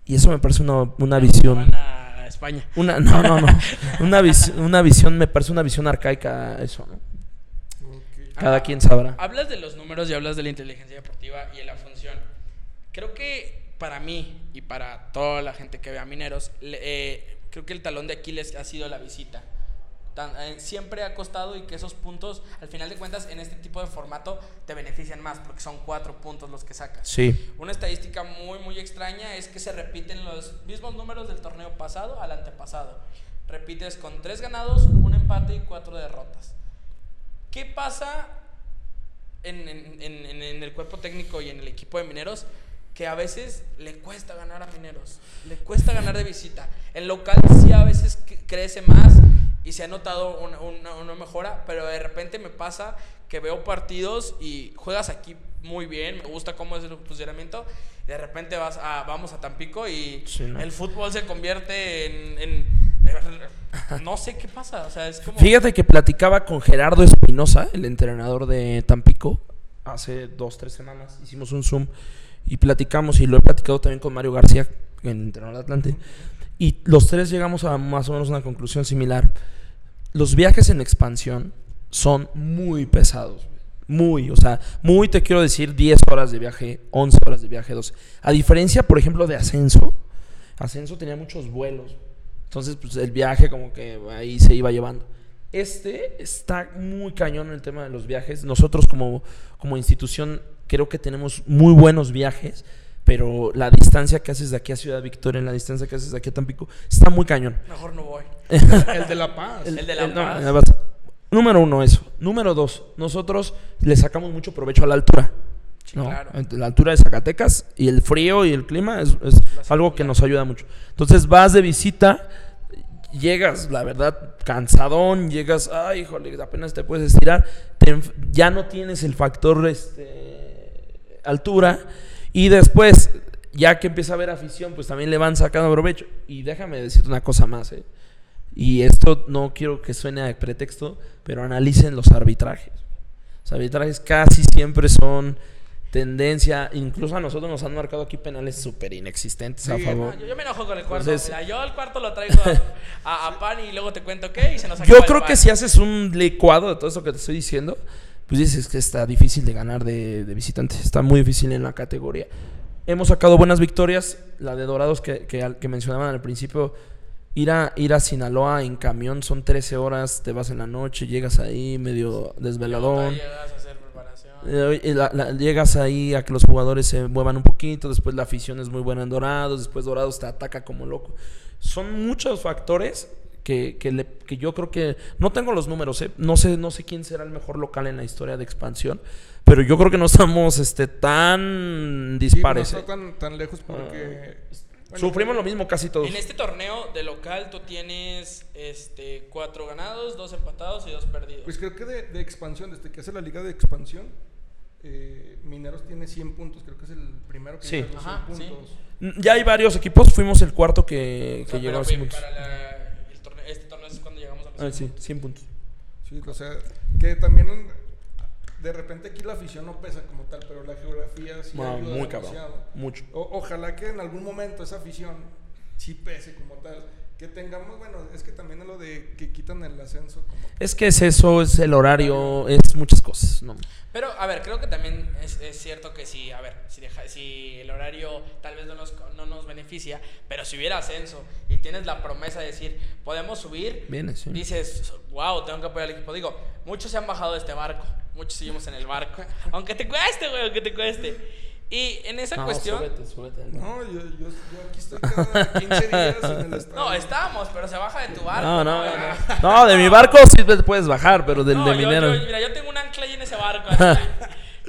Speaker 3: Y eso me parece una, una visión.
Speaker 1: A España.
Speaker 3: Una, no, no, no. una, vis, una visión, me parece una visión arcaica eso, ¿no? Cada ah, quien sabrá.
Speaker 1: Hablas de los números y hablas de la inteligencia deportiva y de la función. Creo que para mí y para toda la gente que ve a Mineros, eh, creo que el talón de Aquiles ha sido la visita. Tan, eh, siempre ha costado y que esos puntos, al final de cuentas, en este tipo de formato te benefician más porque son cuatro puntos los que sacas.
Speaker 3: Sí.
Speaker 1: Una estadística muy, muy extraña es que se repiten los mismos números del torneo pasado al antepasado. Repites con tres ganados, un empate y cuatro derrotas. ¿Qué pasa en, en, en, en, el cuerpo técnico y en el equipo de Mineros? Que a veces le cuesta ganar a Mineros, le cuesta ganar de visita. El local sí a veces crece más y se ha notado una, una, una mejora, pero de repente me pasa que veo partidos y juegas aquí muy bien, me gusta cómo es el funcionamiento. Y de repente vas a, vamos a Tampico y sí, ¿no? el fútbol se convierte en, en, no sé qué pasa.
Speaker 3: Fíjate que platicaba con Gerardo Espinosa, el entrenador de Tampico, hace dos, tres semanas. Hicimos un Zoom y platicamos, y lo he platicado también con Mario García, el entrenador de Atlante. Y los tres llegamos a más o menos una conclusión similar. Los viajes en expansión son muy pesados. Muy, o sea, muy te quiero decir 10 horas de viaje, 11 horas de viaje, 12. A diferencia, por ejemplo, de Ascenso. Ascenso tenía muchos vuelos. Entonces, pues el viaje como que ahí se iba llevando. Este está muy cañón en el tema de los viajes. Nosotros como, como institución creo que tenemos muy buenos viajes, pero la distancia que haces de aquí a Ciudad Victoria, la distancia que haces de aquí a Tampico, está muy cañón.
Speaker 1: Mejor no voy. *laughs*
Speaker 2: el de La Paz.
Speaker 1: El, el de La
Speaker 3: el,
Speaker 1: Paz.
Speaker 3: No, número uno, eso. Número dos, nosotros le sacamos mucho provecho a la altura.
Speaker 1: Sí,
Speaker 3: ¿no?
Speaker 1: claro.
Speaker 3: La altura de Zacatecas y el frío y el clima es, es algo que nos ayuda mucho. Entonces vas de visita, llegas, la verdad, cansadón, llegas, ay, híjole, apenas te puedes estirar, te, ya no tienes el factor este, altura y después, ya que empieza a haber afición, pues también le van sacando provecho. Y déjame decirte una cosa más, ¿eh? y esto no quiero que suene a pretexto, pero analicen los arbitrajes. Los arbitrajes casi siempre son tendencia, incluso a nosotros nos han marcado aquí penales súper inexistentes
Speaker 2: Sí,
Speaker 3: a favor.
Speaker 1: No, yo, yo me enojo con el cuarto.
Speaker 3: Entonces-
Speaker 1: Mira, yo el cuarto lo traigo a, a, a *laughs* pan y luego te cuento qué y se nos
Speaker 3: Yo creo
Speaker 1: pan.
Speaker 3: que si haces un licuado de todo eso que te estoy diciendo, pues dices que está difícil de ganar de, de visitante. Está muy difícil en la categoría. Hemos sacado buenas victorias. La de Dorados que, que, mencionaban al principio. Ir a, ir a Sinaloa en camión son 13 horas. Te vas en la noche, llegas ahí medio desveladón.
Speaker 1: Llegas a hacer.
Speaker 3: Eh, y la- la- llegas ahí a que los jugadores se muevan un poquito, después la afición es muy buena en Dorados, después Dorados te ataca como loco. Son muchos factores que, que, le- que yo creo que... No tengo los números, ¿eh? no, sé, no sé quién será el mejor local en la historia de expansión, pero yo creo que no estamos este, tan
Speaker 2: Sí,
Speaker 3: dispares.
Speaker 2: no
Speaker 3: ¿eh?
Speaker 2: está tan, tan lejos porque... bueno,
Speaker 3: Sufrimos lo mismo casi todos.
Speaker 1: En este torneo de local tú tienes este, cuatro ganados, dos empatados y dos perdidos.
Speaker 2: Pues creo que de, de expansión, desde que hace la liga de expansión, eh, Mineros tiene 100 puntos. Creo que es el primero que
Speaker 3: Sí.
Speaker 2: llega a los 100
Speaker 1: Ajá, sí.
Speaker 2: puntos.
Speaker 3: Ya hay varios equipos, fuimos el cuarto que,
Speaker 1: O
Speaker 3: que
Speaker 1: sea,
Speaker 3: llegó a 100
Speaker 1: güey,
Speaker 3: puntos.
Speaker 1: para la- el torneo- este torneo es cuando llegamos a los
Speaker 3: Ah,
Speaker 1: cien
Speaker 3: sí, 100 puntos.
Speaker 2: Sí, o sea, que también de repente aquí la afición no pesa como tal, pero la geografía sí
Speaker 3: No,
Speaker 2: ayuda
Speaker 3: muy cabrón.
Speaker 2: demasiado.
Speaker 3: Mucho.
Speaker 2: O- ojalá que en algún momento esa afición sí pese como tal. Que tengamos, bueno, es que también es lo de que quitan el ascenso como
Speaker 3: Es que es eso, es el horario, es muchas cosas, ¿no?
Speaker 1: Pero, a ver, creo que también es, es cierto que si, a ver, si, deja- si el horario tal vez no nos, no nos beneficia, pero si hubiera ascenso y tienes la promesa de decir, podemos subir,
Speaker 3: Viene, sí.
Speaker 1: dices, wow, tengo que apoyar al equipo. Digo, muchos se han bajado de este barco, muchos seguimos en el barco, *laughs* aunque te cueste, güey, aunque te cueste. Y en esa
Speaker 3: No,
Speaker 1: cuestión...
Speaker 3: súbete, súbete.
Speaker 2: No, yo, yo, yo aquí estoy cada 15 días en el *laughs* estadio.
Speaker 1: No, estamos, pero se baja de tu barco.
Speaker 3: No, no, no. *laughs* No, de mi barco sí te puedes bajar, pero del
Speaker 1: No,
Speaker 3: de
Speaker 1: yo-
Speaker 3: minero.
Speaker 1: yo- mira, yo tengo un ancla ahí en ese barco. así.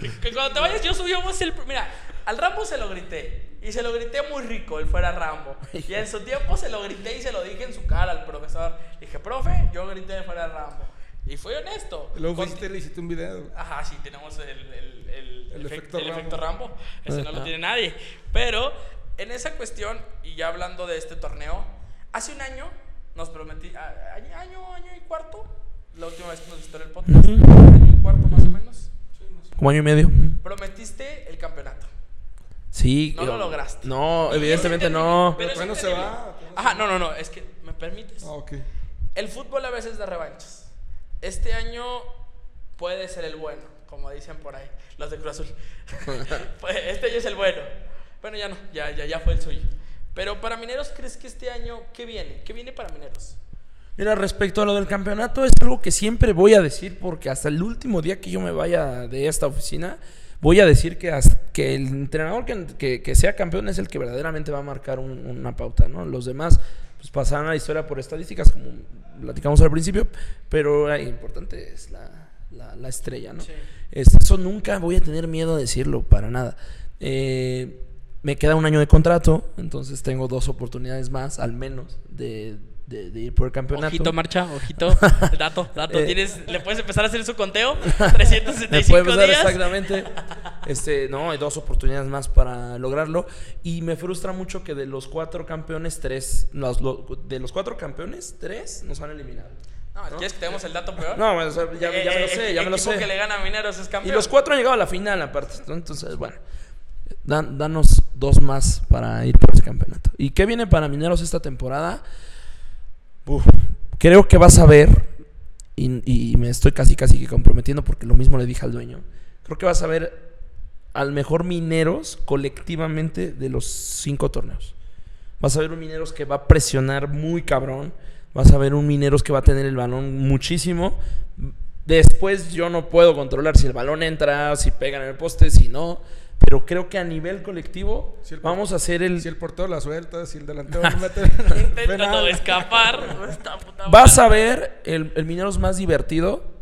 Speaker 1: que, *laughs* que cuando te vayas, yo subíamos el. Mira, al Rambo se lo grité. Y se lo grité muy rico, él fuera Rambo. Y en su tiempo se lo grité y se lo dije en su cara al profesor. Le dije, profe, yo grité fuera Rambo. Y fui honesto. Con-
Speaker 2: fuiste y le hiciste un video.
Speaker 1: Ajá, sí, tenemos el, el, el,
Speaker 2: El
Speaker 1: efec-
Speaker 2: efecto
Speaker 1: el
Speaker 2: Rambo.
Speaker 1: efecto Rambo. Ese no lo tiene nadie. Pero en esa cuestión, y ya hablando de este torneo, hace un año nos prometí, año, año y cuarto, la última vez que nos visitó en el podcast, año y cuarto más o menos,
Speaker 3: Como año y medio.
Speaker 1: prometiste el campeonato.
Speaker 3: Sí.
Speaker 1: No
Speaker 3: yo-
Speaker 1: lo lograste.
Speaker 3: No, evidentemente no.
Speaker 1: pero
Speaker 2: Pero no se va,
Speaker 1: Ajá, no, no, no, es que me permites.
Speaker 2: Ah, ok.
Speaker 1: El fútbol a veces da revanchas. Este año puede ser el bueno, como dicen por ahí, los de Cruz Azul. *laughs* Pues, este año es el bueno. Bueno, ya no, ya, ya, ya fue el suyo. Pero para Mineros, ¿crees que este año qué viene? ¿Qué viene para Mineros?
Speaker 3: Mira, respecto a lo del campeonato, es algo que siempre voy a decir porque hasta el último día que yo me vaya de esta oficina, voy a decir que, hasta- que el entrenador que, que- que sea campeón es el que verdaderamente va a marcar un- una pauta, ¿no? Los demás pues pasarán a la historia por estadísticas, como platicamos al principio, pero lo importante es la, la- la estrella, ¿no?
Speaker 1: Sí.
Speaker 3: Este, eso nunca voy a tener miedo a decirlo, para nada. Eh, me queda un año de contrato, entonces tengo dos oportunidades más, al menos, de, de- de ir por el campeonato.
Speaker 1: Ojito, marcha, ojito. *laughs* Dato, dato.
Speaker 3: Eh,
Speaker 1: ¿Tienes, ¿Le puedes empezar a hacer su conteo? *laughs*
Speaker 3: Me
Speaker 1: 365
Speaker 3: puede pasar
Speaker 1: días.
Speaker 3: exactamente. Este, no, hay dos oportunidades más para lograrlo. Y me frustra mucho que de los cuatro campeones, tres. los- de los cuatro campeones, tres nos han eliminado.
Speaker 1: No, ¿Quieres que tenemos el dato peor?
Speaker 3: No, o sea, ya, ya me lo
Speaker 1: Eh,
Speaker 3: sé,
Speaker 1: el
Speaker 3: ya me lo sé.
Speaker 1: que le gana a Mineros es
Speaker 3: Y
Speaker 1: campeón.
Speaker 3: los cuatro han llegado a la final, aparte. Entonces, bueno, dan- danos dos más para ir por ese campeonato. ¿Y qué viene para Mineros esta temporada? Creo que vas a ver, y, y me estoy casi casi que comprometiendo porque lo mismo le dije al dueño. Creo que vas a ver al mejor Mineros colectivamente de los cinco torneos. Vas a ver un Mineros que va a presionar muy cabrón. Vas a ver un Mineros que va a tener el balón muchísimo. Después yo no puedo controlar si el balón entra, si pegan en el poste, si no. Pero creo que a nivel colectivo
Speaker 2: Si el-
Speaker 3: vamos a hacer el...
Speaker 2: Si el portero la suelta, si el delantero *laughs* no mete
Speaker 1: Intentando *laughs*
Speaker 2: penal.
Speaker 1: escapar. *laughs* Esta puta
Speaker 3: Vas a ver el, el Mineros más divertido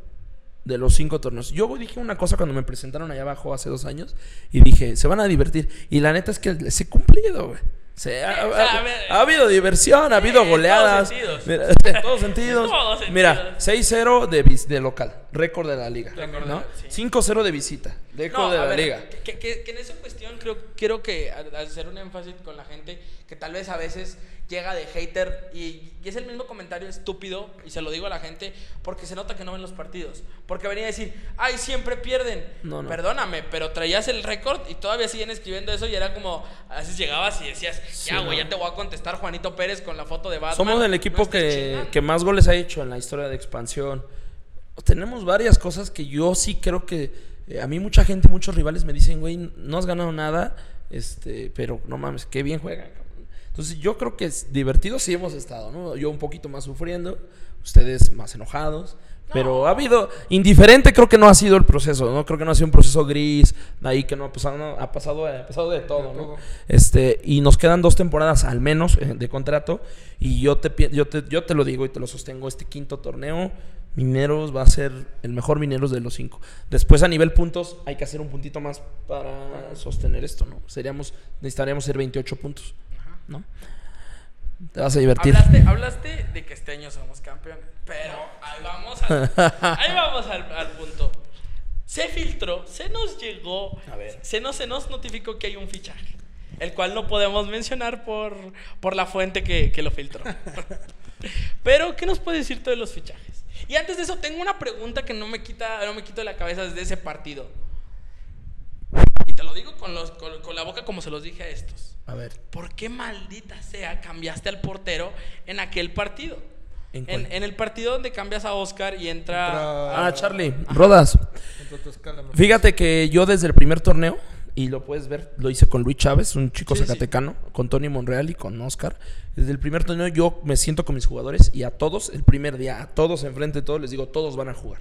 Speaker 3: de los cinco torneos. Yo dije una cosa cuando me presentaron allá abajo hace dos años y dije, se van a divertir. Y la neta es que les he cumplido, güey. Se ha,
Speaker 1: o sea,
Speaker 3: ha-
Speaker 1: a ver,
Speaker 3: ha habido diversión, ha habido
Speaker 1: en
Speaker 3: goleadas. *laughs*
Speaker 1: todos sentidos.
Speaker 3: Mira, en todos sentidos.
Speaker 1: En todos sentidos.
Speaker 3: Mira, 6-0 de, de local, récord de la liga. ¿no?
Speaker 1: sí.
Speaker 3: 5-0 de visita, récord
Speaker 1: No,
Speaker 3: de la
Speaker 1: ver,
Speaker 3: liga.
Speaker 1: Que, que- que en esa cuestión creo, quiero que hacer un énfasis con la gente que tal vez a veces llega de hater y, y es el mismo comentario estúpido y se lo digo a la gente porque se nota que no ven los partidos. Porque venía a decir, ay, siempre pierden.
Speaker 3: No, no.
Speaker 1: Perdóname, pero traías el récord y todavía siguen escribiendo eso y era como, a veces llegabas y decías, ya,
Speaker 3: Sí,
Speaker 1: güey,
Speaker 3: no.
Speaker 1: ya te voy a contestar Juanito Pérez con la foto de Batman.
Speaker 3: Somos el equipo que,
Speaker 1: chingando".
Speaker 3: que más goles ha hecho en la historia de expansión. Tenemos varias cosas que yo sí creo que eh, a mí mucha gente, muchos rivales me dicen, güey, no has ganado nada, este, pero no mames, qué bien juegan. Cabrón". Entonces yo creo que es divertido sí hemos estado, ¿no? Yo un poquito más sufriendo, ustedes más enojados. Pero ha habido, indiferente creo que no ha sido el proceso, ¿no? Creo que no ha sido un proceso gris, ahí que no ha pasado, no, ha pasado, ha pasado de todo, ¿no?
Speaker 2: todo.
Speaker 3: Este, y nos quedan dos temporadas al menos eh, de contrato. Y yo te, yo, te, yo te lo digo y te lo sostengo. Este quinto torneo, Mineros va a ser el mejor Mineros de los cinco. Después, a nivel puntos, hay que hacer un puntito más para sostener esto, ¿no? Seríamos, necesitaríamos ser 28 puntos. ¿No? Te vas a divertir.
Speaker 1: Hablaste, hablaste de que este año somos campeones, pero ahí vamos al, *laughs* ahí vamos al, al punto. Se filtró, se nos llegó,
Speaker 3: A ver.
Speaker 1: se nos, se nos notificó que hay un fichaje, el cual no podemos mencionar por, por la fuente que, que lo filtró. *laughs* pero, ¿qué nos puedes decir tú de los fichajes? Y antes de eso, tengo una pregunta que no me quita, no me quito de la cabeza desde ese partido. Te lo digo con, los, con, con la boca como se los dije a estos.
Speaker 3: A ver.
Speaker 1: ¿Por qué maldita sea cambiaste al portero en aquel partido?
Speaker 3: ¿En
Speaker 1: En,
Speaker 3: cuál?
Speaker 1: en el partido donde cambias a Oscar y entra.
Speaker 2: Entra-
Speaker 3: Ah, Charlie. Rodas. Fíjate que yo desde el primer torneo, y lo puedes ver, lo hice con Luis Chávez, un chico
Speaker 1: Sí, sí.
Speaker 3: zacatecano, con Tony Monreal y con Oscar. Desde el primer torneo yo me siento con mis jugadores y a todos, el primer día, a todos enfrente de todos, les digo, todos van a jugar.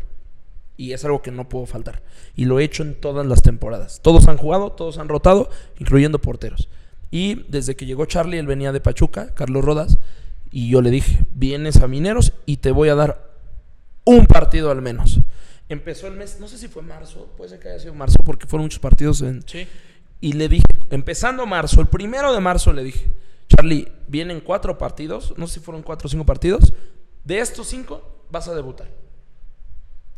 Speaker 3: Y es algo que no puedo faltar. Y lo he hecho en todas las temporadas. Todos han jugado, todos han rotado, incluyendo porteros. Y desde que llegó Charlie, él venía de Pachuca, Carlos Rodas, y yo le dije, vienes a Mineros y te voy a dar un partido al menos. Empezó el mes, no sé si fue marzo, puede ser que haya sido marzo, porque fueron muchos partidos en...
Speaker 1: Sí.
Speaker 3: Y le dije, empezando marzo, el primero de marzo le dije, Charlie, vienen cuatro partidos, no sé si fueron cuatro o cinco partidos, de estos cinco vas a debutar.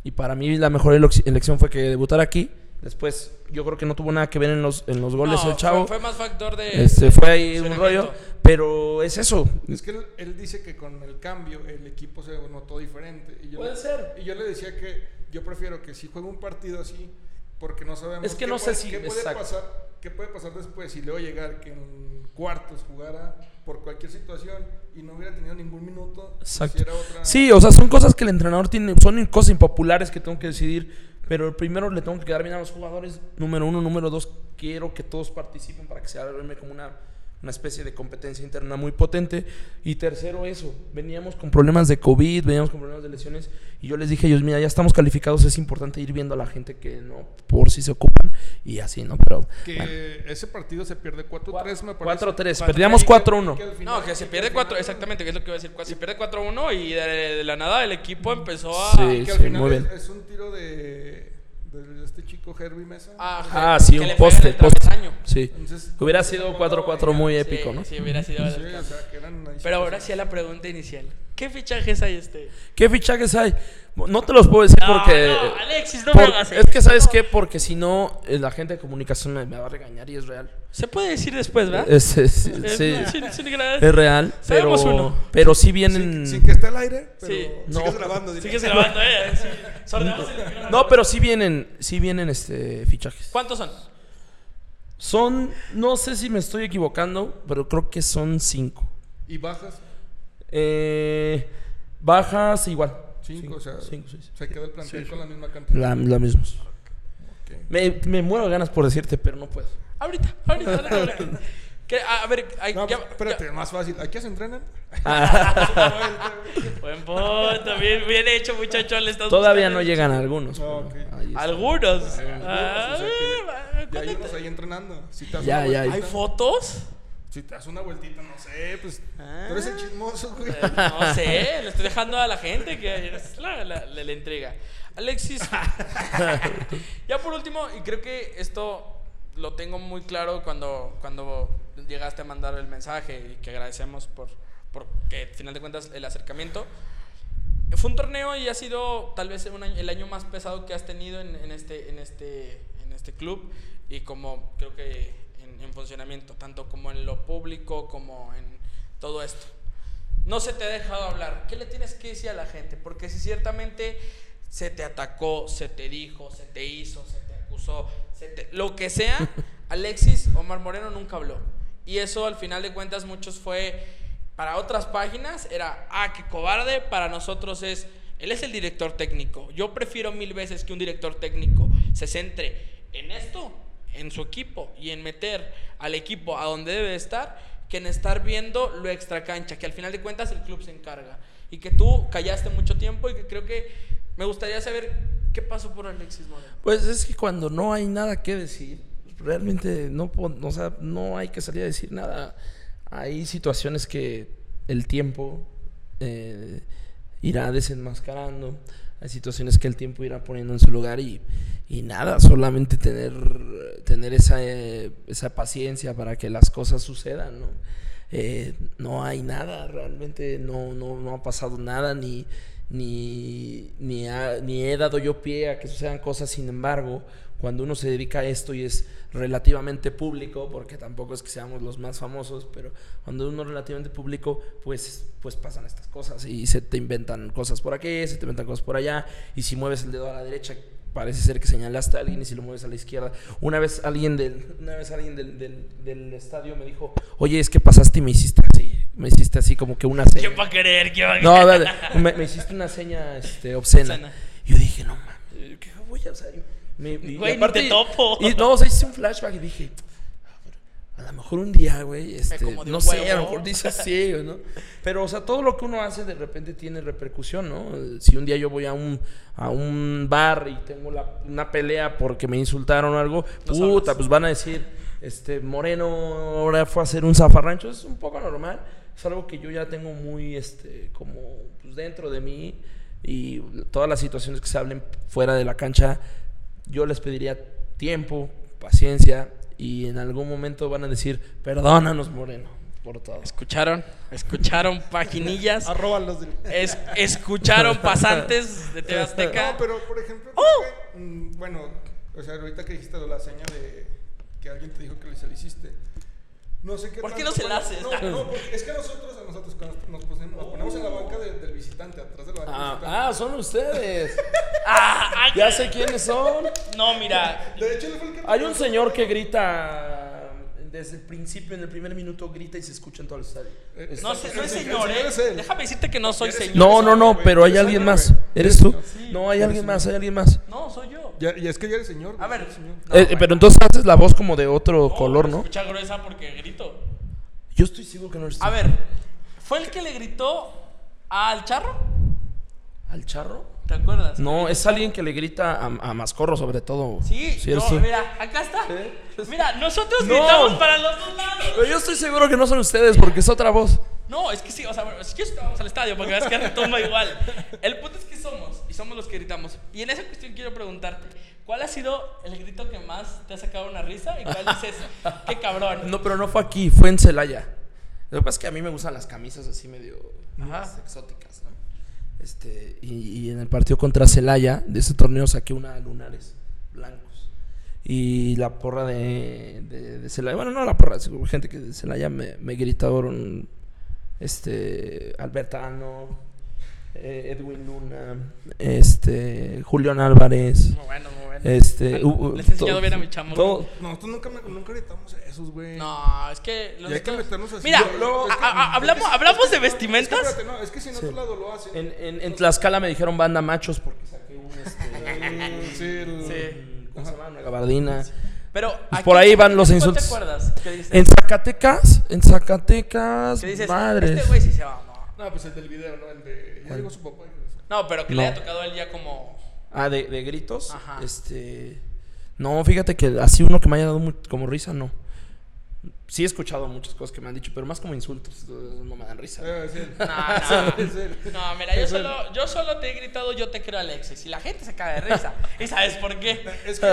Speaker 3: Y para mí la mejor elec- elección fue que debutara aquí. Después, yo creo que no tuvo nada que ver en los, en los goles
Speaker 1: No,
Speaker 3: el chavo.
Speaker 1: Fue, fue más factor de.
Speaker 3: este, fue ahí un rollo, pero es eso.
Speaker 2: Es que él, él dice que con el cambio el equipo se notó diferente. Y yo
Speaker 3: Puede
Speaker 2: le,
Speaker 3: ser.
Speaker 2: Y yo le decía que yo prefiero que si juega un partido así, porque no sabemos
Speaker 3: Es que
Speaker 2: qué
Speaker 3: no sé si-
Speaker 2: qué puede, pasar, qué puede pasar después si luego llegar que en cuartos jugara por cualquier situación y no hubiera tenido ningún minuto.
Speaker 3: Exacto.
Speaker 2: otra-
Speaker 3: Sí, o sea, son cosas que el entrenador tiene, son cosas impopulares que tengo que decidir. Pero primero le tengo que quedar bien a los jugadores. Número uno, número dos, quiero que todos participen para que se arme como una, una especie de competencia interna muy potente. Y tercero, eso. Veníamos con problemas de COVID, veníamos con problemas de lesiones. Y yo les dije a ellos, mira, ya estamos calificados, es importante ir viendo a la gente que no por si se ocupan. Y así, ¿no? Pero.
Speaker 2: Que
Speaker 3: bueno.
Speaker 2: ese partido se pierde 4-3, me parece.
Speaker 3: 4-3,
Speaker 2: Cuatro-
Speaker 3: perdíamos
Speaker 2: y que-
Speaker 3: 4-1.
Speaker 2: y que al final-
Speaker 1: No, que se pierde
Speaker 2: al
Speaker 1: 4,
Speaker 2: final-
Speaker 1: exactamente, que es lo que iba a decir. Se pierde 4-1 y de, de la nada el equipo empezó a.
Speaker 3: Sí.
Speaker 2: Que al
Speaker 3: sí,
Speaker 2: final
Speaker 3: muy
Speaker 2: es,
Speaker 3: bien.
Speaker 2: es un tiro de, de este chico Herbie Mesa.
Speaker 1: a-
Speaker 3: Ah, sí, un poste. Sí.
Speaker 2: Entonces,
Speaker 3: Hubiera sido 4-4 muy
Speaker 1: Sí,
Speaker 3: épico, ¿no?
Speaker 1: Sí, hubiera sido.
Speaker 2: Sí, o sea, que eran ahí
Speaker 1: Pero
Speaker 2: sí,
Speaker 1: ahora sí a la pregunta inicial. ¿Qué fichajes hay este?
Speaker 3: ¿Qué fichajes hay? No te los puedo decir
Speaker 1: No,
Speaker 3: porque.
Speaker 1: no, Alexis, no
Speaker 3: por-
Speaker 1: me hagas
Speaker 3: es que, ¿sabes
Speaker 1: eso.
Speaker 3: qué? Porque si no, la gente de comunicación me, me va a regañar y es real.
Speaker 1: Se puede decir después, ¿verdad?
Speaker 3: Es, es- sí,
Speaker 1: Es-
Speaker 3: sí,
Speaker 1: gra-
Speaker 3: es real. Pero,
Speaker 1: uno.
Speaker 3: pero sí vienen.
Speaker 2: Sin, sin que esté al aire, pero
Speaker 1: Sí.
Speaker 3: No.
Speaker 2: sigues grabando. dile.
Speaker 1: Sigues grabando, ¿eh? *laughs* Sí.
Speaker 3: No, pero sí vienen, sí vienen este fichajes.
Speaker 1: ¿Cuántos son?
Speaker 3: Son, no sé si me estoy equivocando, pero creo que son cinco.
Speaker 2: Y bajas,
Speaker 3: Eh, bajas igual.
Speaker 2: cinco, o sea,
Speaker 3: cinco, sí, sí.
Speaker 2: se queda el plantel con la misma cantidad.
Speaker 3: La, la mismos.
Speaker 2: Ok.
Speaker 3: Me, me muero de ganas por decirte, pero no puedo.
Speaker 1: Ahorita, ahorita. *laughs* Que, a, ver, hay,
Speaker 2: No,
Speaker 1: ya-
Speaker 2: pues, espérate,
Speaker 1: ya-
Speaker 2: más fácil. ¿Aquí se entrenan? *laughs*
Speaker 1: Buen punto, bien, bien hecho, muchacho. Le estás
Speaker 3: Todavía no
Speaker 1: buscando-
Speaker 3: llegan algunos.
Speaker 2: No,
Speaker 3: pero
Speaker 2: ok.
Speaker 3: ahí está.
Speaker 1: Algunos.
Speaker 2: o sea
Speaker 1: Ah,
Speaker 2: Ya hay
Speaker 1: ¿cuándo
Speaker 2: unos ahí entrenando. Si
Speaker 3: Ya, ya hay.
Speaker 1: ¿Hay
Speaker 2: vueltita-
Speaker 1: fotos?
Speaker 2: Si te das una vueltita, no sé, pues.
Speaker 1: Ah.
Speaker 2: Tú eres el chismoso, güey.
Speaker 1: Eh, No sé, le estoy dejando a la gente que es la, la, la- la intriga. Alexis, *laughs* ya por último, y creo que esto lo tengo muy claro cuando, cuando llegaste a mandar el mensaje y que agradecemos por, por que al final de cuentas el acercamiento. Fue un torneo y ha sido tal vez un año- el año más pesado que has tenido en, en este, en, este, en este club y como creo que en, en funcionamiento, tanto como en lo público como en todo esto. No se te ha dejado hablar. ¿Qué le tienes que decir a la gente? Porque si ciertamente se te atacó, se te dijo, se te hizo, se te acusó, se te- lo que sea, *laughs* Alexis Omar Moreno nunca habló. Y eso al final de cuentas muchos fue, para otras páginas era, ah, qué cobarde, para nosotros es, él es el director técnico. Yo prefiero mil veces que un director técnico se centre en esto, en su equipo y en meter al equipo a donde debe estar, que en estar viendo lo extra cancha, que al final de cuentas el club se encarga. Y que tú callaste mucho tiempo y que creo que me gustaría saber qué pasó por Alexis Moreno.
Speaker 3: Pues es que cuando no hay nada que decir, realmente no, no hay que salir a decir nada. Hay situaciones que el tiempo eh, irá desenmascarando, hay situaciones que el tiempo irá poniendo en su lugar y, y nada, solamente tener, tener esa, eh, esa paciencia para que las cosas sucedan, ¿no? Eh, no hay nada, realmente no, no, no ha pasado nada, ni, ni, ni, ha- ni he dado yo pie a que sucedan cosas, sin embargo, cuando uno se dedica a esto y es relativamente público, porque tampoco es que seamos los más famosos, pero cuando uno es relativamente público, pues, pues pasan estas cosas y se te inventan cosas por aquí, se te inventan cosas por allá, y si mueves el dedo a la derecha, parece ser que señalaste a alguien y si lo mueves a la izquierda. Una vez alguien del, una vez alguien del, del, del estadio me dijo, oye, es que pasaste y me hiciste así, me hiciste así como que una seña.
Speaker 1: ¿Quién va a querer? ¿Quién va a
Speaker 3: No, dale, me, me hiciste una seña este, obscena.
Speaker 1: Obscena.
Speaker 3: Yo dije, no mames, ¿qué voy a hacer? Me, y
Speaker 1: Güey, ni te topo.
Speaker 3: Y, no, o sea, hice un flashback y dije, "Ah, a lo mejor un día, güey, este, no sé, a lo mejor dice así, *laughs* ¿no? Pero, o sea, todo lo que uno hace de repente tiene repercusión, ¿no? Si un día yo voy a un, a un bar y tengo la- una pelea porque me insultaron o algo, puta, pues van a decir, este, Moreno ahora fue a hacer un zafarrancho, es un poco normal, es algo que yo ya tengo muy, este, como, pues dentro de mí y todas las situaciones que se hablen fuera de la cancha, yo les pediría tiempo, paciencia y en algún momento van a decir, perdónanos Moreno por todo.
Speaker 1: ¿Escucharon? ¿Escucharon *laughs* paginillas?
Speaker 2: Arroba los del...
Speaker 1: Es- ¿Escucharon *laughs* pasantes de TV Azteca?
Speaker 2: No, pero por ejemplo,
Speaker 1: ¡Oh!
Speaker 2: que, mm, bueno, o sea, ahorita que dijiste la seña de que alguien te dijo que se la hiciste. No sé qué
Speaker 1: ¿Por qué no se la
Speaker 2: cuando-
Speaker 1: haces?
Speaker 2: No, no, porque es que nosotros, a nosotros cuando nos ponemos, nos ponemos en la banca de- del visitante, atrás de la banca del
Speaker 3: Ah,
Speaker 2: visitante.
Speaker 3: ah, son ustedes. *laughs*
Speaker 1: Ah, ah,
Speaker 3: Ya sé quiénes son.
Speaker 1: No, mira.
Speaker 2: De hecho, él fue el que
Speaker 3: Hay un señor que grita desde el principio, en el primer minuto, grita y se escucha en todo el estadio.
Speaker 2: Eh,
Speaker 1: No, sé, no es señor, ¿eh?
Speaker 2: es.
Speaker 1: Déjame decirte que no soy señor.
Speaker 3: No, no, no, pero hay alguien más. ¿Eres tú?
Speaker 1: Sí.
Speaker 3: No, hay alguien más, hay alguien más.
Speaker 1: No, soy yo.
Speaker 2: Ya, y es que ya eres señor.
Speaker 1: A ver.
Speaker 2: señor.
Speaker 1: No,
Speaker 3: Eh, pero entonces haces la voz como de otro color, ¿no?
Speaker 1: Escucha gruesa porque grito.
Speaker 3: Yo estoy seguro que no eres.
Speaker 1: A ver, ¿fue el que le gritó al charro?
Speaker 3: ¿Al charro?
Speaker 1: ¿Te acuerdas?
Speaker 3: No, es alguien que le grita a, a Mascorro sobre todo.
Speaker 1: Sí,
Speaker 3: eres
Speaker 1: no, mira, acá está. Mira, nosotros
Speaker 3: No.
Speaker 1: gritamos para los dos lados.
Speaker 3: Pero yo estoy seguro que no son ustedes porque es otra voz.
Speaker 1: No, es que sí, o sea, bueno, es que estábamos al estadio porque ves que retumba igual. El punto es que somos y somos los que gritamos. Y en esa cuestión quiero preguntarte, ¿cuál ha sido el grito que más te ha sacado una risa y cuál dices, qué cabrón?
Speaker 3: No, pero no fue aquí, fue en Celaya. Lo que pasa es que a mí me gustan las camisas así medio más exóticas, ¿no? Este, y, en el partido contra Celaya, de ese torneo saqué una lunares blancos. Y la porra de, de, Celaya, bueno, no la porra, gente que de Celaya me, me gritaron, este, Albertano, Edwin Luna, este, Julián Álvarez,
Speaker 1: Muy bueno, muy bueno.
Speaker 3: este... uh, uh,
Speaker 1: Les he enseñado
Speaker 3: todo-
Speaker 1: bien a mi chamo.
Speaker 3: todo-
Speaker 2: Nosotros nunca, me- nunca gritamos esos, güey.
Speaker 1: No, es que los
Speaker 2: Y hay que meternos así.
Speaker 1: Mira, a-
Speaker 2: es que-
Speaker 1: a- a- hablamos,
Speaker 2: es que-
Speaker 1: hablamos
Speaker 2: es que-
Speaker 1: de
Speaker 2: no, es que
Speaker 1: vestimentas.
Speaker 2: espérate, no, es que si en otro lado lo hacen.
Speaker 3: En, en, en Tlaxcala me dijeron banda machos porque saqué un, este, *laughs*
Speaker 2: Sí, el-
Speaker 1: Sí.
Speaker 3: ¿cómo se llama? Una gabardina.
Speaker 1: Pero
Speaker 3: Pues por ahí van los
Speaker 1: ¿cuál
Speaker 3: insultos.
Speaker 1: ¿Te acuerdas? ¿Qué dices?
Speaker 3: En Zacatecas, en Zacatecas,
Speaker 1: ¿Qué dices?
Speaker 3: madres.
Speaker 1: Este güey sí se va. No,
Speaker 2: pues el del video, ¿no? El de. Ya llegó su papá.
Speaker 1: No, pero que
Speaker 3: No.
Speaker 1: le haya tocado a él ya como.
Speaker 3: Ah, de, de gritos.
Speaker 1: Ajá.
Speaker 3: Este. No, fíjate que así uno que me haya dado como risa, no. Sí he escuchado muchas cosas que me han dicho, pero más como insultos. No me dan risa.
Speaker 2: Él.
Speaker 1: No, no. *laughs* No, mira, yo solo, yo solo te he gritado, yo te creo Alexis. Y la gente se cae de risa. ¿Y sabes por qué?
Speaker 2: Es que.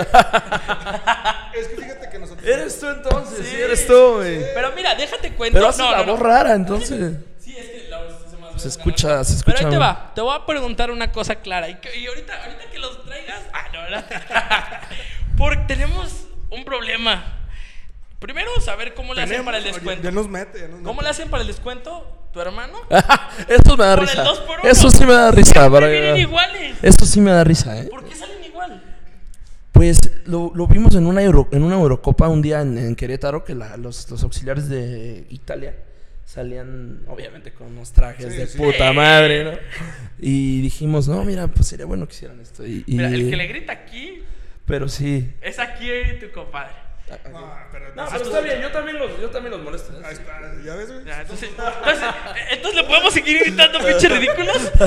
Speaker 2: es que fíjate que nosotros.
Speaker 3: Eres tú entonces, sí,
Speaker 1: Sí.
Speaker 3: eres tú, güey.
Speaker 1: Pero mira, déjate cuento.
Speaker 3: Pero haces
Speaker 1: no,
Speaker 3: la
Speaker 1: no, no.
Speaker 3: voz rara, entonces.
Speaker 1: Sí, es que la voz se hace
Speaker 3: Se escucha, se escucha.
Speaker 1: Pero ahí te va, te voy a preguntar una cosa clara. Y, que- y ahorita, ahorita que los traigas. Ah, no, ¿verdad? *laughs* Porque tenemos un problema. Primero, saber cómo le hacen para el descuento.
Speaker 2: Ya nos mete, ya nos
Speaker 1: ¿Cómo le hacen para el descuento? ¿Tu hermano? *laughs*
Speaker 3: Esto me da
Speaker 1: Por el
Speaker 3: risa.
Speaker 1: dos por uno.
Speaker 3: Eso sí me da risa. Para-
Speaker 1: vienen iguales.
Speaker 3: Esto sí me da risa, ¿eh?
Speaker 1: ¿Por qué salen igual?
Speaker 3: Pues lo, lo vimos en una, Euro- en una Eurocopa un día en, en Querétaro, que la- los, los auxiliares de Italia salían, obviamente, con unos trajes
Speaker 2: Sí,
Speaker 3: de
Speaker 2: sí.
Speaker 3: puta madre, ¿no? *laughs* Y dijimos, no, mira, pues sería bueno que hicieran esto. Y, y-
Speaker 1: Mira, el que le grita aquí
Speaker 3: Pero sí.
Speaker 1: es aquí tu compadre.
Speaker 2: No, pero.
Speaker 3: No, pero está bien, yo también los, yo también los molesto.
Speaker 2: Ahí está, ¿ya ves?
Speaker 1: Ya, entonces, entonces, eh, entonces le podemos seguir gritando *laughs* pinches ridículos. *laughs*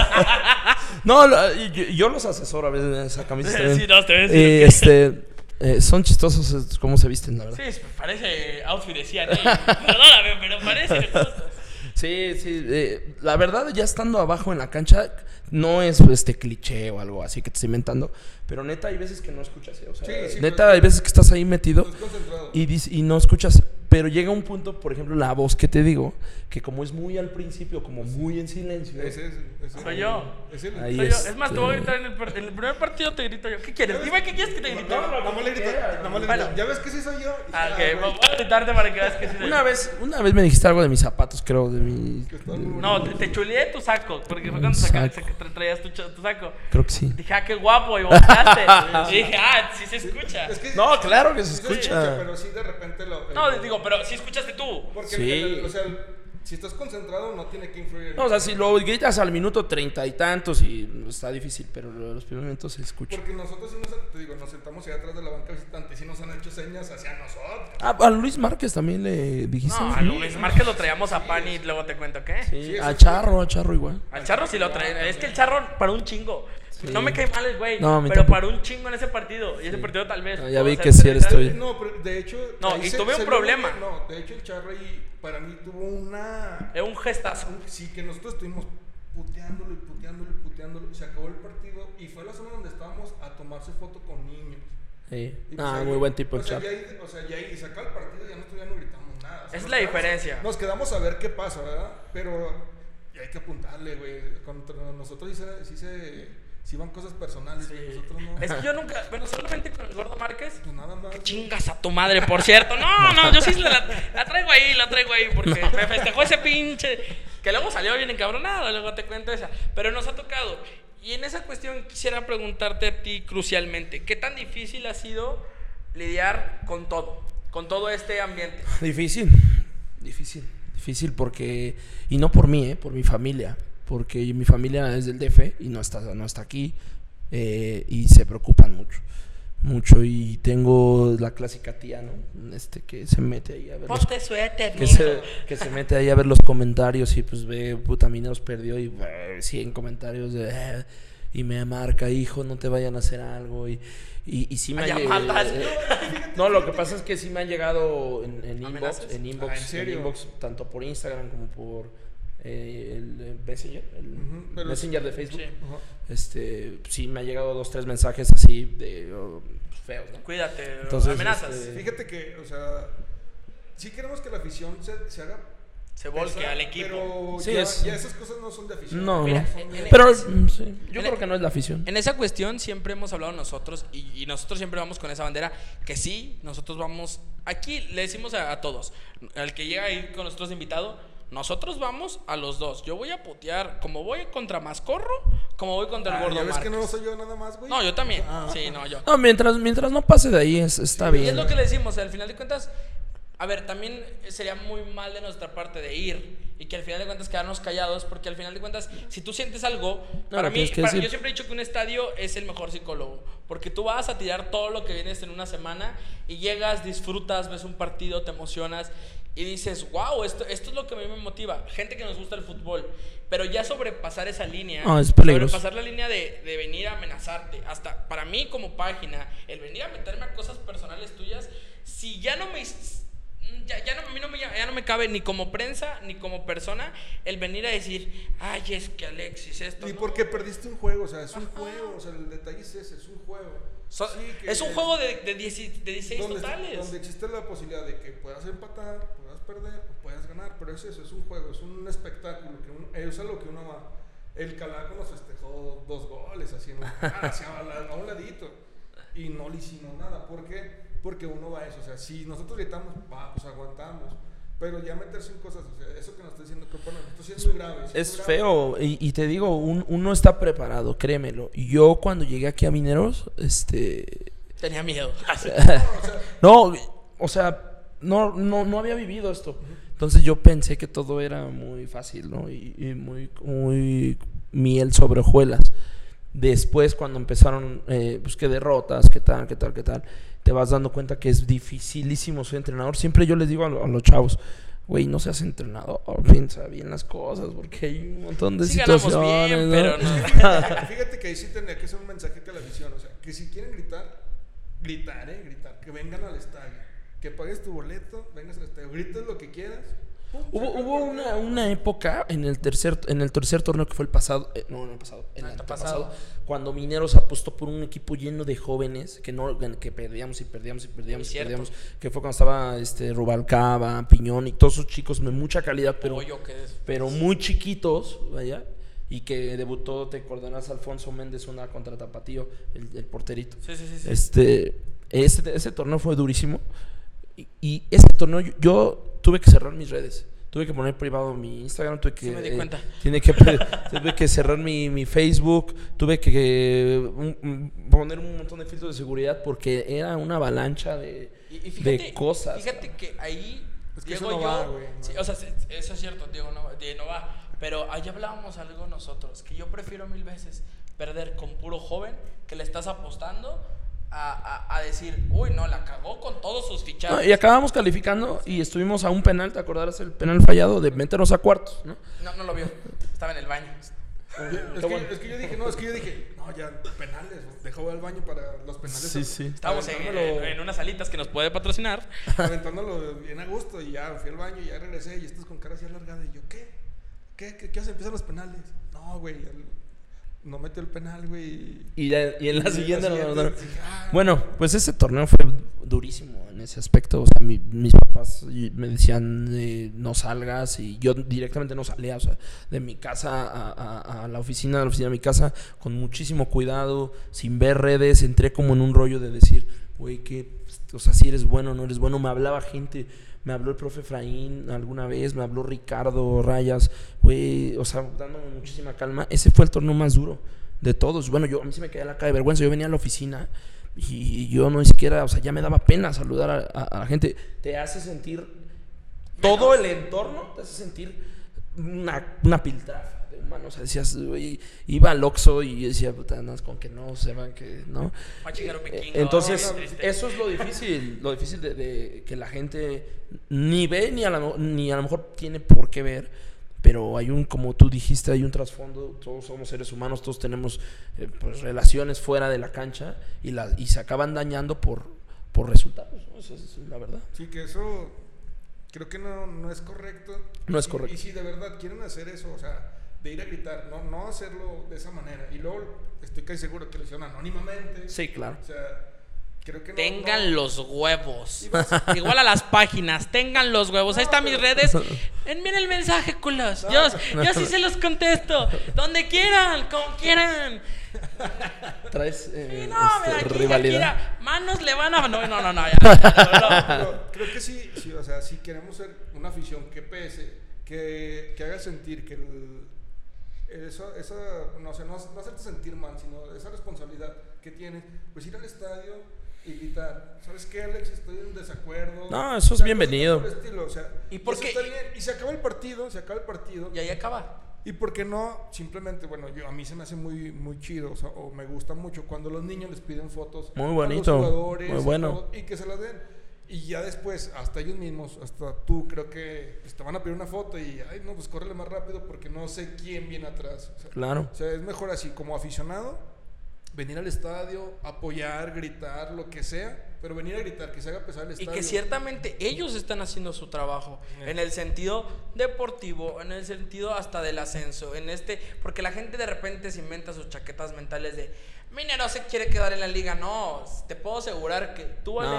Speaker 3: No, yo, yo los asesoro a veces en esa camisa.
Speaker 1: Sí, no, te ves.
Speaker 3: Eh, este, eh, son chistosos cómo se visten, la verdad.
Speaker 1: Sí, parece outfit de CIA. Perdóname, *laughs* pero parece.
Speaker 3: Sí, sí. eh, la verdad, ya estando abajo en la cancha, no es este cliché o algo así que te estoy inventando. Pero neta, hay veces que no escuchas. ¿eh? O sea,
Speaker 2: Sí, sí,
Speaker 3: neta,
Speaker 2: pues,
Speaker 3: hay veces que estás ahí metido
Speaker 2: concentrado.
Speaker 3: y, y no escuchas. Pero llega un punto, por ejemplo, la voz que te digo, que como es muy al principio, como muy en silencio.
Speaker 2: Ese es. ese
Speaker 1: Soy
Speaker 2: es-
Speaker 1: yo.
Speaker 2: Es
Speaker 1: Soy yo. Es más, te voy a
Speaker 3: este-
Speaker 1: gritar en el, en el primer partido, te grito yo. ¿Qué quieres? Dime qué quieres que te grite.
Speaker 2: No, no, le grito, le
Speaker 1: Bueno.
Speaker 2: grito. Ya ves que sí soy yo.
Speaker 1: Ah, ok, voy a gritarte para que veas que sí. soy
Speaker 3: Una
Speaker 1: yo.
Speaker 3: vez, una vez me dijiste algo de mis zapatos, creo, de mi...
Speaker 1: No, te, te chuleé tu saco, porque fue cuando saca-
Speaker 3: Saco.
Speaker 1: saca- tra- traías tu, tu saco.
Speaker 3: Creo que sí.
Speaker 1: Dije, ah, qué guapo, y y *laughs* dije, ah, sí se escucha.
Speaker 2: Es que-
Speaker 3: No, claro que se
Speaker 2: sí
Speaker 3: escucha.
Speaker 2: Pero sí de repente lo.
Speaker 1: No, digo, pero sí escuchaste tú.
Speaker 2: Porque,
Speaker 3: Sí.
Speaker 2: el- el- o sea, el- si estás concentrado, no tiene que influir. en-
Speaker 3: No, o sea, si lo gritas al minuto treinta y tantos y está difícil, pero lo de los primeros minutos se escucha.
Speaker 2: Porque nosotros sí nos, te digo, nos sentamos allá atrás de la banca visitante y sí nos han hecho señas hacia nosotros.
Speaker 3: Ah, a Luis Márquez también le dijiste.
Speaker 1: No, a Luis Márquez lo traíamos a pan y luego te cuento qué.
Speaker 3: Sí,
Speaker 2: Sí,
Speaker 3: a Charro, a Charro igual.
Speaker 1: Al charro sí lo trae. Es que el charro para un chingo. No me cae mal el güey,
Speaker 3: No,
Speaker 1: pero
Speaker 3: tampoco.
Speaker 1: para un chingo en ese partido. Y ese partido tal vez.
Speaker 3: Ah, ya vi que sí eres tú.
Speaker 2: No, pero de hecho.
Speaker 1: No, y tuve un problema.
Speaker 2: No, de hecho, el Charro ahí, para mí, tuvo una.
Speaker 1: Es un gestazo.
Speaker 2: Sí, que nosotros estuvimos puteándolo y puteándolo y puteándolo. Se acabó el partido y fue la zona donde estábamos a tomarse foto con niños.
Speaker 3: Sí.
Speaker 2: Y pues
Speaker 3: Ah,
Speaker 2: ahí-
Speaker 3: muy buen tipo
Speaker 2: o
Speaker 3: el
Speaker 2: sea,
Speaker 3: Charro.
Speaker 2: ya ahí- O sea, ya ahí se acaba el partido y ya nosotros ya no gritamos nada. O sea,
Speaker 1: Esa es la
Speaker 2: quedamos-
Speaker 1: diferencia.
Speaker 2: Nos quedamos a ver qué pasa, ¿verdad? Pero ya hay que apuntarle, güey. Contra nosotros sí se, sí se sí van cosas personales, güey. Nosotros no.
Speaker 1: Es que yo nunca. Bueno, solamente con el gordo Márquez.
Speaker 2: Pues nada más.
Speaker 1: Que chingas a tu madre, por cierto. No, no, yo sí la, la traigo ahí, la traigo ahí, porque me festejó ese pinche. Que luego salió bien encabronado, luego te cuento esa. Pero nos ha tocado. Y en esa cuestión quisiera preguntarte a ti crucialmente: ¿qué tan difícil ha sido lidiar con todo? Con todo este ambiente.
Speaker 3: Difícil, difícil, difícil porque, y no por mí, eh, por mi familia, porque mi familia es del DF y no está, no está aquí eh, y se preocupan mucho, mucho y tengo la clásica tía, ¿no? Este que se mete ahí a ver los,
Speaker 1: Ponte suéter,
Speaker 3: que se, que se mete ahí a ver los comentarios y pues ve, puta, Mineros perdió y eh, 100 comentarios de... eh, y me marca, hijo, no te vayan a hacer algo. Y, y, y sí me
Speaker 1: Ay,
Speaker 3: ha
Speaker 1: ya
Speaker 3: llegado-
Speaker 1: matas.
Speaker 3: No, lo que pasa es que sí me han llegado en, en inbox, inbox,
Speaker 2: Ah, ¿en serio?
Speaker 3: en inbox, tanto por Instagram como por eh, el eh, Messenger, el Messenger de Facebook.
Speaker 1: Sí.
Speaker 3: Este, sí me ha llegado dos, tres mensajes así de oh, feos, ¿no?
Speaker 1: Cuídate,
Speaker 3: Entonces,
Speaker 1: amenazas.
Speaker 3: este,
Speaker 2: Fíjate que, o sea, sí queremos que la afición se, se haga.
Speaker 1: Se volque al equipo.
Speaker 2: Pero
Speaker 3: Sí,
Speaker 2: ya,
Speaker 3: es-
Speaker 2: ya esas cosas no son de afición.
Speaker 3: No,
Speaker 1: Mira,
Speaker 3: no.
Speaker 1: en- en-
Speaker 3: Pero mm, sí, yo creo que no es la afición.
Speaker 1: En esa cuestión siempre hemos hablado nosotros y, y nosotros siempre vamos con esa bandera que sí, nosotros vamos, aquí le decimos a, a todos, al que llega ahí con nosotros de invitado, nosotros vamos a los dos. Yo voy a putear, como voy contra Mascorro, como voy contra el
Speaker 2: Ah,
Speaker 1: gordo
Speaker 2: ya ves que no soy yo nada más, güey.
Speaker 1: No, yo también.
Speaker 2: Ah.
Speaker 1: Sí, no, yo.
Speaker 3: No, mientras, mientras no pase de ahí, es- está
Speaker 1: Y
Speaker 3: bien.
Speaker 1: es lo que le decimos, al final de cuentas, a ver, también sería muy mal de nuestra parte de ir y que al final de cuentas quedarnos callados, porque al final de cuentas, si tú sientes algo, para
Speaker 3: lo
Speaker 1: mí, para-
Speaker 3: decir.
Speaker 1: yo siempre he dicho que un estadio es el mejor psicólogo, porque tú vas a tirar todo lo que vienes en una semana y llegas, disfrutas, ves un partido, te emocionas y dices, wow, esto, esto es lo que a mí me motiva. Gente que nos gusta el fútbol, pero ya sobrepasar esa línea,
Speaker 3: Ah, es
Speaker 1: sobrepasar la línea de, de venir a amenazarte, hasta para mí como página, el venir a meterme a cosas personales tuyas, si ya no me... Ya, ya no, ya no me cabe ni como prensa ni como persona el venir a decir, ay, es que Alexis, esto.
Speaker 2: Y
Speaker 1: no".
Speaker 2: porque perdiste un juego, o sea, es un juego, o sea, el detalle es ese, es un juego.
Speaker 1: So-
Speaker 2: Sí,
Speaker 1: es un juego de, de, 10 de 16
Speaker 2: donde,
Speaker 1: totales.
Speaker 2: donde existe la posibilidad de que puedas empatar, puedas perder o puedas ganar, pero es eso, es un juego, es un espectáculo, que uno- es a lo que uno va. El Calaco nos festejó dos goles, así, en un- *laughs* hacia a, la- a un ladito, y no le hicimos nada, ¿por qué? Porque uno va a eso, o sea, si nosotros gritamos, va, pues aguantamos, pero ya meterse en cosas, o sea, eso que nos está diciendo que bueno, esto sí es muy grave. sí
Speaker 3: Es
Speaker 2: muy grave.
Speaker 3: feo y, y te digo, un- uno está preparado, créemelo. Yo cuando llegué aquí a Mineros, este...
Speaker 1: Tenía miedo. *laughs* Así.
Speaker 3: No, o sea, no, no, no había vivido esto. Entonces yo pensé que todo era muy fácil, ¿no? Y, y muy, muy miel sobre hojuelas. Después, cuando empezaron, eh, pues qué derrotas, qué tal, qué tal, qué tal, te vas dando cuenta que es dificilísimo ser entrenador. Siempre yo les digo a, lo- a los chavos, güey, no seas entrenador, piensa bien las cosas, porque hay un montón de
Speaker 1: Sí
Speaker 3: situaciones.
Speaker 1: bien,
Speaker 3: ¿no?
Speaker 1: pero no. *laughs*
Speaker 2: Fíjate, que ahí sí tendría que ser un mensaje que la afición, o sea, que si quieren gritar, gritar, eh, gritar, que vengan al estadio, que pagues tu boleto, vengas al estadio, grites lo que quieras,
Speaker 3: Hubo, hubo una, una época en el tercer en el tercer torneo que fue el pasado, eh, no, no el pasado, el
Speaker 1: Antepasado.
Speaker 3: antepasado, cuando Mineros apostó por un equipo lleno de jóvenes que no que perdíamos y perdíamos y perdíamos y perdíamos, que fue cuando estaba este Rubalcaba, Piñón y todos esos chicos de mucha calidad, pero
Speaker 1: Pollo
Speaker 3: pero muy chiquitos, vaya, y que debutó, te acordarás, Alfonso Méndez, una contra Tapatío, el, el porterito.
Speaker 1: Sí, sí, sí. sí.
Speaker 3: Este, ese, ese torneo fue durísimo. Y, y ese torneo yo, yo tuve que cerrar mis redes. Tuve que poner privado mi Instagram, tuve que...
Speaker 1: Sí me di
Speaker 3: eh,
Speaker 1: cuenta.
Speaker 3: tiene que, *laughs* tuve que cerrar mi, mi Facebook, tuve que eh, un- un- poner un montón de filtros de seguridad porque era una avalancha de,
Speaker 1: Y, y
Speaker 3: de cosas.
Speaker 1: Fíjate que ahí
Speaker 2: Es que
Speaker 1: Diego
Speaker 2: eso no
Speaker 1: yo,
Speaker 2: va, güey, no.
Speaker 1: sí, o sea, se- eso es cierto, Diego no, va- Diego no va, pero ahí hablábamos algo nosotros, que yo prefiero mil veces perder con puro joven que le estás apostando a, a- a decir, uy, no, la cagó con todos sus
Speaker 3: No,
Speaker 1: fichajes.
Speaker 3: y acabamos calificando y estuvimos a un penal, ¿te acordarás el penal fallado de meternos a cuartos? ¿no?
Speaker 1: No, no lo vio, estaba en el baño.
Speaker 2: Es que, es que yo dije, no, es que yo dije, no, ya, penales, dejó al baño para los penales.
Speaker 3: Sí, sí.
Speaker 1: Estábamos en, en- en unas salitas que nos puede patrocinar. *laughs*
Speaker 2: Aventándolo bien a gusto y ya fui al baño y ya regresé y estás con cara así alargada y yo, ¿qué? ¿Qué? ¿Qué, qué hace? Empiezan los penales. No, güey, no metió el penal, güey.
Speaker 3: Y, ya- y en la
Speaker 2: Y
Speaker 3: siguiente... no, no, no.
Speaker 2: dije, ah,
Speaker 3: Bueno, pues ese torneo fue durísimo en ese aspecto. O sea, mi- mis papás me decían eh, no salgas y yo directamente no salía. O sea, de mi casa a, a- a la oficina, de la oficina a mi casa, con muchísimo cuidado, sin ver redes. Entré como en un rollo de decir, güey, que, o sea, si eres bueno o no eres bueno. Me hablaba gente. Me habló el profe Efraín alguna vez, me habló Ricardo Rayas, güey, o sea, dándome muchísima calma. Ese fue el torneo más duro de todos. Bueno, yo a mí se me caía la cara de vergüenza. Yo venía a la oficina y yo no ni siquiera, o sea, ya me daba pena saludar a, a- a la gente. Te hace sentir, todo el entorno te hace sentir una, una piltrafa de humanos. O sea, decías, güey, iba al Oxxo y yo decía, puta, es con que no sepan que, ¿no?
Speaker 1: Va a chingar un
Speaker 3: Eh,
Speaker 1: vikingo,
Speaker 3: Entonces,
Speaker 1: no,
Speaker 3: eso es lo difícil, lo difícil de, de que la gente ni ve ni a, la- ni a lo mejor tiene por qué ver, pero hay un, como tú dijiste, hay un trasfondo, todos somos seres humanos, todos tenemos eh, pues, relaciones fuera de la cancha y, la, y se acaban dañando por, por resultados, ¿no? Esa es la verdad.
Speaker 2: Sí, que eso creo que no, no es correcto.
Speaker 3: No es
Speaker 2: Y-
Speaker 3: correcto.
Speaker 2: Y si de verdad quieren hacer eso, o sea, de ir a gritar, no, no hacerlo de esa manera. Y luego estoy casi seguro que lo hicieron anónimamente.
Speaker 3: Sí, claro.
Speaker 2: O sea, creo que no.
Speaker 1: Tengan
Speaker 2: no-
Speaker 1: los huevos. *laughs* Igual a las páginas, tengan los huevos. Ahí están mis redes. *laughs* Envíen el mensaje, culos. Yo, yo sí *laughs* se los contesto. Donde quieran, como quieran.
Speaker 3: Traes eh,
Speaker 1: Sí, no,
Speaker 3: este,
Speaker 1: mira, aquí, aquí,
Speaker 3: rivalidad.
Speaker 1: mira, manos le van a. No, no, no, no. ya,
Speaker 2: creo que sí, sí, o sea, si queremos ser una afición que pese, que, que haga sentir que el, eso, esa, no, sé, no, no hacerte sentir mal, sino esa responsabilidad que tienes, pues ir al estadio y gritar, ¿sabes qué, Alex? Estoy en desacuerdo.
Speaker 3: No, eso es
Speaker 2: O sea,
Speaker 3: bienvenido.
Speaker 2: por estilo, o sea,
Speaker 1: ¿Y por qué?
Speaker 2: Y se acaba el partido, se acaba el partido.
Speaker 1: Y ahí acaba.
Speaker 2: ¿Y por qué no? Simplemente, bueno, yo, a mí se me hace muy, muy chido, o, sea, o me gusta mucho cuando los niños les piden fotos
Speaker 3: Muy
Speaker 2: a los
Speaker 3: bonito,
Speaker 2: jugadores
Speaker 3: muy
Speaker 2: y
Speaker 3: bueno.
Speaker 2: todo, y que se las den. Y ya después, hasta ellos mismos, hasta tú, creo que pues, te van a pedir una foto y, ay, no, pues córrele más rápido porque no sé quién viene atrás. O sea,
Speaker 3: Claro.
Speaker 2: o sea, es mejor así, como aficionado, venir al estadio, apoyar, gritar, lo que sea, pero venir a gritar, que se haga pesar el
Speaker 1: Y
Speaker 2: estadio.
Speaker 1: que ciertamente ellos están haciendo su trabajo en el sentido deportivo, en el sentido hasta del ascenso, en este, porque la gente de repente se inventa sus chaquetas mentales de Minero se quiere quedar en la liga, no, te puedo asegurar que tú
Speaker 3: No.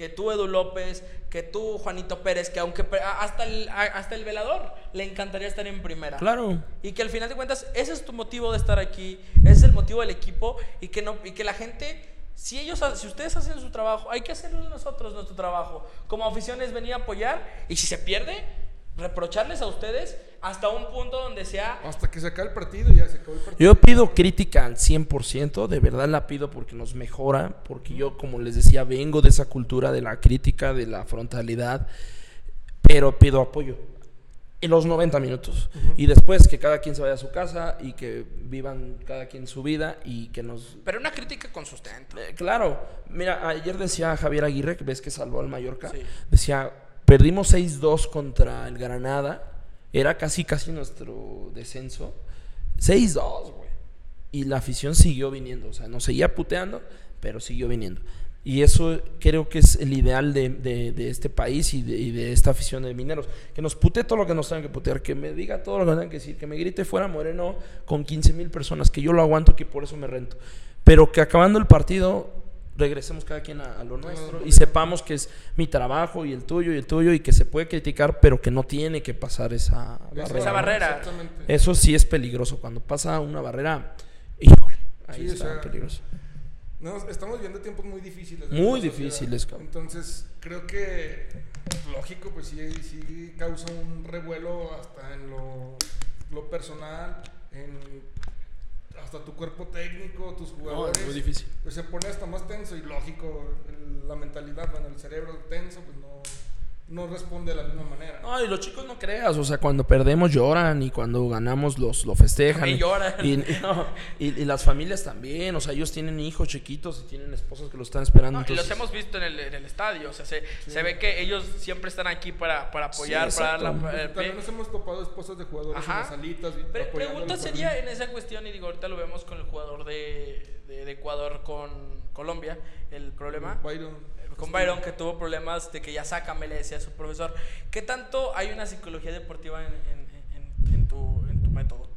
Speaker 1: Que tú Edu López, que tú Juanito Pérez, que aunque hasta el, hasta el velador le encantaría estar en primera.
Speaker 3: Claro.
Speaker 1: Y que al final de cuentas, ese es tu motivo de estar aquí, ese es el motivo del equipo y que, no, y que la gente, si, ellos, si ustedes hacen su trabajo, hay que hacerlo nosotros nuestro trabajo. Como afición es venir a apoyar y si se pierde, reprocharles a ustedes hasta un punto donde sea...
Speaker 2: Hasta que se acabe el partido, ya se acabó el partido.
Speaker 3: Yo pido crítica al 100%, de verdad la pido porque nos mejora, porque yo, como les decía, vengo de esa cultura de la crítica, de la frontalidad, pero pido apoyo en los 90 minutos. Y después que cada quien se vaya a su casa y que vivan cada quien su vida y que nos...
Speaker 1: Pero una crítica con sustento.
Speaker 3: Eh, claro, mira, ayer decía Javier Aguirre, que ves que salvó al Mallorca,
Speaker 1: Sí.
Speaker 3: decía, perdimos 6-2 contra el Granada, era casi, casi nuestro descenso. 6-2, güey. Y la afición siguió viniendo, o sea, nos seguía puteando, pero siguió viniendo. Y eso creo que es el ideal de, de- de este país y de, de esta afición de mineros. Que nos pute todo lo que nos tengan que putear, que me diga todo lo que tengan que decir, que me grite fuera Moreno con 15 mil personas, que yo lo aguanto, que por eso me rento. Pero que acabando el partido regresemos cada quien a, a lo nuestro y sepamos que es mi trabajo y el tuyo y el tuyo y que se puede criticar, pero que no tiene que pasar esa barrera.
Speaker 1: Esa barrera.
Speaker 3: Eso sí es peligroso. Cuando pasa una barrera, híjole, ahí
Speaker 2: Sí, o
Speaker 3: está
Speaker 2: sea,
Speaker 3: peligroso.
Speaker 2: No, estamos viviendo tiempos muy difíciles.
Speaker 3: Muy difíciles, cabrón.
Speaker 2: Entonces, creo que, lógico, pues sí, sí causa un revuelo hasta en lo, lo personal, en hasta tu cuerpo técnico, tus jugadores.
Speaker 3: muy difícil.
Speaker 2: Pues se pone hasta más tenso y lógico, el- la mentalidad, bueno, el cerebro tenso, pues no, no responde de la misma manera.
Speaker 3: No, y los chicos no creas, o sea, cuando perdemos lloran y cuando ganamos los lo festejan. Y,
Speaker 1: lloran.
Speaker 3: Y, y no, y- y las familias también, o sea, ellos tienen hijos chiquitos y tienen esposas que los están esperando.
Speaker 1: No, y los
Speaker 3: entonces-
Speaker 1: hemos visto en el, en el estadio, o sea, se, se ve que ellos siempre están aquí para, para apoyar,
Speaker 3: Sí,
Speaker 1: para dar la... eh,
Speaker 2: También nos hemos topado esposas de jugadores
Speaker 1: Ajá.
Speaker 2: en las
Speaker 1: Pre-
Speaker 2: apoyando
Speaker 1: pregunta sería en esa cuestión, y digo, ahorita lo vemos con el jugador de, de- de Ecuador con Colombia, el problema
Speaker 2: Byron.
Speaker 1: Con Byron que tuvo problemas de que ya sácame, le decía a su profesor. ¿Qué tanto hay una psicología deportiva en, en- en- en tu, en tu método?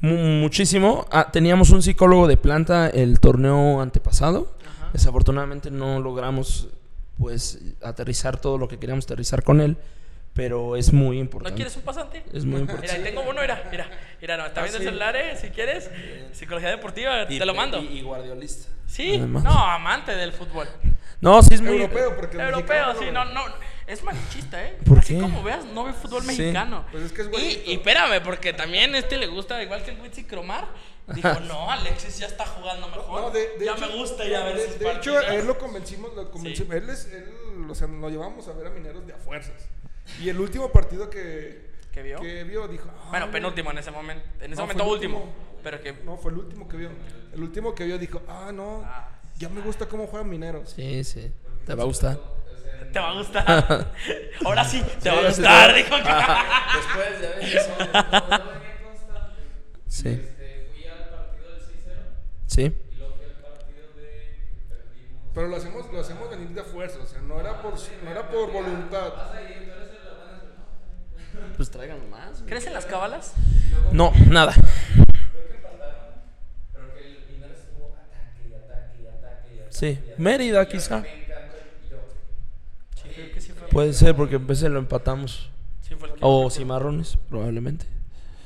Speaker 3: Mu- muchísimo. Ah, teníamos un psicólogo de planta el torneo antepasado.
Speaker 1: Ajá.
Speaker 3: Desafortunadamente no logramos pues aterrizar todo lo que queríamos aterrizar con él, pero es muy
Speaker 1: ¿No
Speaker 3: importante.
Speaker 1: quieres un pasante?
Speaker 3: Es muy importante.
Speaker 1: Mira, tengo uno, mira, mira, mira, no, está
Speaker 3: Ah,
Speaker 1: viendo
Speaker 3: sí.
Speaker 1: el celular, eh, si quieres, psicología deportiva, te lo mando.
Speaker 3: Y, y guardiolista.
Speaker 1: Sí,
Speaker 3: Además.
Speaker 1: no, amante del fútbol.
Speaker 3: No, sí es muy
Speaker 2: Europeo, porque el
Speaker 1: Europeo, sí, no, no, es malichista, ¿eh?
Speaker 3: ¿Por
Speaker 1: Así
Speaker 3: qué?
Speaker 1: como veas, no ve fútbol
Speaker 3: Sí.
Speaker 1: mexicano.
Speaker 2: Pues es que es
Speaker 1: y, y espérame, porque también este le gusta, igual que el Witsi Cromar, dijo, *laughs* no, Alexis ya está jugando mejor.
Speaker 2: No, de, de
Speaker 1: ya
Speaker 2: hecho-
Speaker 1: me gusta ya ver
Speaker 2: de,
Speaker 1: sus
Speaker 2: de hecho, a él lo convencimos, lo convencimos. Él es, él, o sea, nos llevamos a ver a Mineros de a fuerzas. Y el último partido que,
Speaker 1: ¿Que vio?
Speaker 2: que vio dijo. "Ah,
Speaker 1: Bueno,
Speaker 2: güey".
Speaker 1: penúltimo en ese momento, en ese
Speaker 2: No,
Speaker 1: momento último, pero que...
Speaker 2: No, fue el último que vio. El último que vio dijo, ah, no,
Speaker 1: Ah,
Speaker 2: ya me gusta cómo juegan Mineros.
Speaker 3: Sí, sí. Te va a gustar.
Speaker 1: Te va a gustar. *laughs* Ahora sí, te va a gustar, dijo que... *laughs*
Speaker 3: Después de eso. *laughs* Sí.
Speaker 4: Este, fui al partido del 6-0
Speaker 3: Sí.
Speaker 4: y luego fui al partido de.
Speaker 2: Pero lo hacemos, lo hacemos venir de fuerza, o sea, no era por, no era por voluntad.
Speaker 3: Pues tráiganlo más. güey.
Speaker 1: ¿Crees en las cábalas?
Speaker 3: No, nada.
Speaker 4: Pero que el Mineros estuvo ataque y ataque y ataque y ataque.
Speaker 3: Sí. Mérida quizá. Puede ser porque en vez de lo empatamos. O cimarrones, probablemente.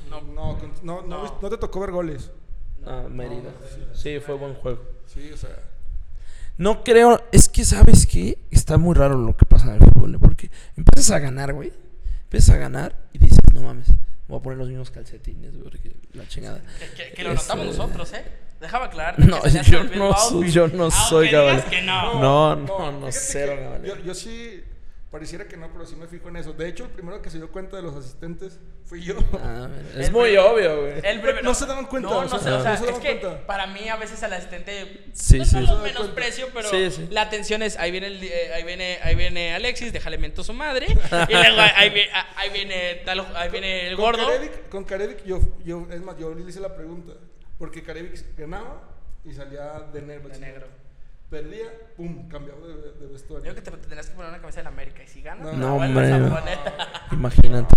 Speaker 1: No,
Speaker 2: No, no, no,
Speaker 1: no
Speaker 2: te tocó ver goles.
Speaker 3: Ah, Mérida. Sí, fue buen juego.
Speaker 2: Sí, o sea.
Speaker 3: No creo, es que sabes que está muy raro lo que pasa en el fútbol, ¿eh? porque empiezas a ganar, güey. Empiezas a ganar y dices, no mames, voy a poner los mismos calcetines, güey, porque la chingada.
Speaker 1: Que, que- que lo
Speaker 3: Es,
Speaker 1: notamos nosotros, ¿eh? Déjame aclarar.
Speaker 3: No, yo no soy, yo no soy
Speaker 1: que no.
Speaker 3: No, no, no,
Speaker 2: fíjate
Speaker 3: cero Gabal.
Speaker 2: Yo, yo sí, pareciera que no, pero sí me fijo en eso. De hecho, el primero que se dio cuenta de los asistentes fui yo.
Speaker 3: Ah, *laughs* es
Speaker 1: El
Speaker 3: muy
Speaker 1: primer-
Speaker 3: obvio, güey.
Speaker 1: El
Speaker 2: No se daban cuenta,
Speaker 1: No,
Speaker 2: o
Speaker 1: no,
Speaker 2: sea,
Speaker 1: o
Speaker 2: no
Speaker 1: sea,
Speaker 2: se
Speaker 1: es
Speaker 2: daban
Speaker 1: que
Speaker 2: cuenta.
Speaker 1: para mí a veces al asistente
Speaker 3: Sí,
Speaker 1: no,
Speaker 3: sí.
Speaker 1: no lo menosprecio, pero
Speaker 3: Sí, sí.
Speaker 1: la atención es ahí viene el, eh, ahí viene ahí viene Alexis, déjale miento a su madre *laughs* y luego ahí, viene, ahí viene tal- ahí viene el
Speaker 2: Con
Speaker 1: gordo.
Speaker 2: Karevic, con Karevic yo, yo, es más, yo le hice la pregunta. Porque Karevic ganaba y salía de negro.
Speaker 1: De negro.
Speaker 2: Perdía, pum, cambiaba de, de vestuario.
Speaker 1: Digo que te tendrás que poner una camisa de la América y si ganas *laughs*
Speaker 2: No,
Speaker 3: No, hombre.
Speaker 1: poner.
Speaker 3: Imagínate.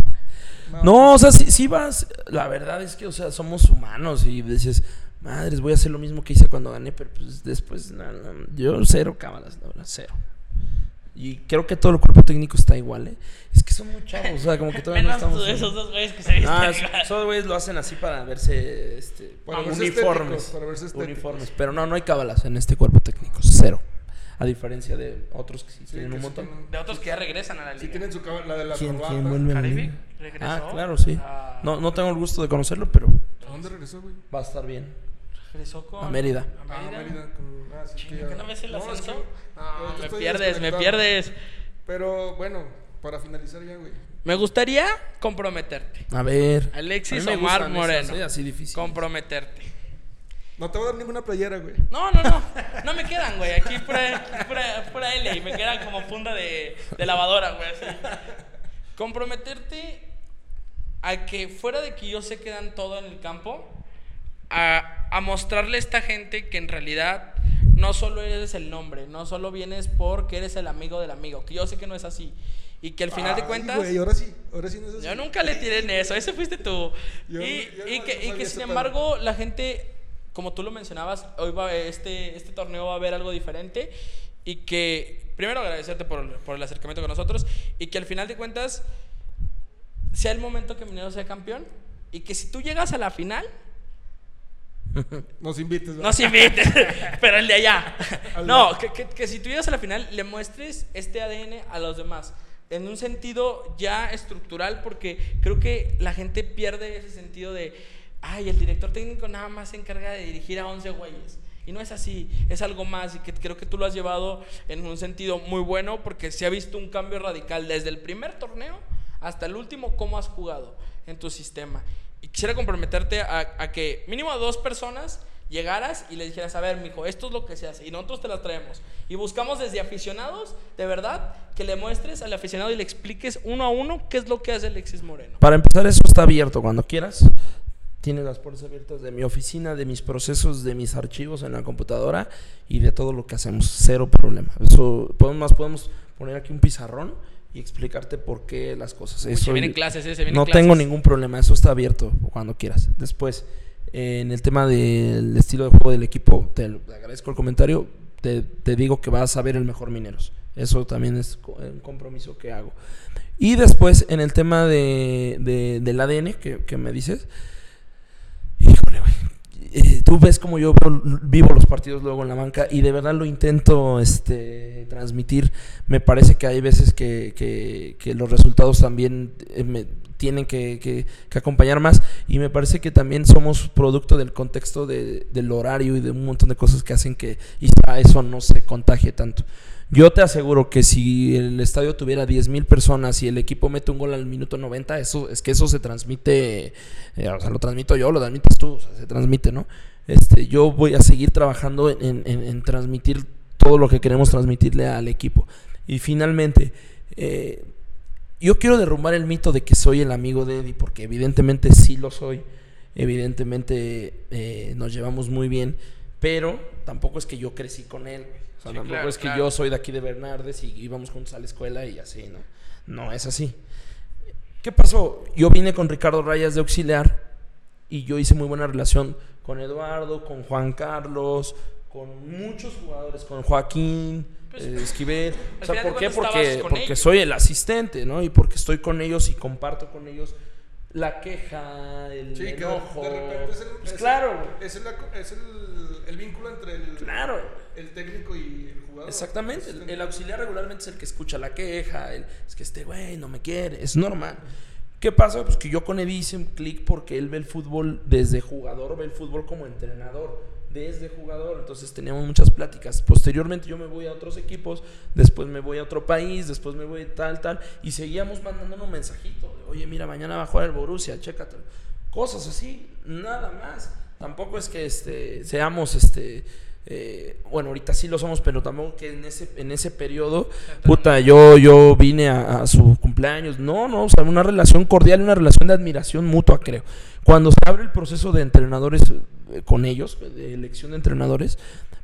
Speaker 3: No, o sea, si, si vas, la verdad es que, o sea, somos humanos y dices, madres, voy a hacer lo mismo que hice cuando gané, pero pues después, no, no, yo cero cámaras, la verdad, cero. Y creo que todo el cuerpo técnico está igual, ¿eh? Es que son muy chavos, o sea, como que todavía no *laughs*
Speaker 1: Menos
Speaker 3: estamos...
Speaker 1: tú, esos dos güeyes que se visten.
Speaker 3: Ah,
Speaker 1: igual.
Speaker 3: esos güeyes lo hacen así para verse, este,
Speaker 2: Para verse
Speaker 3: uniformes,
Speaker 2: para verse
Speaker 3: uniformes, pero no, no hay cábalas en este cuerpo técnico, cero. A diferencia de otros que sí,
Speaker 2: Sí,
Speaker 3: tienen
Speaker 2: que
Speaker 3: un
Speaker 2: sí
Speaker 3: montón.
Speaker 2: tienen-
Speaker 1: De otros que ya regresan a la
Speaker 2: Sí
Speaker 1: liga.
Speaker 2: tienen su la de la
Speaker 3: ¿Quién,
Speaker 2: corbata.
Speaker 3: quién vuelve
Speaker 1: Caribe regresó.
Speaker 3: Ah, claro, sí.
Speaker 1: a-
Speaker 3: No, no tengo el gusto de conocerlo, pero
Speaker 2: ¿A dónde regresó, güey?
Speaker 3: va a estar bien.
Speaker 1: regresó con
Speaker 3: A Mérida.
Speaker 1: a
Speaker 2: Ah,
Speaker 1: Mérida.
Speaker 2: Mérida. Con, ah, sí,
Speaker 1: Chinga,
Speaker 2: que ya-
Speaker 1: ¿que no ves el
Speaker 2: No, es
Speaker 1: ascenso?
Speaker 2: que-
Speaker 1: No,
Speaker 2: ahorita
Speaker 1: me pierdes, me pierdes.
Speaker 2: Pero bueno, para finalizar ya, güey.
Speaker 1: Me gustaría comprometerte.
Speaker 3: A ver.
Speaker 1: Alexis
Speaker 3: A
Speaker 1: Omar Moreno.
Speaker 3: esas, ¿eh? Así difícil.
Speaker 1: Comprometerte.
Speaker 2: No te voy a dar ninguna playera, güey.
Speaker 1: No, no, no. No me quedan, güey. Aquí pura, pura, pura L y me quedan como funda de, de lavadora, güey. así. Comprometerte a que fuera de que yo sé que dan todo en el campo, a, a mostrarle a esta gente que en realidad no solo eres el nombre, no solo vienes porque eres el amigo del amigo, que yo sé que no es así. Y que al final de
Speaker 2: Ay,
Speaker 1: cuentas...
Speaker 2: güey, ahora sí, ahora sí no es así.
Speaker 1: Yo nunca le tiré en eso, ese fuiste tú.
Speaker 2: Yo-
Speaker 1: y,
Speaker 2: yo
Speaker 1: y
Speaker 2: no-
Speaker 1: que,
Speaker 2: no
Speaker 1: y que sin embargo la gente, como tú lo mencionabas, hoy va este, este torneo va a haber algo diferente y que primero agradecerte por, por el acercamiento con nosotros y que al final de cuentas sea el momento que Minero sea campeón y que si tú llegas a la final, *laughs*
Speaker 2: Nos invites. ¿verdad?
Speaker 1: no se invites, *laughs* pero el de allá. *laughs*
Speaker 2: Al
Speaker 1: No, que, que- que si tú llegas a la final, le muestres este ADN a los demás. En un sentido ya estructural, porque creo que la gente pierde ese sentido de, ay, el director técnico nada más se encarga de dirigir a 11 güeyes. Y no es así, es algo más y que creo que tú lo has llevado en un sentido muy bueno porque se ha visto un cambio radical desde el primer torneo hasta el último, cómo has jugado en tu sistema. Y quisiera comprometerte a, a que mínimo a dos personas llegaras y le dijeras, a ver, mijo, esto es lo que se hace y nosotros te la traemos. Y buscamos desde aficionados, de verdad, que le muestres al aficionado y le expliques uno a uno qué es lo que hace Alexis Moreno.
Speaker 3: Para empezar, eso está abierto cuando quieras. Tienes las puertas abiertas de mi oficina, de mis procesos, de mis archivos en la computadora y de todo lo que hacemos. Cero problema. Eso podemos, más podemos poner aquí un pizarrón y explicarte por qué las cosas.
Speaker 1: Uy,
Speaker 3: Eso-
Speaker 1: se vienen clases, eh, se vienen
Speaker 3: no
Speaker 1: clases.
Speaker 3: tengo ningún problema. Eso está abierto cuando quieras. Después, eh, en el tema del estilo de juego del equipo, te agradezco el comentario. Te, te digo que vas a ver el mejor Mineros. Eso también es un compromiso que hago. Y después, en el tema de, de- del ADN que, que me dices. Eh, tú ves como yo vivo los partidos luego en la banca y de verdad lo intento este, transmitir. Me parece que hay veces que, que- que los resultados también eh, me tienen que, que- que acompañar más y me parece que también somos producto del contexto de- del horario y de un montón de cosas que hacen que quizá eso no se contagie tanto. Yo te aseguro que si el estadio tuviera 10.000 personas y el equipo mete un gol al minuto 90, eso es que eso se transmite, eh, o sea, lo transmito yo, lo transmites tú, o sea, se transmite, ¿no? Este, yo voy a seguir trabajando en, transmitir todo lo que queremos transmitirle al equipo. Y finalmente, eh, yo quiero derrumbar el mito de que soy el amigo de Eddie, porque evidentemente sí lo soy, evidentemente eh, nos llevamos muy bien, pero tampoco es que yo crecí con él, sea,
Speaker 1: Sí,
Speaker 3: tampoco
Speaker 1: claro,
Speaker 3: es que
Speaker 1: claro.
Speaker 3: yo soy de aquí de Bernardes y íbamos juntos a la escuela y así, ¿no? No es así. ¿Qué pasó? Yo vine con Ricardo Rayas de auxiliar y yo hice muy buena relación con Eduardo, con Juan Carlos, con muchos jugadores, con Joaquín,
Speaker 1: Pues,
Speaker 3: eh, Esquivel. O sea, ¿por qué? Porque, porque
Speaker 1: ellos.
Speaker 3: soy el asistente, ¿no? Y porque estoy con ellos y comparto con ellos la queja, el
Speaker 2: Sí, que de,
Speaker 3: enojo.
Speaker 2: repente es el,
Speaker 3: Pues
Speaker 2: es-
Speaker 3: claro, güey.
Speaker 2: es, el, es el, el vínculo entre el,
Speaker 3: Claro.
Speaker 2: el técnico y el jugador.
Speaker 3: Exactamente, el, el auxiliar regularmente es el que escucha la queja, el, es que este güey no me quiere, es normal. ¿Qué pasa? Pues que yo con Eddie hice un clic porque él ve el fútbol desde jugador, ve el fútbol como entrenador, desde jugador, entonces teníamos muchas pláticas. Posteriormente yo me voy a otros equipos, después me voy a otro país, después me voy tal, tal, y seguíamos mandándonos mensajitos, oye, mira, mañana va a jugar el Borussia, chécatelo. Cosas así, nada más. Tampoco es que este, seamos este, eh, bueno, ahorita sí lo somos, pero tampoco que en ese, en ese periodo, puta, yo, yo vine a, a su cumpleaños. No, no, o sea, una relación cordial, una relación de admiración mutua, creo. Cuando se abre el proceso de entrenadores eh, con ellos, de elección de entrenadores,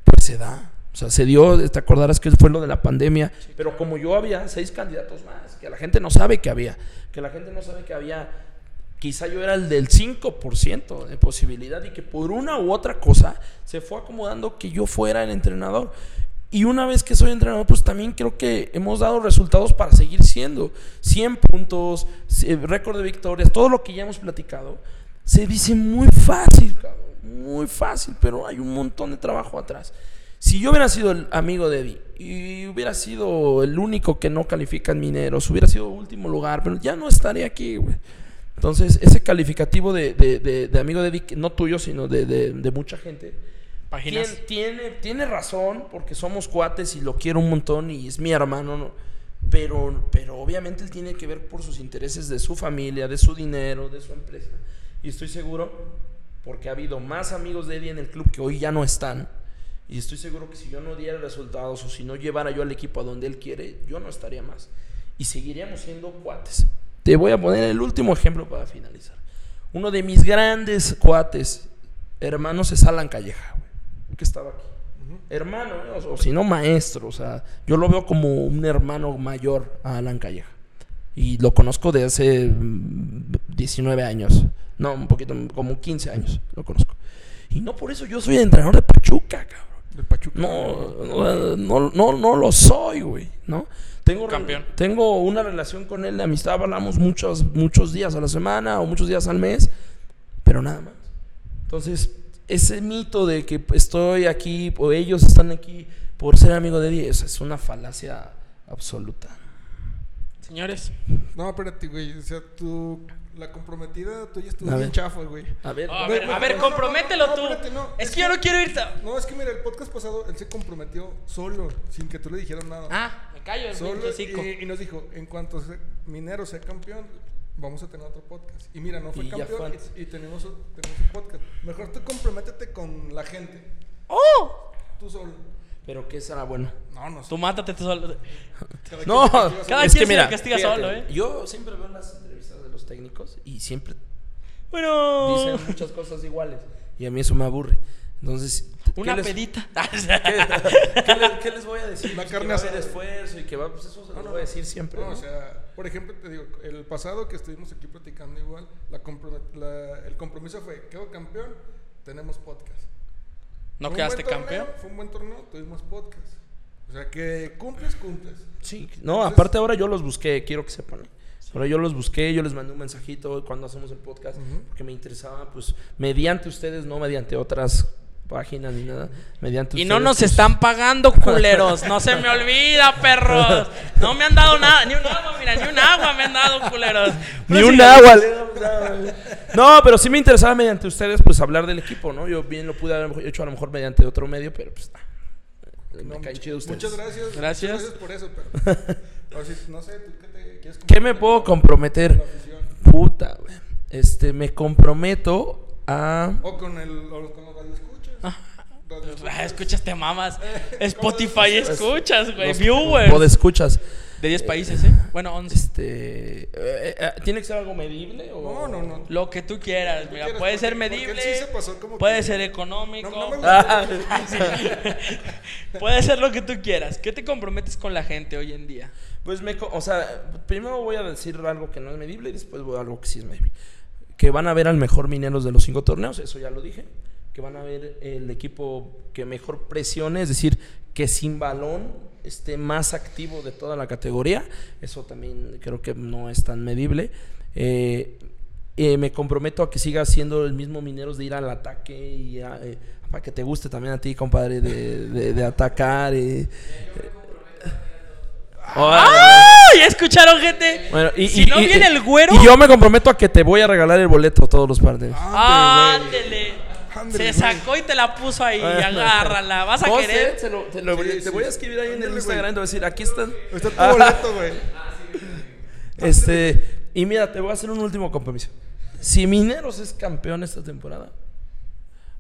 Speaker 3: pues se da. O sea, se dio, te acordarás que fue lo de la pandemia, pero como yo había seis candidatos más, que la gente no sabe que había, que la gente no sabe que había quizá yo era el del 5% de posibilidad y que por una u otra cosa se fue acomodando que yo fuera el entrenador. Y una vez que soy entrenador, pues también creo que hemos dado resultados para seguir siendo 100 puntos, eh, récord de victorias, todo lo que ya hemos platicado. Se dice muy fácil, muy fácil, pero hay un montón de trabajo atrás. Si yo hubiera sido el amigo de Eddie y hubiera sido el único que no califica en mineros, hubiera sido último lugar, pero ya no estaría aquí, güey. Entonces, ese calificativo de, de- de- de amigo de Eddie, que no tuyo, sino de, mucha gente,
Speaker 1: Páginas.
Speaker 3: tiene, tiene, tiene razón, porque somos cuates y lo quiero un montón y es mi hermano, ¿no? Pero, pero obviamente él tiene que ver por sus intereses de su familia, de su dinero, de su empresa. Y estoy seguro, porque ha habido más amigos de Eddie en el club que hoy ya no están. Y estoy seguro que si yo no diera resultados o si no llevara yo al equipo a donde él quiere, yo no estaría más. Y seguiríamos siendo cuates. Te voy a poner el último ejemplo para finalizar. Uno de mis grandes cuates, hermanos, es Alan Calleja, güey, que estaba aquí. Hermano, o, o si no maestro. O sea, yo lo veo como un hermano mayor a Alan Calleja. Y lo conozco de hace mm, 19 años. No, un poquito, como 15 años lo conozco. Y no por eso yo soy entrenador de Pachuca, cabrón.
Speaker 2: Del Pachuca.
Speaker 3: No, no, no, no lo soy, güey, ¿no? Tengo,
Speaker 1: Campeón.
Speaker 3: tengo una relación con él de amistad, hablamos muchos, muchos días a la semana o muchos días al mes, pero nada más. Entonces, ese mito de que estoy aquí o ellos están aquí por ser amigo de Dios es una falacia absoluta.
Speaker 1: Señores.
Speaker 2: No, espérate, güey. O sea, tú. La comprometida tuya estuvo bien chafa, güey.
Speaker 3: A ver,
Speaker 1: A ver, a compromételo tú. es que yo no quiero ir. ta-
Speaker 2: No, es que mira, el podcast pasado él se comprometió solo, sin que tú le dijeras nada.
Speaker 1: Ah, me callo, el
Speaker 2: solo y, y nos dijo, en cuanto se- Minero sea campeón, vamos a tener otro podcast. Y mira, no fue
Speaker 3: Y
Speaker 2: campeón y, y tenemos, tenemos un podcast. Mejor tú comprométete con la gente,
Speaker 1: ¡Oh!
Speaker 2: tú solo.
Speaker 3: pero ¿qué será bueno?
Speaker 2: No, no sé.
Speaker 1: Tú mátate tú solo.
Speaker 2: Cada
Speaker 3: No,
Speaker 2: quien
Speaker 1: Cada
Speaker 3: es
Speaker 1: quien
Speaker 3: que
Speaker 1: se
Speaker 3: mira,
Speaker 1: castiga
Speaker 3: fíjate,
Speaker 1: solo, ¿eh?
Speaker 3: Yo siempre veo las entrevistas de los técnicos y siempre
Speaker 1: Bueno.
Speaker 3: dicen muchas cosas iguales. Y a mí eso me aburre. Entonces, ¿qué
Speaker 1: Una
Speaker 3: les-
Speaker 1: pedita. *laughs*
Speaker 3: ¿Qué, qué le- qué les voy a decir?
Speaker 2: La
Speaker 3: Pues
Speaker 2: carne
Speaker 3: que va a haber
Speaker 2: asada.
Speaker 3: esfuerzo y que va, pues eso se
Speaker 2: No, no,
Speaker 3: voy a decir siempre.
Speaker 2: No,
Speaker 3: ¿no?
Speaker 2: o sea, por ejemplo, te digo, el pasado que estuvimos aquí platicando igual, la compromet- la- el compromiso fue, quedo campeón, tenemos podcast.
Speaker 1: ¿No
Speaker 2: Fue
Speaker 1: quedaste
Speaker 2: torneo,
Speaker 1: campeón?
Speaker 2: Fue un buen torneo, tuvimos podcast. O sea, que cumples, cumples.
Speaker 3: Sí, no,
Speaker 2: Entonces-
Speaker 3: aparte ahora yo los busqué, quiero que sepan. Ahora yo los busqué, yo les mandé un mensajito cuando hacemos el podcast, porque me interesaba, pues, mediante ustedes, no mediante otras páginas ni nada, mediante
Speaker 1: Y no nos
Speaker 3: pues,
Speaker 1: están pagando, culeros. No se me olvida, *laughs* perros. No me han dado nada. Ni un agua, mira, ni un agua me han dado, culeros.
Speaker 3: Ni
Speaker 1: Pero
Speaker 3: un agua agua. No, pero sí me interesaba mediante ustedes, pues, hablar del equipo, ¿no? Yo bien lo pude haber hecho a lo mejor mediante otro medio, pero pues, ah, me
Speaker 2: No,
Speaker 3: caen chido ustedes.
Speaker 2: Muchas gracias.
Speaker 1: Gracias.
Speaker 2: Muchas gracias por eso, pero. *laughs* o si- no sé, ¿tú qué te quieres
Speaker 3: ¿Qué me puedo comprometer? Puta, güey. Este, me comprometo a...
Speaker 2: O con, el, o con los radioescuchas.
Speaker 1: Ah, Escuchaste mamas. *laughs* Spotify escuchas, güey. Viewers.
Speaker 3: O de escuchas.
Speaker 1: De 10 países, ¿eh? Bueno, 11.
Speaker 3: Este... eh, eh, ¿Tiene que ser algo medible o...?
Speaker 2: No, no, no.
Speaker 1: Lo que tú quieras, mira. Puede
Speaker 2: porque-
Speaker 1: ser medible.
Speaker 2: sí se pasó como
Speaker 1: puede
Speaker 2: que-
Speaker 1: ser económico.
Speaker 2: No, no me *laughs* gusta. *laughs*
Speaker 3: Ah,
Speaker 1: puede ser lo que tú quieras. ¿Qué te comprometes con la gente hoy en día?
Speaker 3: Pues me... O sea, primero voy a decir algo que no es medible y después voy a algo que sí es medible. Que van a ver al mejor mineros de los cinco torneos, eso ya lo dije. Que van a ver el equipo que mejor presione, es decir, que sin balón esté más activo de toda la categoría. Eso también creo que no es tan medible. Eh, eh, me comprometo a que siga siendo el mismo Mineros de ir al ataque y a, eh, para que te guste también a ti, compadre, de, de- de atacar. Eh.
Speaker 1: ¡Ah! ¿Ya escucharon, gente?
Speaker 3: Bueno, y,
Speaker 1: si
Speaker 3: y-
Speaker 1: no
Speaker 3: y-
Speaker 1: viene el güero.
Speaker 3: Y yo me comprometo a que te voy a regalar el boleto a todos los partidos.
Speaker 1: Ándele.
Speaker 2: Ándele,
Speaker 1: Se sacó y te la puso ahí.
Speaker 3: Bueno.
Speaker 1: agárrala. ¿Vas a querer?
Speaker 3: te, lo-
Speaker 2: Sí,
Speaker 3: te
Speaker 2: sí.
Speaker 3: voy a escribir ahí en el Instagram.
Speaker 2: güey.
Speaker 3: Te voy a decir, aquí están.
Speaker 2: Está tu
Speaker 3: Ah.
Speaker 2: boleto, güey.
Speaker 3: Este, y mira, te voy a hacer un último compromiso. Si Mineros es campeón esta temporada,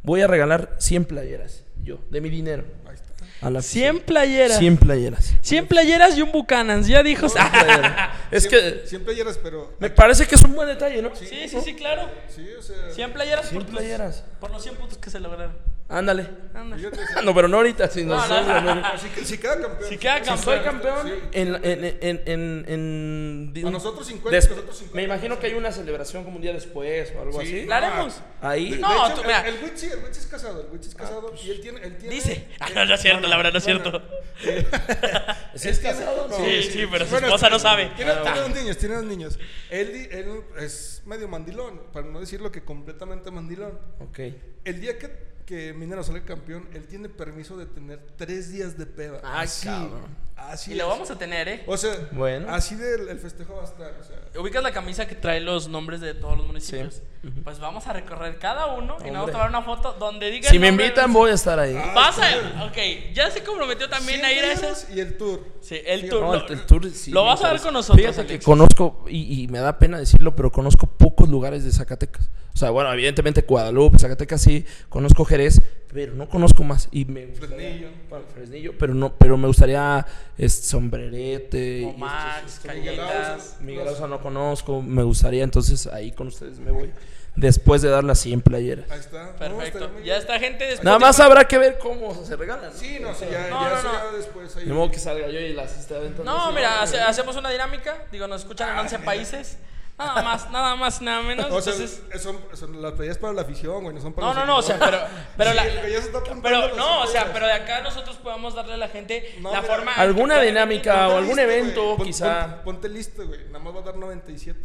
Speaker 3: voy a regalar 100 playeras, yo, de mi dinero.
Speaker 2: Ahí está.
Speaker 3: A la
Speaker 1: 100
Speaker 3: afición.
Speaker 1: playeras.
Speaker 3: 100 playeras.
Speaker 1: 100 playeras y un Bucanans. Ya dijo. *laughs*
Speaker 3: es
Speaker 2: Siempre-
Speaker 3: que
Speaker 2: Siempre llegas, pero.
Speaker 3: me parece que es un buen detalle, ¿no?
Speaker 1: Sí, sí, sí, claro.
Speaker 2: Sí, o sea.
Speaker 1: 100 playeras
Speaker 3: 100
Speaker 1: por
Speaker 3: playeras.
Speaker 1: Por los 100 puntos que se lograron.
Speaker 3: Ándale.
Speaker 2: Fíjate,
Speaker 3: Ah, no, pero no ahorita, sino
Speaker 1: No, no.
Speaker 2: Si, si queda campeón.
Speaker 1: Si queda
Speaker 3: Si
Speaker 1: campeón.
Speaker 3: soy campeón
Speaker 2: Sí.
Speaker 3: en, en, en, en, en-
Speaker 2: A nosotros 50,
Speaker 3: des-
Speaker 2: nosotros 50.
Speaker 3: Me imagino que hay una celebración como un día después o algo
Speaker 2: Sí.
Speaker 3: así.
Speaker 1: ¿La haremos?
Speaker 3: Ahí.
Speaker 1: No,
Speaker 2: de hecho,
Speaker 1: tú,
Speaker 2: el-
Speaker 1: mira.
Speaker 2: El, Witsi, el Witsi es casado, el Witsi es casado y él tiene, él tiene.
Speaker 1: Dice. *laughs* Ah, no, no es cierto, la verdad no es
Speaker 2: bueno,
Speaker 1: cierto. *laughs*
Speaker 3: ¿Sí es casado? No.
Speaker 1: Sí, sí, pero su esposa no sabe.
Speaker 2: Tiene,
Speaker 3: Ah,
Speaker 2: dos niños, tiene dos niños. Él es medio mandilón, para no decirlo que completamente mandilón.
Speaker 3: Ok.
Speaker 2: El día que, que Minero sale campeón, él tiene permiso de tener tres días de peda. Así,
Speaker 3: cabrón.
Speaker 2: Así
Speaker 1: Y lo
Speaker 2: es.
Speaker 1: vamos a tener, ¿eh?
Speaker 2: O sea,
Speaker 3: Bueno.
Speaker 2: así del el festejo va a estar. O sea,
Speaker 1: Ubicas la camisa que trae los nombres de todos los municipios.
Speaker 3: Sí.
Speaker 1: Pues vamos a recorrer cada uno y nos vamos a
Speaker 3: Hombre.
Speaker 1: tomar una foto donde diga.
Speaker 3: Si me invitan, voy a estar ahí.
Speaker 2: Ah,
Speaker 1: Vas a. Ok, ya se comprometió también a ir a esas.
Speaker 2: Y el tour.
Speaker 1: Sí, el
Speaker 2: Sí,
Speaker 1: tour.
Speaker 3: No,
Speaker 1: lo-
Speaker 3: el, el tour sí
Speaker 1: lo vas a ver con nosotros,
Speaker 3: Fíjate que conozco, y, y me da pena decirlo, pero conozco pocos lugares de Zacatecas. O sea, bueno, evidentemente Guadalupe, Zacatecas sí, conozco Jerez, pero no conozco más. Y me gustaría-
Speaker 2: Fresnillo.
Speaker 3: Bueno, Fresnillo, pero no, pero me gustaría este, sombrerete.
Speaker 1: Como Max,
Speaker 3: estos- estos-
Speaker 1: Calletas.
Speaker 3: Miguel Ausa no conozco, me gustaría, entonces ahí con ustedes me voy. Después de dar las 100 playeras.
Speaker 2: Ahí está. No,
Speaker 1: Perfecto. Ya está, gente. de
Speaker 3: Nada más habrá que ver cómo se regalan. ¿no?
Speaker 2: Sí, no, sí, ya,
Speaker 1: No,
Speaker 2: ya
Speaker 1: no, no.
Speaker 2: ya después ahí.
Speaker 3: Modo que salga yo y las esté aventando.
Speaker 1: No,
Speaker 3: así.
Speaker 1: mira, hace- hacemos una dinámica. Digo, nos escuchan en 11 países. Nada más, nada más, nada menos.
Speaker 2: O sea,
Speaker 1: Entonces.
Speaker 2: son, son las playas para la afición, güey, no son para
Speaker 1: No,
Speaker 2: los
Speaker 1: no, no, o sea, pero, pero
Speaker 2: Sí,
Speaker 1: la,
Speaker 2: el güey ya se está
Speaker 1: pero no, o sea, pero de acá nosotros podemos darle a la gente
Speaker 2: No,
Speaker 1: la
Speaker 2: mira,
Speaker 1: forma.
Speaker 3: Alguna
Speaker 1: que
Speaker 3: dinámica o algún
Speaker 2: listo,
Speaker 3: evento.
Speaker 2: Pon-
Speaker 3: quizá.
Speaker 2: Ponte, ponte listo, güey. Nada más va a dar 97.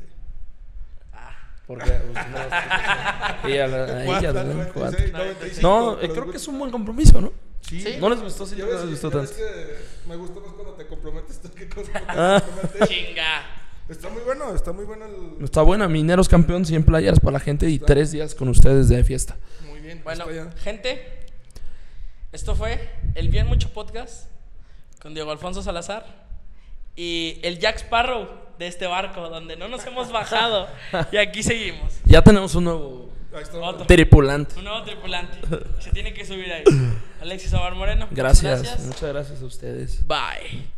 Speaker 3: Porque pues, no, ella, la- a ella,
Speaker 2: Cuatro,
Speaker 3: ¿no?
Speaker 2: 96,
Speaker 3: Cuatro.
Speaker 2: 95,
Speaker 3: No, eh, creo que es un buen compromiso, ¿no?
Speaker 2: Sí.
Speaker 1: Sí.
Speaker 3: ¿No les gustó? Sí,
Speaker 2: Ya
Speaker 3: no les gustó tanto.
Speaker 2: que me gusta más cuando te comprometes tú que cuando te
Speaker 3: Ah.
Speaker 2: comprometes.
Speaker 1: Chinga.
Speaker 2: Está muy bueno, está muy bueno el...
Speaker 3: Está buena, Mineros campeón, 100 playeras para la gente y tres días con ustedes de fiesta.
Speaker 2: Muy bien.
Speaker 1: Bueno,
Speaker 2: está
Speaker 1: gente, esto fue el Bien Mucho Podcast con Diego Alfonso Salazar y el Jack Sparrow de este barco, donde no nos hemos bajado *laughs* y aquí seguimos.
Speaker 3: Ya tenemos un nuevo
Speaker 2: está.
Speaker 1: Otro.
Speaker 3: tripulante.
Speaker 1: Un nuevo tripulante. *laughs* Se tiene que subir ahí. *clears throat* Alexis Omar Moreno.
Speaker 3: Gracias, muchas gracias a ustedes.
Speaker 1: Bye.